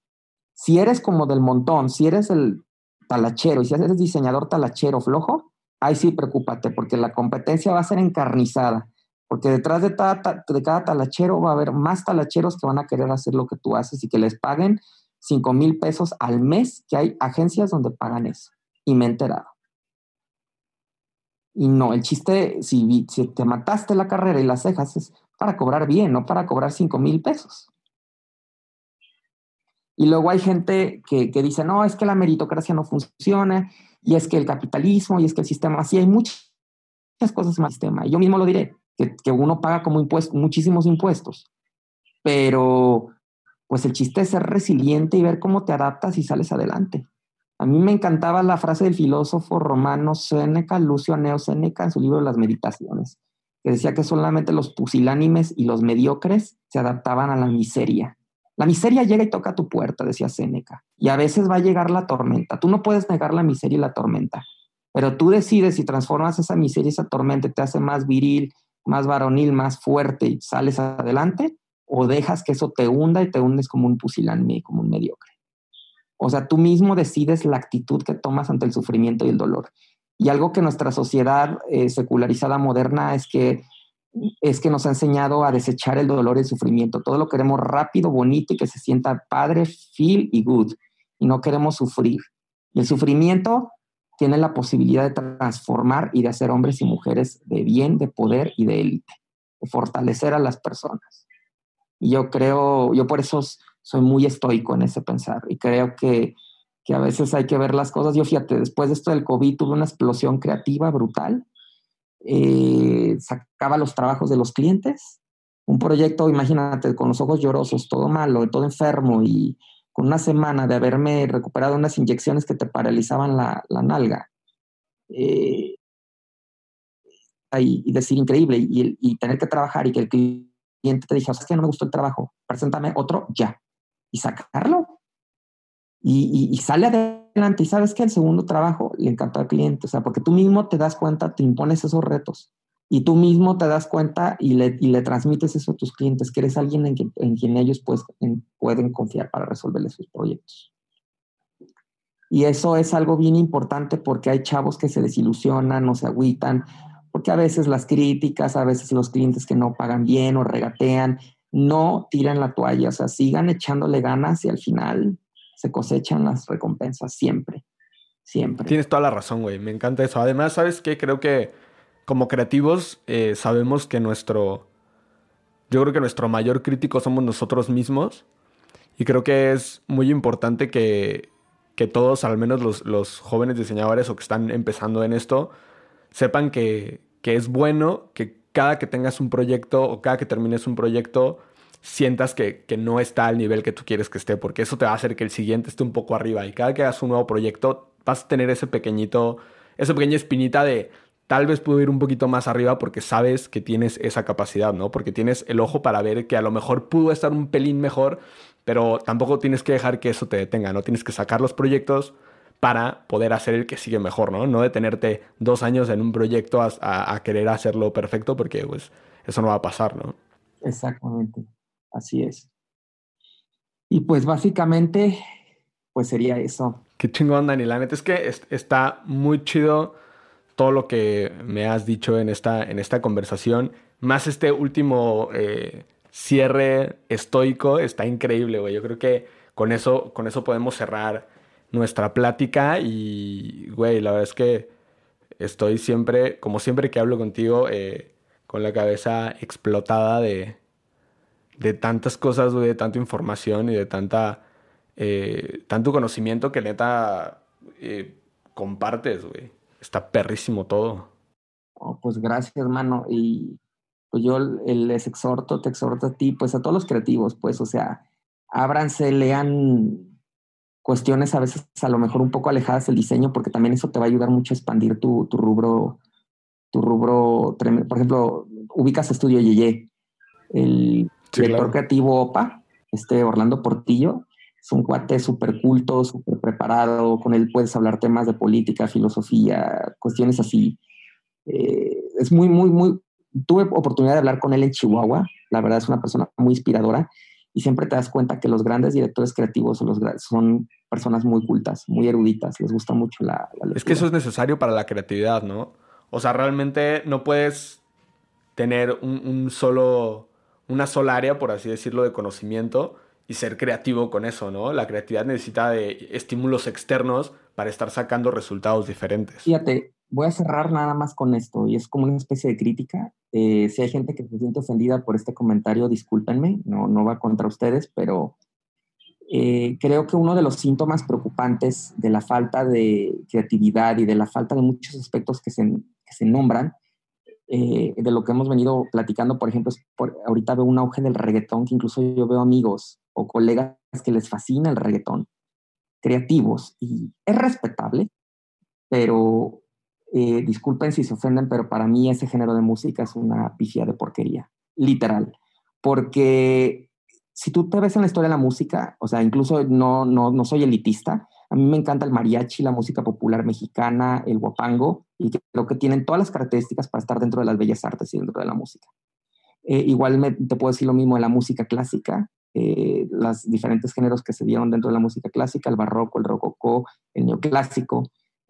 Si eres como del montón, si eres el talachero y si eres diseñador talachero flojo, ahí sí preocúpate porque la competencia va a ser encarnizada. Porque detrás de, de cada talachero va a haber más talacheros que van a querer hacer lo que tú haces y que les paguen 5 mil pesos al mes, que hay agencias donde pagan eso. Y me he enterado. Y no, el chiste, si, si te mataste la carrera y las cejas, es para cobrar bien, no para cobrar 5 mil pesos. Y luego hay gente que, que, dice, no, es que la meritocracia no funciona, y es que el capitalismo, y es que el sistema, así hay muchas cosas más sistema. Y yo mismo lo diré, que, que uno paga como impuestos, muchísimos impuestos, pero pues el chiste es ser resiliente y ver cómo te adaptas y sales adelante. A mí me encantaba la frase del filósofo romano Séneca, Lucio Aneo Séneca, en su libro Las Meditaciones, que decía que solamente los pusilánimes y los mediocres se adaptaban a la miseria. La miseria llega y toca tu puerta, decía Séneca, y a veces va a llegar la tormenta. Tú no puedes negar la miseria y la tormenta, pero tú decides si transformas esa miseria y esa tormenta, te hace más viril, más varonil, más fuerte y sales adelante, o dejas que eso te hunda y te hundes como un pusilánime, como un mediocre. O sea, tú mismo decides la actitud que tomas ante el sufrimiento y el dolor. Y algo que nuestra sociedad eh, secularizada moderna es que, es que nos ha enseñado a desechar el dolor y el sufrimiento. Todo lo queremos rápido, bonito y que se sienta padre, feel y good. Y no queremos sufrir. Y el sufrimiento tiene la posibilidad de transformar y de hacer hombres y mujeres de bien, de poder y de élite, de fortalecer a las personas. Y yo creo, yo por eso soy muy estoico en ese pensar y creo que, que, a veces hay que ver las cosas. Yo fíjate, después de esto del COVID tuve una explosión creativa brutal. Eh, sacaba los trabajos de los clientes. Un proyecto, imagínate, con los ojos llorosos, todo malo, todo enfermo y con una semana de haberme recuperado unas inyecciones que te paralizaban la, la nalga. Eh, y, decir increíble y, y, tener que trabajar y que el cliente te dijera, ¿sabes que no me gustó el trabajo? Preséntame otro ya y sacarlo. Y, y, sale adelante. Y sabes que el segundo trabajo le encantó al cliente, o sea, porque tú mismo te das cuenta, te impones esos retos y tú mismo te das cuenta y le, y le transmites eso a tus clientes, que eres alguien en, en quien ellos pues, en, pueden confiar para resolverles sus proyectos. Y eso es algo bien importante porque hay chavos que se desilusionan o se agüitan, porque a veces las críticas, a veces los clientes que no pagan bien o regatean, no tiren la toalla, o sea, sigan echándole ganas y al final se cosechan las recompensas siempre, siempre. Tienes toda la razón, güey, me encanta eso. Además, ¿sabes qué? Creo que como creativos eh, sabemos que nuestro, yo creo que nuestro mayor crítico somos nosotros mismos y creo que es muy importante que, que todos, al menos los, los, jóvenes diseñadores o que están empezando en esto, sepan que, que es bueno que cada que tengas un proyecto o cada que termines un proyecto, sientas que, no está al nivel que tú quieres que esté, porque eso te va a hacer que el siguiente esté un poco arriba. Y cada que hagas un nuevo proyecto, vas a tener ese pequeñito, esa pequeña espinita de tal vez puedo ir un poquito más arriba porque sabes que tienes esa capacidad, ¿no? Porque tienes el ojo para ver que a lo mejor pudo estar un pelín mejor, pero tampoco tienes que dejar que eso te detenga, ¿no? Tienes que sacar los proyectos para poder hacer el que sigue mejor, ¿no? No detenerte dos años en un proyecto a, querer hacerlo perfecto porque pues eso no va a pasar, ¿no? Exactamente, así es. Y pues básicamente, pues sería eso. Qué chingón, Dani. La neta es que está muy chido todo lo que me has dicho en esta, en esta conversación. Más este último eh, cierre estoico está increíble, güey. Yo creo que con eso, con eso podemos cerrar nuestra plática y, güey, la verdad es que estoy siempre, como siempre que hablo contigo, eh, con la cabeza explotada de, de tantas cosas, güey, de tanta información y de tanta, eh, tanto conocimiento que neta eh, compartes, güey. Está perrísimo todo. Oh, pues gracias, hermano. Y pues yo les exhorto, te exhorto a ti, pues a todos los creativos, pues, o sea, ábranse, lean cuestiones a veces a lo mejor un poco alejadas del diseño, porque también eso te va a ayudar mucho a expandir tu, tu rubro, tu rubro, por ejemplo, ubicas Estudio Yeye, el director creativo OPA, este Orlando Portillo, es un cuate súper culto, súper preparado, con él puedes hablar temas de política, filosofía, cuestiones así. Eh, es muy, muy, muy... Tuve oportunidad de hablar con él en Chihuahua, la verdad es una persona muy inspiradora y siempre te das cuenta que los grandes directores creativos son, los, son personas muy cultas, muy eruditas, les gusta mucho la, la Es que eso es necesario para la creatividad, ¿no? O sea, realmente no puedes tener un, solo, una sola área, por así decirlo, de conocimiento y ser creativo con eso, ¿no? La creatividad necesita de estímulos externos para estar sacando resultados diferentes. Fíjate, voy a cerrar nada más con esto y es como una especie de crítica. Eh, si hay gente que se siente ofendida por este comentario, discúlpenme, no, no va contra ustedes, pero eh, creo que uno de los síntomas preocupantes de la falta de creatividad y de la falta de muchos aspectos que se, que se nombran, eh, de lo que hemos venido platicando, por ejemplo, es por, ahorita veo un auge del reggaetón, que incluso yo veo amigos o colegas que les fascina el reggaetón, creativos, y es respetable, pero eh, disculpen si se ofenden, pero para mí ese género de música es una pifia de porquería, literal. Porque si tú te ves en la historia de la música, o sea, incluso no, no, no soy elitista, a mí me encanta el mariachi, la música popular mexicana, el guapango, y creo que tienen todas las características para estar dentro de las bellas artes y dentro de la música. Eh, igual me, te puedo decir lo mismo de la música clásica, eh, los diferentes géneros que se dieron dentro de la música clásica, el barroco, el rococó, el neoclásico,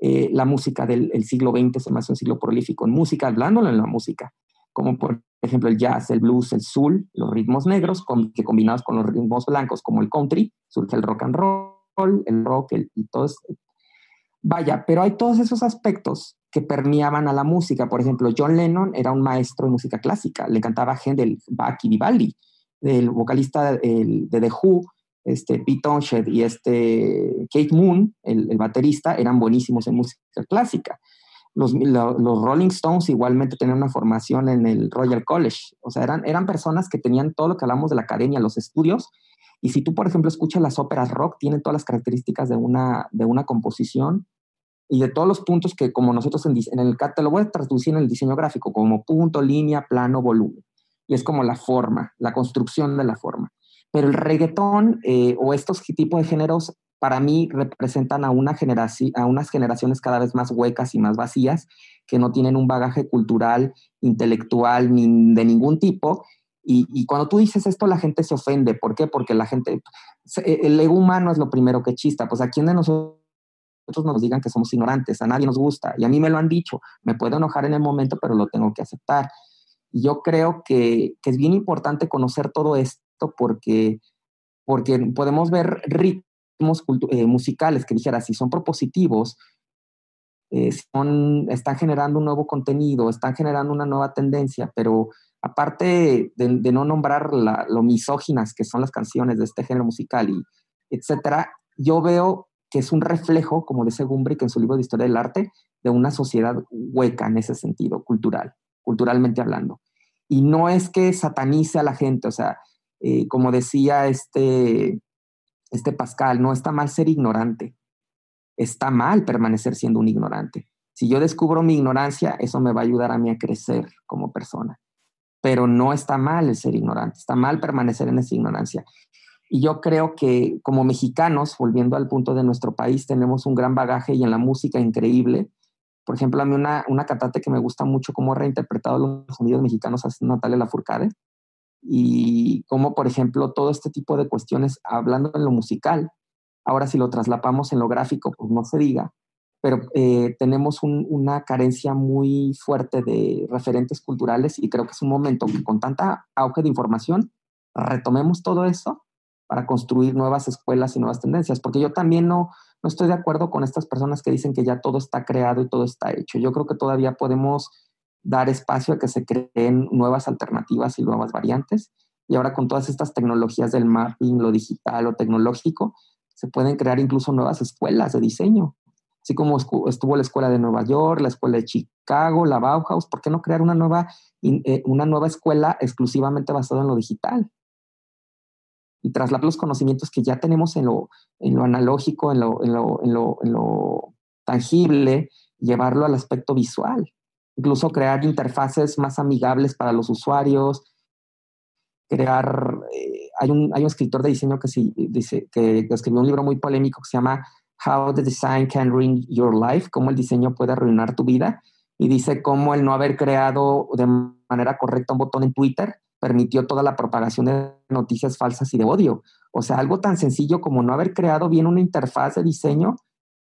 eh, la música del siglo XX se me hace un siglo prolífico en música, hablándolo en la música, como por ejemplo el jazz, el blues, el soul, los ritmos negros, que combinados con los ritmos blancos como el country, surge el rock and roll, el rock y todo eso. Vaya, pero hay todos esos aspectos que permeaban a la música. Por ejemplo, John Lennon era un maestro de música clásica, le encantaba Händel, Bach y Vivaldi. El vocalista de The Who este, Pete Townshend y este Kate Moon, el, baterista, eran buenísimos en música clásica. Los, los, Rolling Stones igualmente tenían una formación en el Royal College, o sea, eran, eran personas que tenían todo lo que hablamos de la academia, los estudios, y si tú, por ejemplo, escuchas las óperas rock, tienen todas las características de una, de una composición y de todos los puntos que como nosotros en, en el, te lo voy a traducir en el diseño gráfico, como punto, línea, plano, volumen. Y es como la forma, la construcción de la forma. Pero el reggaetón eh, o estos tipos de géneros para mí representan a, una a unas generaciones cada vez más huecas y más vacías, que no tienen un bagaje cultural, intelectual, ni de ningún tipo. Y, cuando tú dices esto, la gente se ofende. ¿Por qué? Porque la gente, el ego humano es lo primero que chista. Pues a quién de nosotros nos digan que somos ignorantes, a nadie nos gusta. Y a mí me lo han dicho. Me puedo enojar en el momento, pero lo tengo que aceptar. Y yo creo que, que es bien importante conocer todo esto porque, porque podemos ver ritmos eh, musicales que dijera, si son propositivos, eh, son, están generando un nuevo contenido, están generando una nueva tendencia, pero aparte de, no nombrar la, lo misóginas que son las canciones de este género musical y etcétera, yo veo que es un reflejo, como dice Gumbrick en su libro de Historia del Arte, de una sociedad hueca en ese sentido, cultural, culturalmente hablando. Y no es que satanice a la gente, o sea, eh, como decía este, este Pascal, no está mal ser ignorante, está mal permanecer siendo un ignorante. Si yo descubro mi ignorancia, eso me va a ayudar a mí a crecer como persona. Pero no está mal el ser ignorante, está mal permanecer en esa ignorancia. Y yo creo que como mexicanos, volviendo al punto de nuestro país, tenemos un gran bagaje y en la música increíble. Por ejemplo, a mí una, una cantante que me gusta mucho cómo ha reinterpretado los sonidos mexicanos es Natalia Lafourcade y como, por ejemplo, todo este tipo de cuestiones, hablando en lo musical, ahora si lo traslapamos en lo gráfico, pues no se diga, pero eh, tenemos una carencia muy fuerte de referentes culturales y creo que es un momento que con tanta auge de información retomemos todo eso para construir nuevas escuelas y nuevas tendencias, porque yo también no, no estoy de acuerdo con estas personas que dicen que ya todo está creado y todo está hecho. Yo creo que todavía podemos dar espacio a que se creen nuevas alternativas y nuevas variantes. Y ahora con todas estas tecnologías del mapping, lo digital o tecnológico, se pueden crear incluso nuevas escuelas de diseño. Así como estuvo la escuela de Nueva York, la escuela de Chicago, la Bauhaus, ¿por qué no crear una nueva, eh, una nueva escuela exclusivamente basada en lo digital? Y trasladar los conocimientos que ya tenemos en lo, en lo analógico, en lo, en lo, en lo, en lo tangible, llevarlo al aspecto visual incluso crear interfaces más amigables para los usuarios, crear, eh, hay, un, hay un escritor de diseño que, sí, dice, que escribió un libro muy polémico que se llama How the Design Can Ruin Your Life, cómo el diseño puede arruinar tu vida, y dice cómo el no haber creado de manera correcta un botón en Twitter permitió toda la propagación de noticias falsas y de odio. O sea, algo tan sencillo como no haber creado bien una interfaz de diseño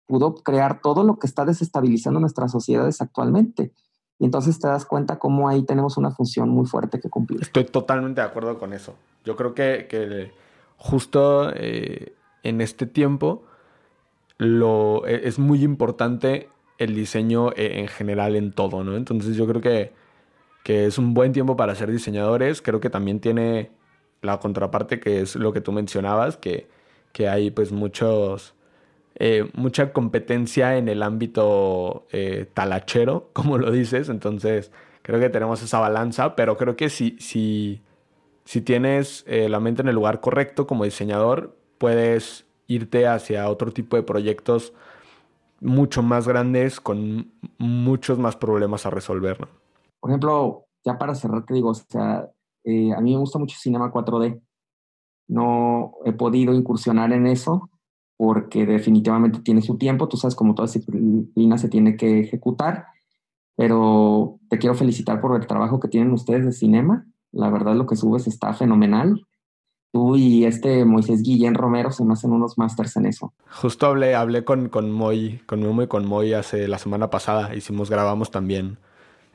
pudo crear todo lo que está desestabilizando nuestras sociedades actualmente. Y entonces te das cuenta cómo ahí tenemos una función muy fuerte que cumplir. Estoy totalmente de acuerdo con eso. Yo creo que, justo eh, en este tiempo lo, e, es muy importante el diseño eh, en general en todo, ¿no? Entonces yo creo que, que es un buen tiempo para ser diseñadores. Creo que también tiene la contraparte que es lo que tú mencionabas, que, que hay pues muchos... Eh, mucha competencia en el ámbito eh, talachero, como lo dices, entonces creo que tenemos esa balanza, pero creo que si, si, si tienes la mente en el lugar correcto como diseñador, puedes irte hacia otro tipo de proyectos mucho más grandes con muchos más problemas a resolver. ¿no? Por ejemplo, ya para cerrar te digo, o sea, eh, a mí me gusta mucho Cinema 4D. No he podido incursionar en eso porque definitivamente tiene su tiempo. Tú sabes, como toda disciplina se tiene que ejecutar. Pero te quiero felicitar por el trabajo que tienen ustedes de cinema. La verdad, lo que subes está fenomenal tú y este Moisés Guillén Romero se me hacen unos másters en eso. Justo hablé, hablé con, con Moy, con Memo y con Moy hace la semana pasada. Hicimos, grabamos también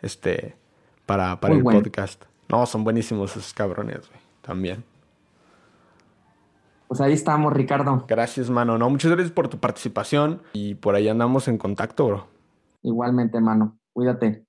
este para, para el podcast. No, son buenísimos esos cabrones, güey. También. Pues ahí estamos, Ricardo. Gracias, mano. No, muchas gracias por tu participación y por ahí andamos en contacto, bro. Igualmente, mano. Cuídate.